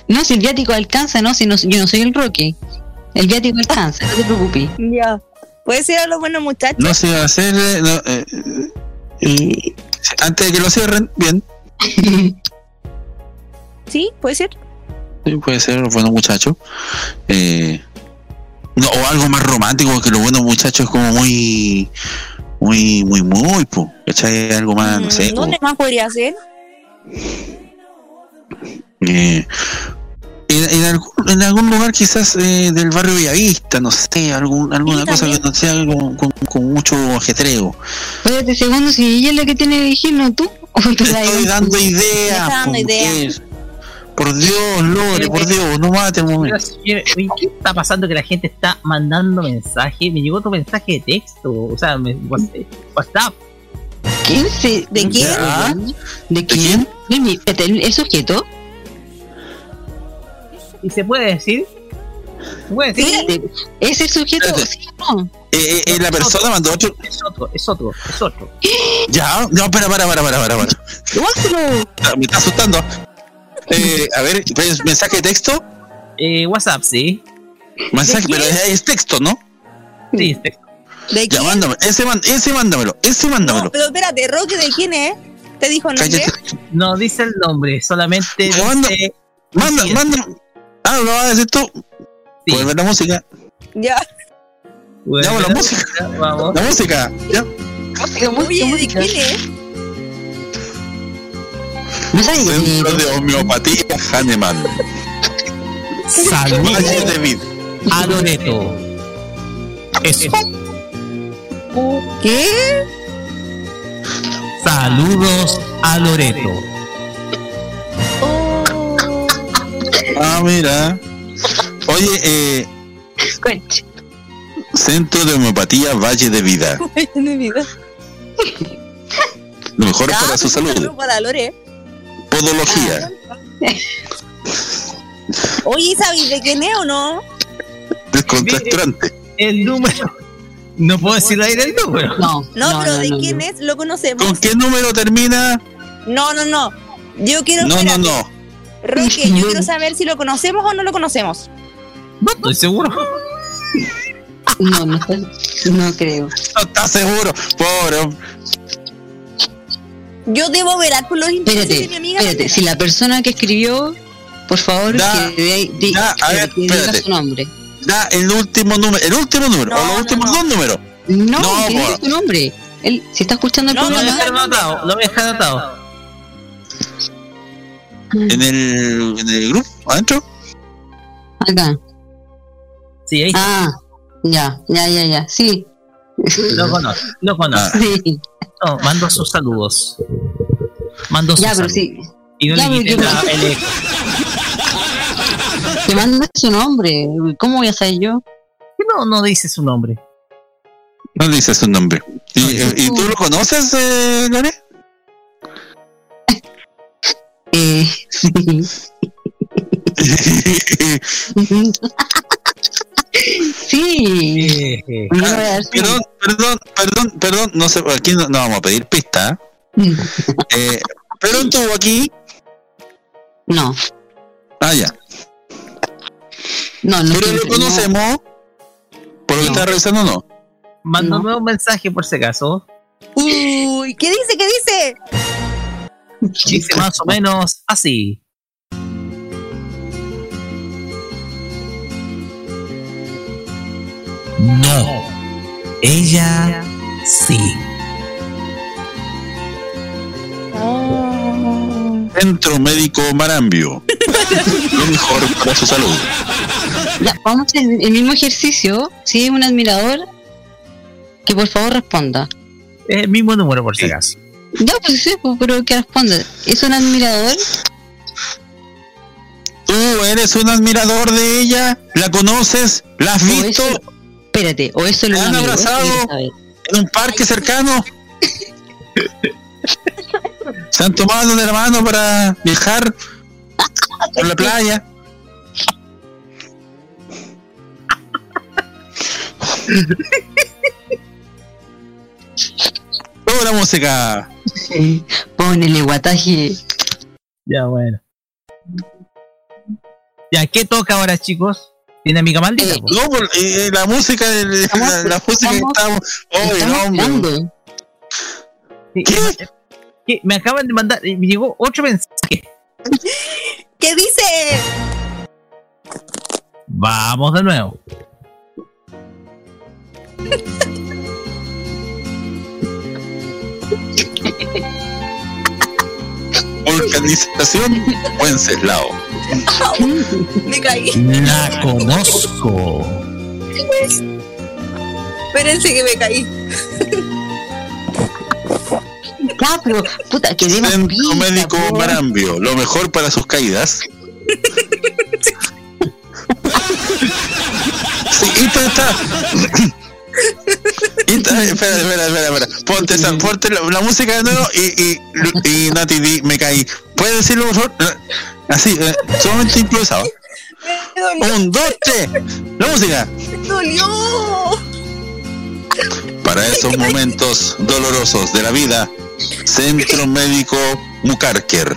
No, si el viático alcanza, no, si no, yo no soy el Roque. El viático alcanza, no te preocupes.
Ya. Puede ser a los buenos muchachos.
No se va a hacer, eh, no, eh,
eh,
antes de que lo cierren, bien.
Sí, puede ser.
Sí, puede ser los buenos muchachos. Eh, no, o algo más romántico, que los buenos muchachos es como muy, muy, muy, muy, po, ¿cachai? Algo más, no sé,
Mm, ¿Dónde más podría ser?
Eh, en, en algún, en algún lugar quizás eh, del barrio Villavista, no sé, algún, alguna cosa que no sea con, con- con mucho ajetreo.
Espérate segundo, si ella es la que tiene que elegir, no tú. ¿O tú la
Estoy dando ideas.
dando ideas.
Por Dios, Lore, por Dios, no mate un momento.
¿Qué está pasando que la gente está mandando mensajes? Me llegó tu mensaje de texto, o sea, me, WhatsApp.
¿Quién se, ¿De quién? ¿De quién? ¿El, espérate, el- el sujeto?
¿Y se puede decir? ¿Se puede decir?
Espérate, ¿Es el sujeto? ¿Sí o no?
Eh, eh, eh, la persona mandó otro.
Es otro, es otro, es otro.
Ya, no, para, para, para, para, para. para. Ah, Me está asustando. Eh, a ver, ¿ves mensaje de texto?
Eh, WhatsApp, sí.
Mensaje, pero es, es texto, ¿no?
Sí, es texto.
¿De
Ya, mándame, ese, ese mándamelo, ese mándamelo.
Pero espérate, Roque, ¿de quién es? ¿Te dijo el nombre?
No dice el nombre, solamente
Manda,
dice...
manda, manda. Ah, lo vas a decir tú. Puedes ver la música.
Ya.
Ya, la música.
Vamos.
La música. Ya.
Oye, ¿de quién es?
Centro de Homeopatía Hahnemann.
Salud.
Valle de Vid.
A Loreto. Eso.
¿Qué?
Saludos a Loreto.
Ah, mira. Oye, eh, Centro de Homeopatía Valle de Vida.
de vida.
Lo mejor es
Ya,
para su
pues,
salud.
Para Lore.
Podología.
Oye, ¿sabéis de quién es o no?
Descontracturante.
El número. No puedo decirlo ahí del número.
No,
No, pero ¿de quién es? ¿Lo conocemos?
¿Con qué número termina?
No, no, no. Yo quiero
No, no, no.
Roque, yo quiero saber si lo conocemos o no lo conocemos.
No estoy seguro.
No, no, no creo.
No está seguro. Pobre.
Yo debo velar por los intereses
Espérate,
de mi amiga.
espérate. Si la persona que escribió, por favor,
Da,
que, de- de-
da, a
que-
ver,
que diga
espérate.
su nombre.
Da el último número. El último número. o los últimos dos números.
No,
No,
que diga
por-
su nombre. Él, si está escuchando el
No, lo voy a
programa,
dejar anotado. Lo voy a dejar anotado.
En el, en el grupo, adentro.
acá.
Sí, ahí
Ah, ya, ya, ya, ya. Sí.
Lo conozco, lo conozco.
Sí.
No, mando sus saludos. Mando sus
Ya, pero
saludos.
sí.
Y no
Ya,
le
que-
la- el eco.
Te manda su nombre. ¿Cómo voy a saber yo?
¿Por qué no, no dice su nombre?
No dice su nombre. ¿Y, eh, ¿y tú lo conoces, eh, Lore?
Sí.
Eh,
No voy a dar su
Perdón, perdón, perdón, perdón, no sé, aquí no, no vamos a pedir pista. Eh, pero estuvo aquí.
No,
Ah, ya.
no, no.
Pero lo
siempre, no.
conocemos. Por lo que
No.
está revisando, no.
Mándame un mensaje por si acaso.
Uy, ¿qué dice? ¿Qué dice?
Dice más o menos así. No. Ella sí.
Centro Médico Marambio. Lo mejor para su salud.
Ya, vamos a hacer el mismo ejercicio. Si es un admirador, que por favor responda.
Es el mismo número por si acaso.
Ya, pues sí, pues, pero que responda. ¿Es un admirador?
¿Tú eres un admirador de ella? ¿La conoces? ¿La has
O
visto
eso- espérate, o eso lo
¿Te han abrazado? en un parque cercano? ¿Se han tomado de la mano para viajar por la playa? Toda la música.
Ponele guataje.
Ya, bueno. Ya, ¿qué toca ahora, chicos? ¿Tiene amiga maldita? po?
No, por- eh, la música, la, la música que estamos. Oye,
estamos
hombre.
hablando.
Sí, ¿Qué? Me acaban de mandar, eh, me llegó otro mensaje.
¿Qué dice?
Vamos de nuevo.
Organización Wenceslao.
Me caí.
La conozco.
Espérense que me caí.
Ya, pero, puta, que demos
Centro
pista,
Médico
po.
Marambio, lo mejor para sus caídas. Sí, esto está. Esta- espera, espera, espera, espera. Ponte, esa, ponte la, la música de nuevo y, y, y Nati, di, me caí. ¿Puedes decirlo, por favor? Así, eh, solamente improvisado. Un, dos, tres. La música.
Me dolió.
Para esos momentos dolorosos de la vida, Centro Médico Mucarker.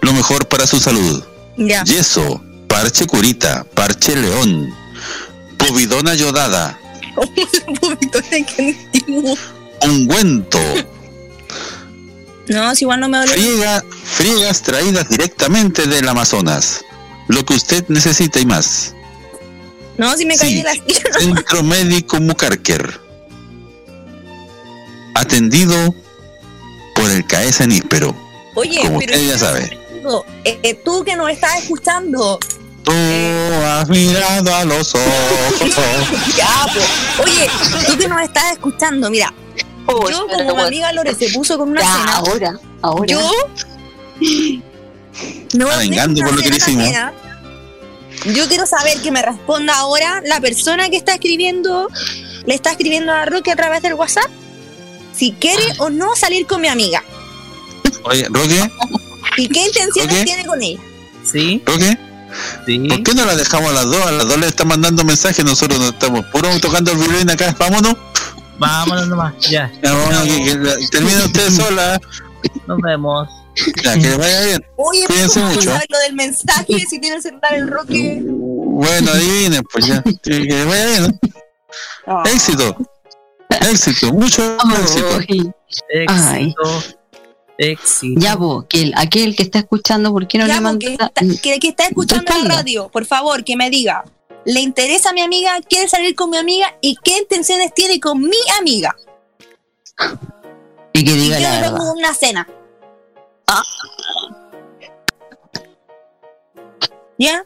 Lo mejor para su salud.
Ya.
Yeso, parche curita, parche león, povidona yodada, Ungüento,
No, si igual no me duele.
friega, friegas traídas directamente del Amazonas. Lo que usted necesita y más.
No, si me caí
Sí.
de la silla.
Centro Médico Mucarker. Atendido por el CAESA Níspero.
Oye,
Como
pero
usted ya sabe.
eh, eh, tú que nos estás escuchando,
Tú has mirado a los ojos.
ya, po. Oye, tú que nos estás escuchando, mira, yo como mi amiga Lore se puso con una
Ya,
cena,
ahora, ahora.
yo no dejo
vengando por lo que le hicimos.
Yo quiero saber que me responda ahora la persona que está escribiendo, le está escribiendo a Roque a través del WhatsApp, si quiere o no salir con mi amiga
Oye, Roque,
y qué intenciones
¿Roque?
tiene con ella.
¿Sí?
Roque,
Sí.
¿por qué no la dejamos a las dos? A las dos le están mandando mensajes, nosotros no estamos puro tocando el violín acá. Vámonos.
Vámonos nomás. Ya.
Ya, vámonos, que, que termina usted sola.
Nos vemos.
Ya, que le vaya bien.
Oye, pero
Cuídense
¿cómo
mucho.
sabes lo del mensaje? Si tiene el celular el Roque.
Bueno, adivinen, pues ya. Que, le vaya bien.
Ah.
Éxito. Éxito, mucho éxito.
Ay, Ay.
Éxito.
Ya, vos, que el- aquel que está escuchando, ¿por qué no
Ya,
le manda?
está, que, que está escuchando la radio, por favor, que me diga. ¿Le interesa a mi amiga? ¿Quiere salir con mi amiga? ¿Y qué intenciones tiene con mi amiga?
Y que
Y
diga
yo
la
le
verdad.
pongo una cena. ¿Ya?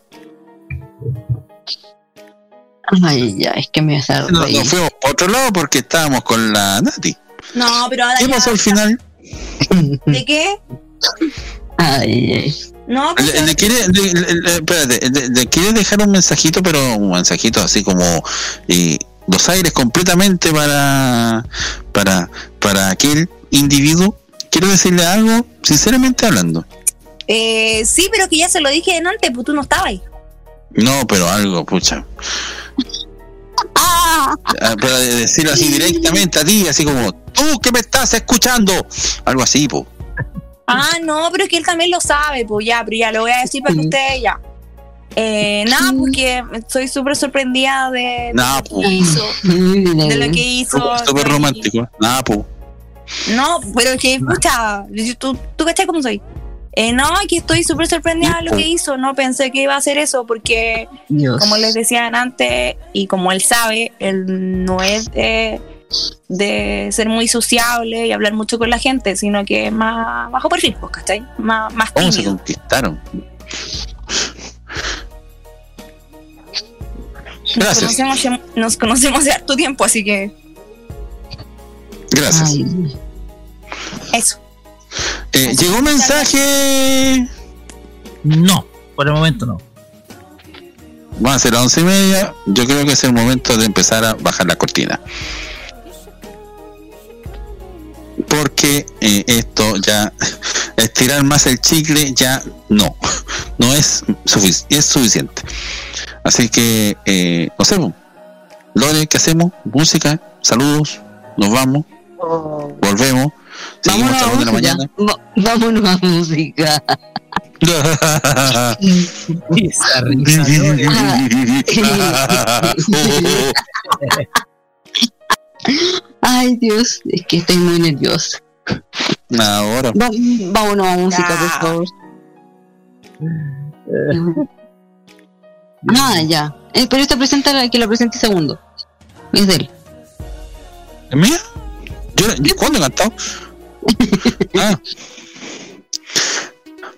Ay, ya, es que me hace
no, Nos fuimos por otro lado porque estábamos con la Nati.
No, pero ahora.
¿Qué pasó al final?
¿De qué?
Ay, ay.
No, pues,
le, le quiere, le, le- espérate, le- le quiere dejar un mensajito, pero un mensajito así como eh, los aires completamente para, para, para aquel individuo. Quiero decirle algo, sinceramente hablando.
eh, sí, pero que ya se lo dije antes, pues tú no estabas ahí.
No, pero algo, pucha. Ah, Para decirlo así directamente a ti, así como, tú que me estás escuchando. Algo así, po.
Ah, no, pero es que él también lo sabe, pues ya, pero ya lo voy a decir para que ustedes ya. Eh, nada, porque estoy súper sorprendida de, lo que hizo. De lo que hizo.
Súper romántico. Nada, po.
No, pero es que, escucha, tú, tú cachai cómo soy. Eh, no, que estoy súper sorprendida de lo que hizo. No pensé que iba a hacer eso porque,
Dios.
como les decían antes, y como él sabe, él no es de, de ser muy sociable y hablar mucho con la gente, sino que es más bajo perfil, pues, ¿cachai? Más, más
¿Cómo se
tímido.
conquistaron?
Nos conocemos, nos conocemos hace harto tiempo, así que
Gracias.
Ay,
eso.
Eh, Llegó un mensaje.
No, por el momento no.
Van a ser las once y media. Yo creo que es el momento de empezar a bajar la cortina. Porque eh, esto ya, estirar más el chicle ya no, no es, sufic- es suficiente. Así que, eh, no sé, po. Lore, ¿qué hacemos? Música, saludos, nos vamos, volvemos, seguimos las dos de la
música.
mañana.
Va- vámonos a música.
Esa risa,
Ay, Dios, es que estoy muy nerviosa.
Ahora.
Va- vámonos a música, por
Ya.
favor. Ah, ya. Eh, pero esta presenta la que la presente segundo. Es de él.
¿Es mía? ¿Yo, yo- ¿Cuándo he cantado? Ah.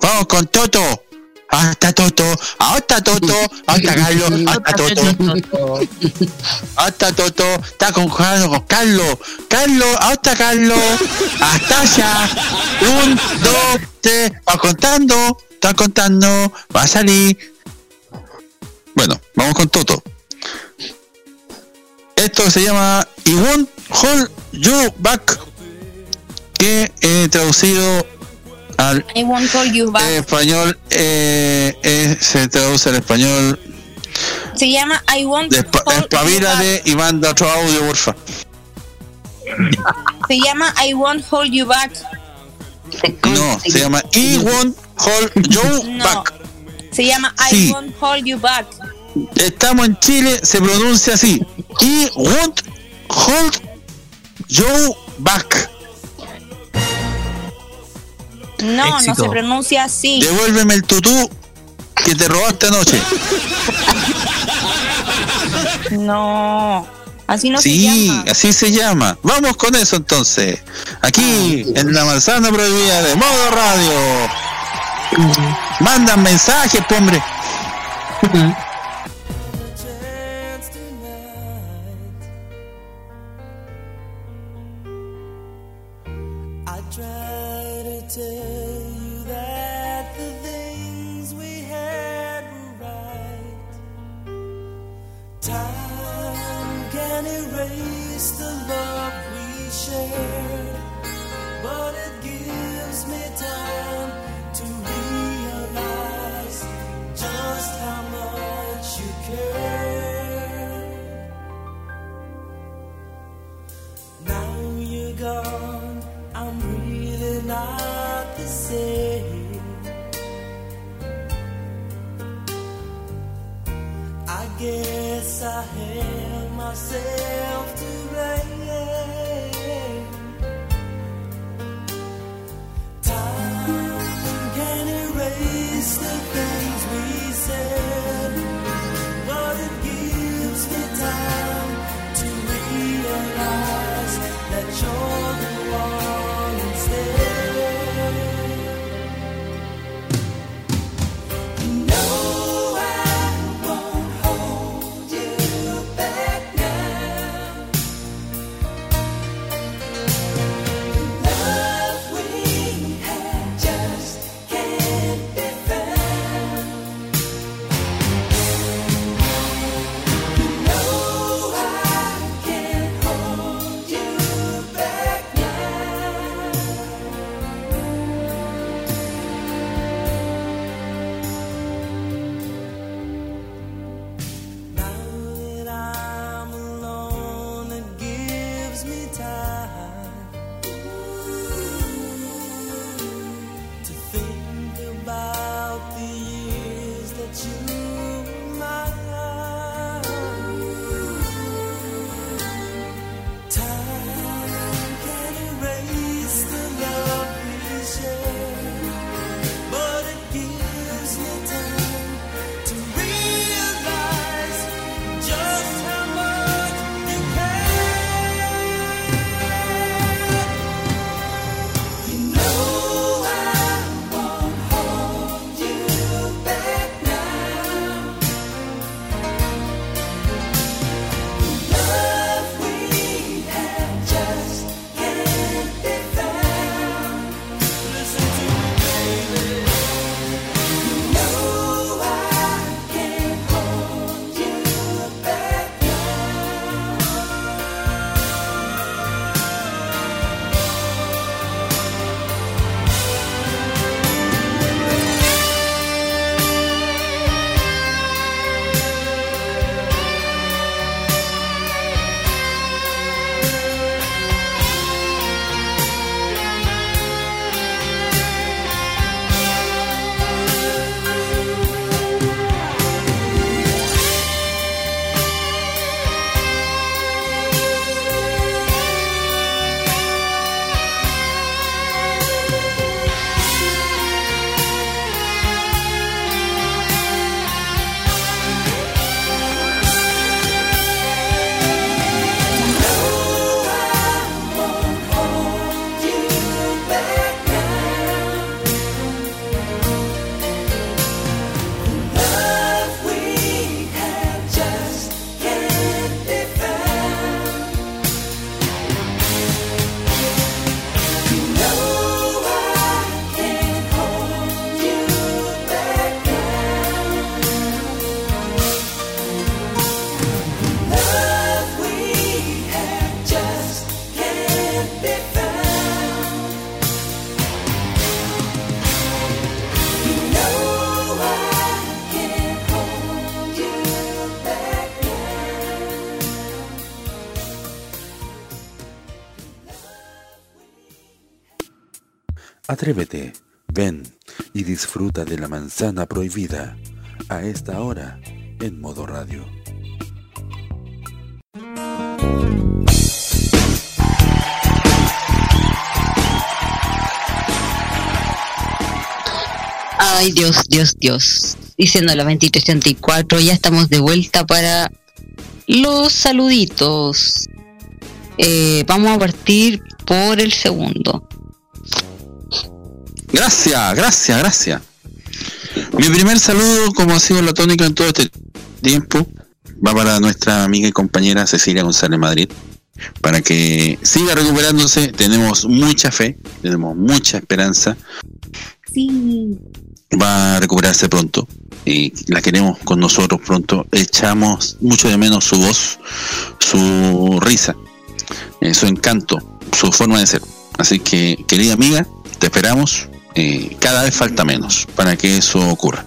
Vamos con Toto. Hasta Toto, hasta Toto, hasta Carlos, hasta Toto, hasta Toto, está con Carlos, con Carlos, Carlos, hasta Carlos, hasta allá, un, dos, tres, va contando, está contando, va a salir. Bueno, vamos con Toto. Esto se llama I won't hold you back, que eh, traducido al
I won't call you back.
español eh, eh, se traduce al español.
Se llama I won't hold you back.
Y manda otro audio, porfa.
Se llama I won't hold you back.
No, se llama I won't hold you
No.
back.
Se llama I
Sí.
won't hold you back.
Estamos en Chile, se pronuncia así. I won't hold you back.
No, no se pronuncia así.
Devuélveme el tutú que te robaste anoche.
No, así no se
sí,
llama.
así se llama. Vamos con eso entonces. Aquí en la manzana prohibida de modo radio. Mandan mensajes, po, hombre.
Same. I guess I have myself to blame. Time can erase the things we said, but it gives me time
Atrévete, ven y disfruta de la manzana prohibida a esta hora en modo radio.
Ay, Dios, Dios, Dios. Diciendo las 23.34, ya estamos de vuelta para los saluditos. Eh, vamos a partir por el segundo.
Gracias, gracias, gracias. Mi primer saludo, como ha sido la tónica en todo este tiempo, va para nuestra amiga y compañera Cecilia González Madrid. Para que siga recuperándose, tenemos mucha fe, tenemos mucha esperanza.
Sí.
Va a recuperarse pronto. Y la queremos con nosotros pronto. Echamos mucho de menos su voz, su risa, eh, su encanto, su forma de ser. Así que, querida amiga, te esperamos. Eh, cada vez falta menos para que eso ocurra.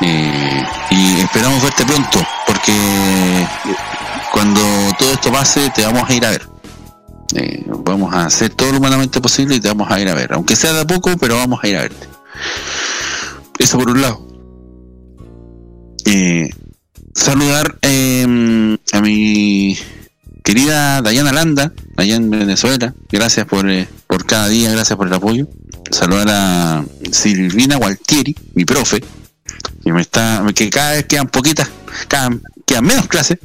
Eh, y esperamos verte pronto, porque cuando todo esto pase te vamos a ir a ver. Eh, vamos a hacer todo lo humanamente posible y te vamos a ir a ver, aunque sea de poco, pero vamos a ir a verte. Eso por un lado. Eh, saludar eh, a mi querida Dayana Landa, allá en Venezuela. Gracias por, por cada día, gracias por el apoyo. Saludar a Silvina Gualtieri, mi profe, que me está, que cada vez quedan poquitas, cada, quedan menos clases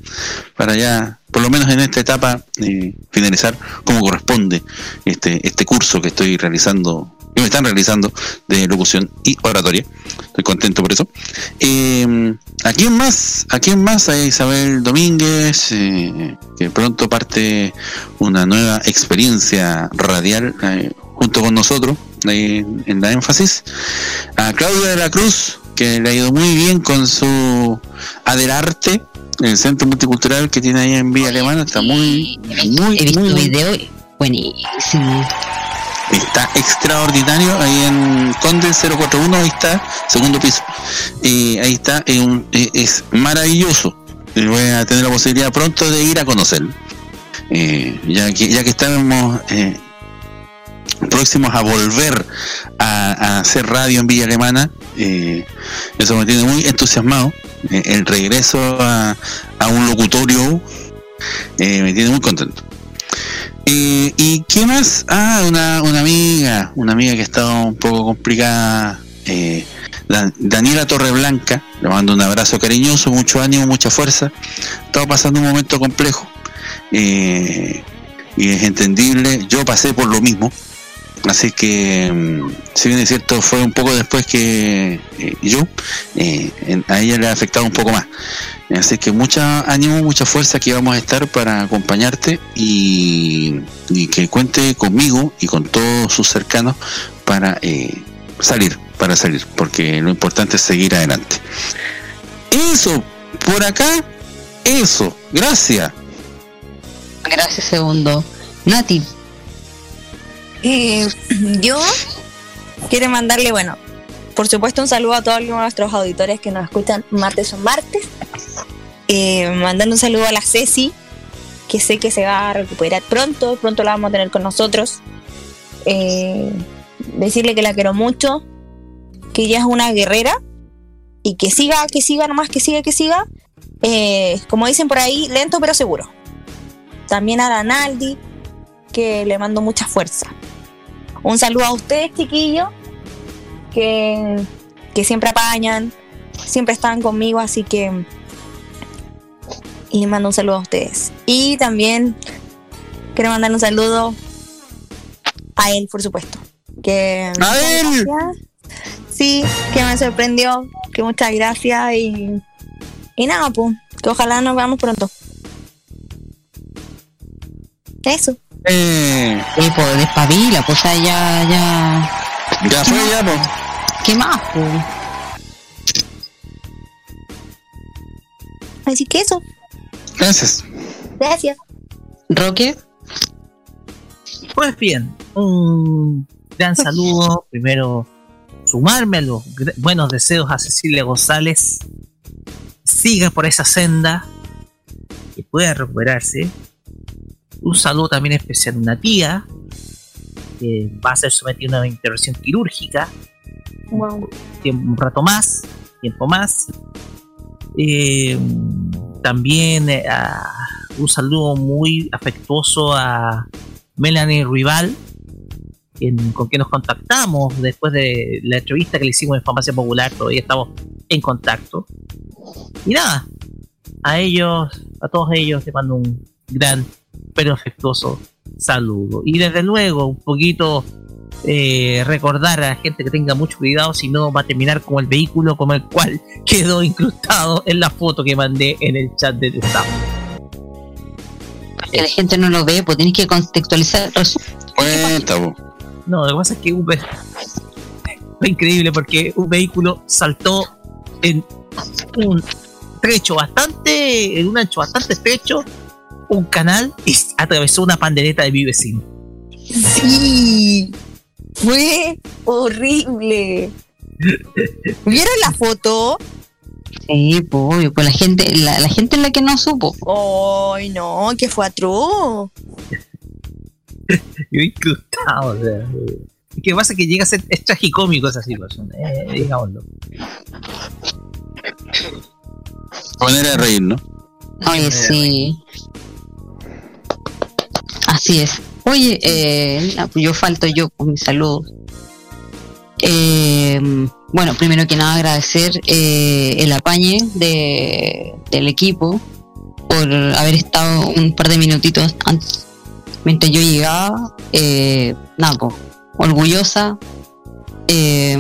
para ya, por lo menos en esta etapa, eh, finalizar como corresponde este, este curso que estoy realizando, que me están realizando de locución y oratoria. Estoy contento por eso. Eh, ¿A quién más? ¿A quién más? A Isabel Domínguez, eh, que pronto parte una nueva experiencia radial eh, junto con nosotros ahí en la énfasis. A Claudia de la Cruz, que le ha ido muy bien con su Adelarte, el centro multicultural que tiene ahí en Villa Alemana. Está muy, muy,
He visto
muy,
video buenísimo.
Está extraordinario ahí en Conde 041, ahí está, segundo piso. Y ahí está, es, un- es maravilloso. Y Voy a tener la posibilidad pronto de ir a conocerlo. eh, ya, que, ya que estamos eh, próximos a volver a, hacer radio en Villa Alemana, eh, eso me tiene muy entusiasmado. Eh, el regreso a, un locutorio eh, me tiene muy contento. Eh, ¿Y qué más? Ah, una, una amiga, una amiga que estaba un poco complicada, eh, Da- Daniela Torreblanca, le mando un abrazo cariñoso, mucho ánimo, mucha fuerza. Estaba pasando un momento complejo eh, y es entendible. Yo pasé por lo mismo, así que, mm, si bien es cierto, fue un poco después que eh, yo, eh, a ella le ha afectado un poco más. Así que mucha ánimo, mucha fuerza que vamos a estar para acompañarte y, y que cuente conmigo y con todos sus cercanos para eh, salir, para salir, porque lo importante es seguir adelante. Eso, por acá, eso, gracias.
Gracias, segundo. Nati,
Eh, yo quiero mandarle, bueno, por supuesto un saludo a todos nuestros auditores que nos escuchan martes o martes. Eh, mandando un saludo a la Ceci, que sé que se va a recuperar pronto, pronto la vamos a tener con nosotros. Eh, decirle que la quiero mucho, que ella es una guerrera y que siga, que siga nomás, que siga, que siga. Eh, como dicen por ahí, lento pero seguro. También a Danaldi, que le mando mucha fuerza. Un saludo a ustedes, chiquillos, que, que siempre apañan, siempre están conmigo, así que. Y les mando un saludo a ustedes. Y también quiero mandar un saludo a él, por supuesto. Que
¡A él!
Sí, que me sorprendió. Que muchas gracias y. Y nada, pues. Que ojalá nos veamos pronto. Eso.
Eh,
eh, pues despabila, pues ya, ya.
ya fue, ya, pues.
¿Qué más, pues?
Así que eso.
Gracias.
Gracias.
Roque,
Pues bien, un gran saludo. Primero, sumarme a los buenos deseos a Cecilia González. Siga por esa senda, que pueda recuperarse. Un saludo también especial a una tía, que va a ser sometida a una intervención quirúrgica. un rato más, tiempo más. Eh, también eh, a- un saludo muy afectuoso a Melanie Rival, con quien nos contactamos después de la entrevista que le hicimos en Farmacia Popular, todavía estamos en contacto. Y nada, a ellos, a todos ellos, les mando un gran pero afectuoso saludo. Y desde luego, un poquito eh, recordar a la gente que tenga mucho cuidado, si no va a terminar como el vehículo como el cual quedó incrustado en la foto que mandé en el chat del staff.
que la gente no lo ve, pues tienes que contextualizar.
Cuenta.
No, lo que pasa es que fue increíble porque un vehículo saltó en un trecho bastante, en un ancho bastante estrecho, un canal y atravesó una pandereta de mi vecino.
Sí. Fue horrible. ¿Vieron la foto?
Sí, pues, obvio, pues la gente, la, la gente es la que no supo.
Ay, no, que fue atroz.
Yo incrustado, o sea, eh, que pasa que llega a ser es tragicómico esa situación, eh, digámoslo.
Manera de reír, ¿no?
Oye, sí. Así es. Oye, eh, pues yo falto yo con mis saludos. Eh, bueno, primero que nada agradecer eh, el apañe de, del equipo por haber estado un par de minutitos antes mientras yo llegaba. Eh, orgullosa. Eh,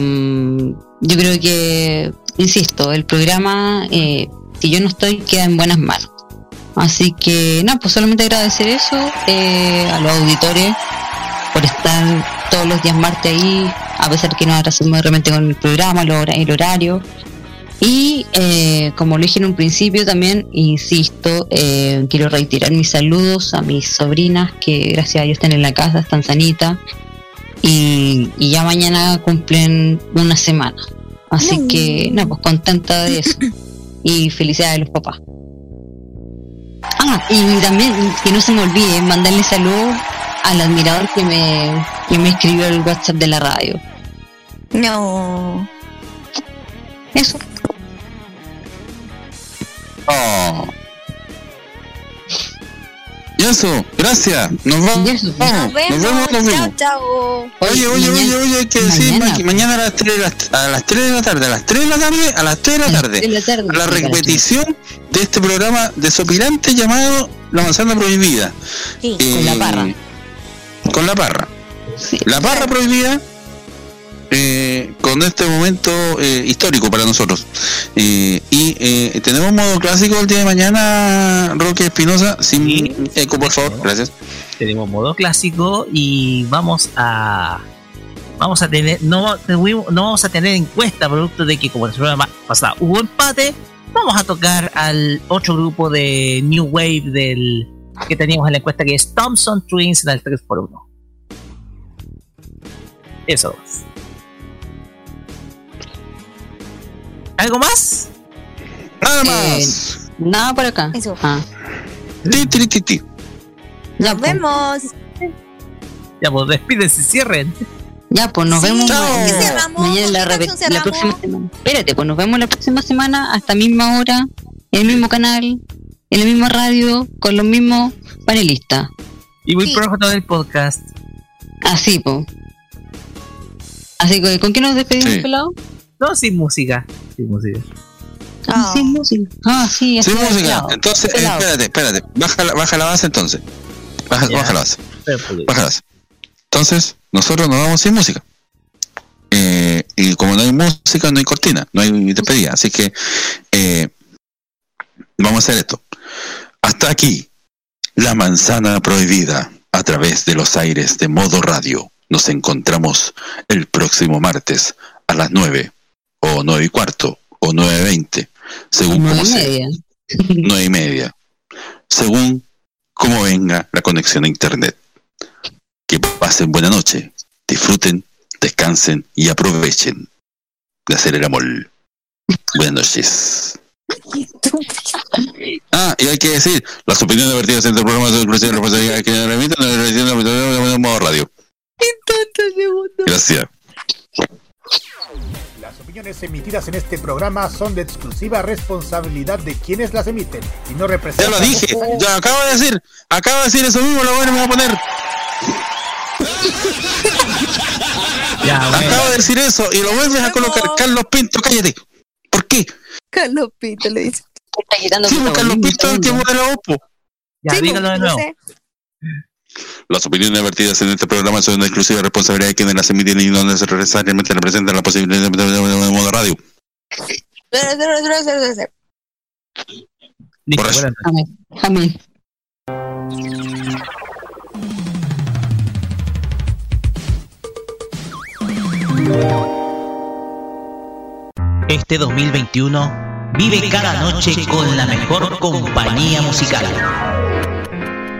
yo creo que, insisto, el programa, eh, si yo no estoy, queda en buenas manos. Así que, nada, pues solamente agradecer eso eh, a los auditores por estar todos los días martes ahí, a pesar que nos atrasamos de repente con el programa, el, hora- el horario. Y eh, como lo dije en un principio también, insisto, eh, quiero reiterar mis saludos a mis sobrinas que gracias a Dios están en la casa, están sanitas. Y, y ya mañana cumplen una semana. Así que, nada, pues contenta de eso. Y felicidades a los papás. Ah, y también que no se me olvide mandarle saludos al admirador que me, que me escribió el WhatsApp de la radio.
No.
Eso.
Oh. Y eso, gracias. Nos vamos.
Eso.
Vamos.
Nos vemos.
Nos vemos, nos
Chao,
vemos.
chao.
Oye, oye,
Mañana-
oye, oye, hay que decir
mañana.
ma- mañana a las 3 de la, a las 3 de la tarde, a las 3 de la tarde, a las 3 de la tarde.
tres de la tarde,
a la
sí,
repetición de este programa desopilante llamado La manzana prohibida.
Sí.
Con la
Eh,
parra.
Con la parra.
Sí.
La parra prohibida eh, con este momento eh, histórico para nosotros. Eh, y tenemos modo clásico el día de mañana, Roque Espinosa, sin
Sí.
eco, por favor, gracias.
tenemos modo clásico y vamos a vamos a tener no, no vamos a tener encuesta producto de que como la semana pasada hubo empate vamos a tocar al otro grupo de New Wave del que teníamos en la encuesta que es Thompson Twins en el 3x1 eso es. ¿Algo más?
Nada
Eh,
más.
Nada por acá.
Eso.
Ah,
Ti, ti, ti,
Nos
pues.
vemos.
Ya, pues despídense, cierren.
Ya, pues nos
Sí,
vemos
Chao.
mañana,
¿qué cerramos?
mañana en la,
¿Con qué
repet-
canción
la próxima semana. Espérate, pues nos vemos la próxima semana hasta misma hora, en el mismo canal, en la misma radio, con los mismos panelistas.
Y muy
Sí.
pronto del podcast.
Así, pues. Así que, ¿con qué nos despedimos,
Sí.
pelado?
No, sin música. Sin música.
Ah,
Ah.
sin música. Ah, sí,
Sin música.
pelado.
Entonces,
Pelado.
espérate, espérate. Baja la, baja la base entonces. Baja,
Ya.
baja la base.
Pues,
Baja la base. Entonces, nosotros nos vamos sin música. Eh, y como no hay música, no hay cortina, no hay despedida. Así que eh, vamos a hacer esto. Hasta aquí, la manzana prohibida a través de los aires de modo radio. Nos encontramos el próximo martes a las 9 o 9 y cuarto o 9.20, según
Nueve
como
y
sea.
media.
nueve y media, según cómo venga la conexión a internet. Que pasen buena noche, disfruten, descansen y aprovechen de hacer el amor. Buenas noches. Ah, y hay que decir, las opiniones vertidas en este programa son exclusivas de la que remiten, no emiten, no modo radio. Gracias.
Las opiniones emitidas en este programa son de exclusiva responsabilidad de quienes las emiten y no
Ya
representan.
lo dije, ya acabo de decir, acabo de decir eso mismo, lo bueno me va a poner.
Ya, bueno.
Acabo de decir eso y lo vuelves a colocar. Carlos Pinto, cállate. ¿Por qué?
Carlos Pito le dice.
Está
Sí, porque Carlos Pinto es el que
segundo.
mueve la OPO.
Ya,
Sí,
dígalo de
no
nuevo.
sé.
Las opiniones vertidas en este programa son de exclusiva responsabilidad de quienes las emiten y no necesariamente representan la posibilidad de de modo radio. Por eso.
Amén.
Este 2021 vive cada noche con la mejor compañía musical.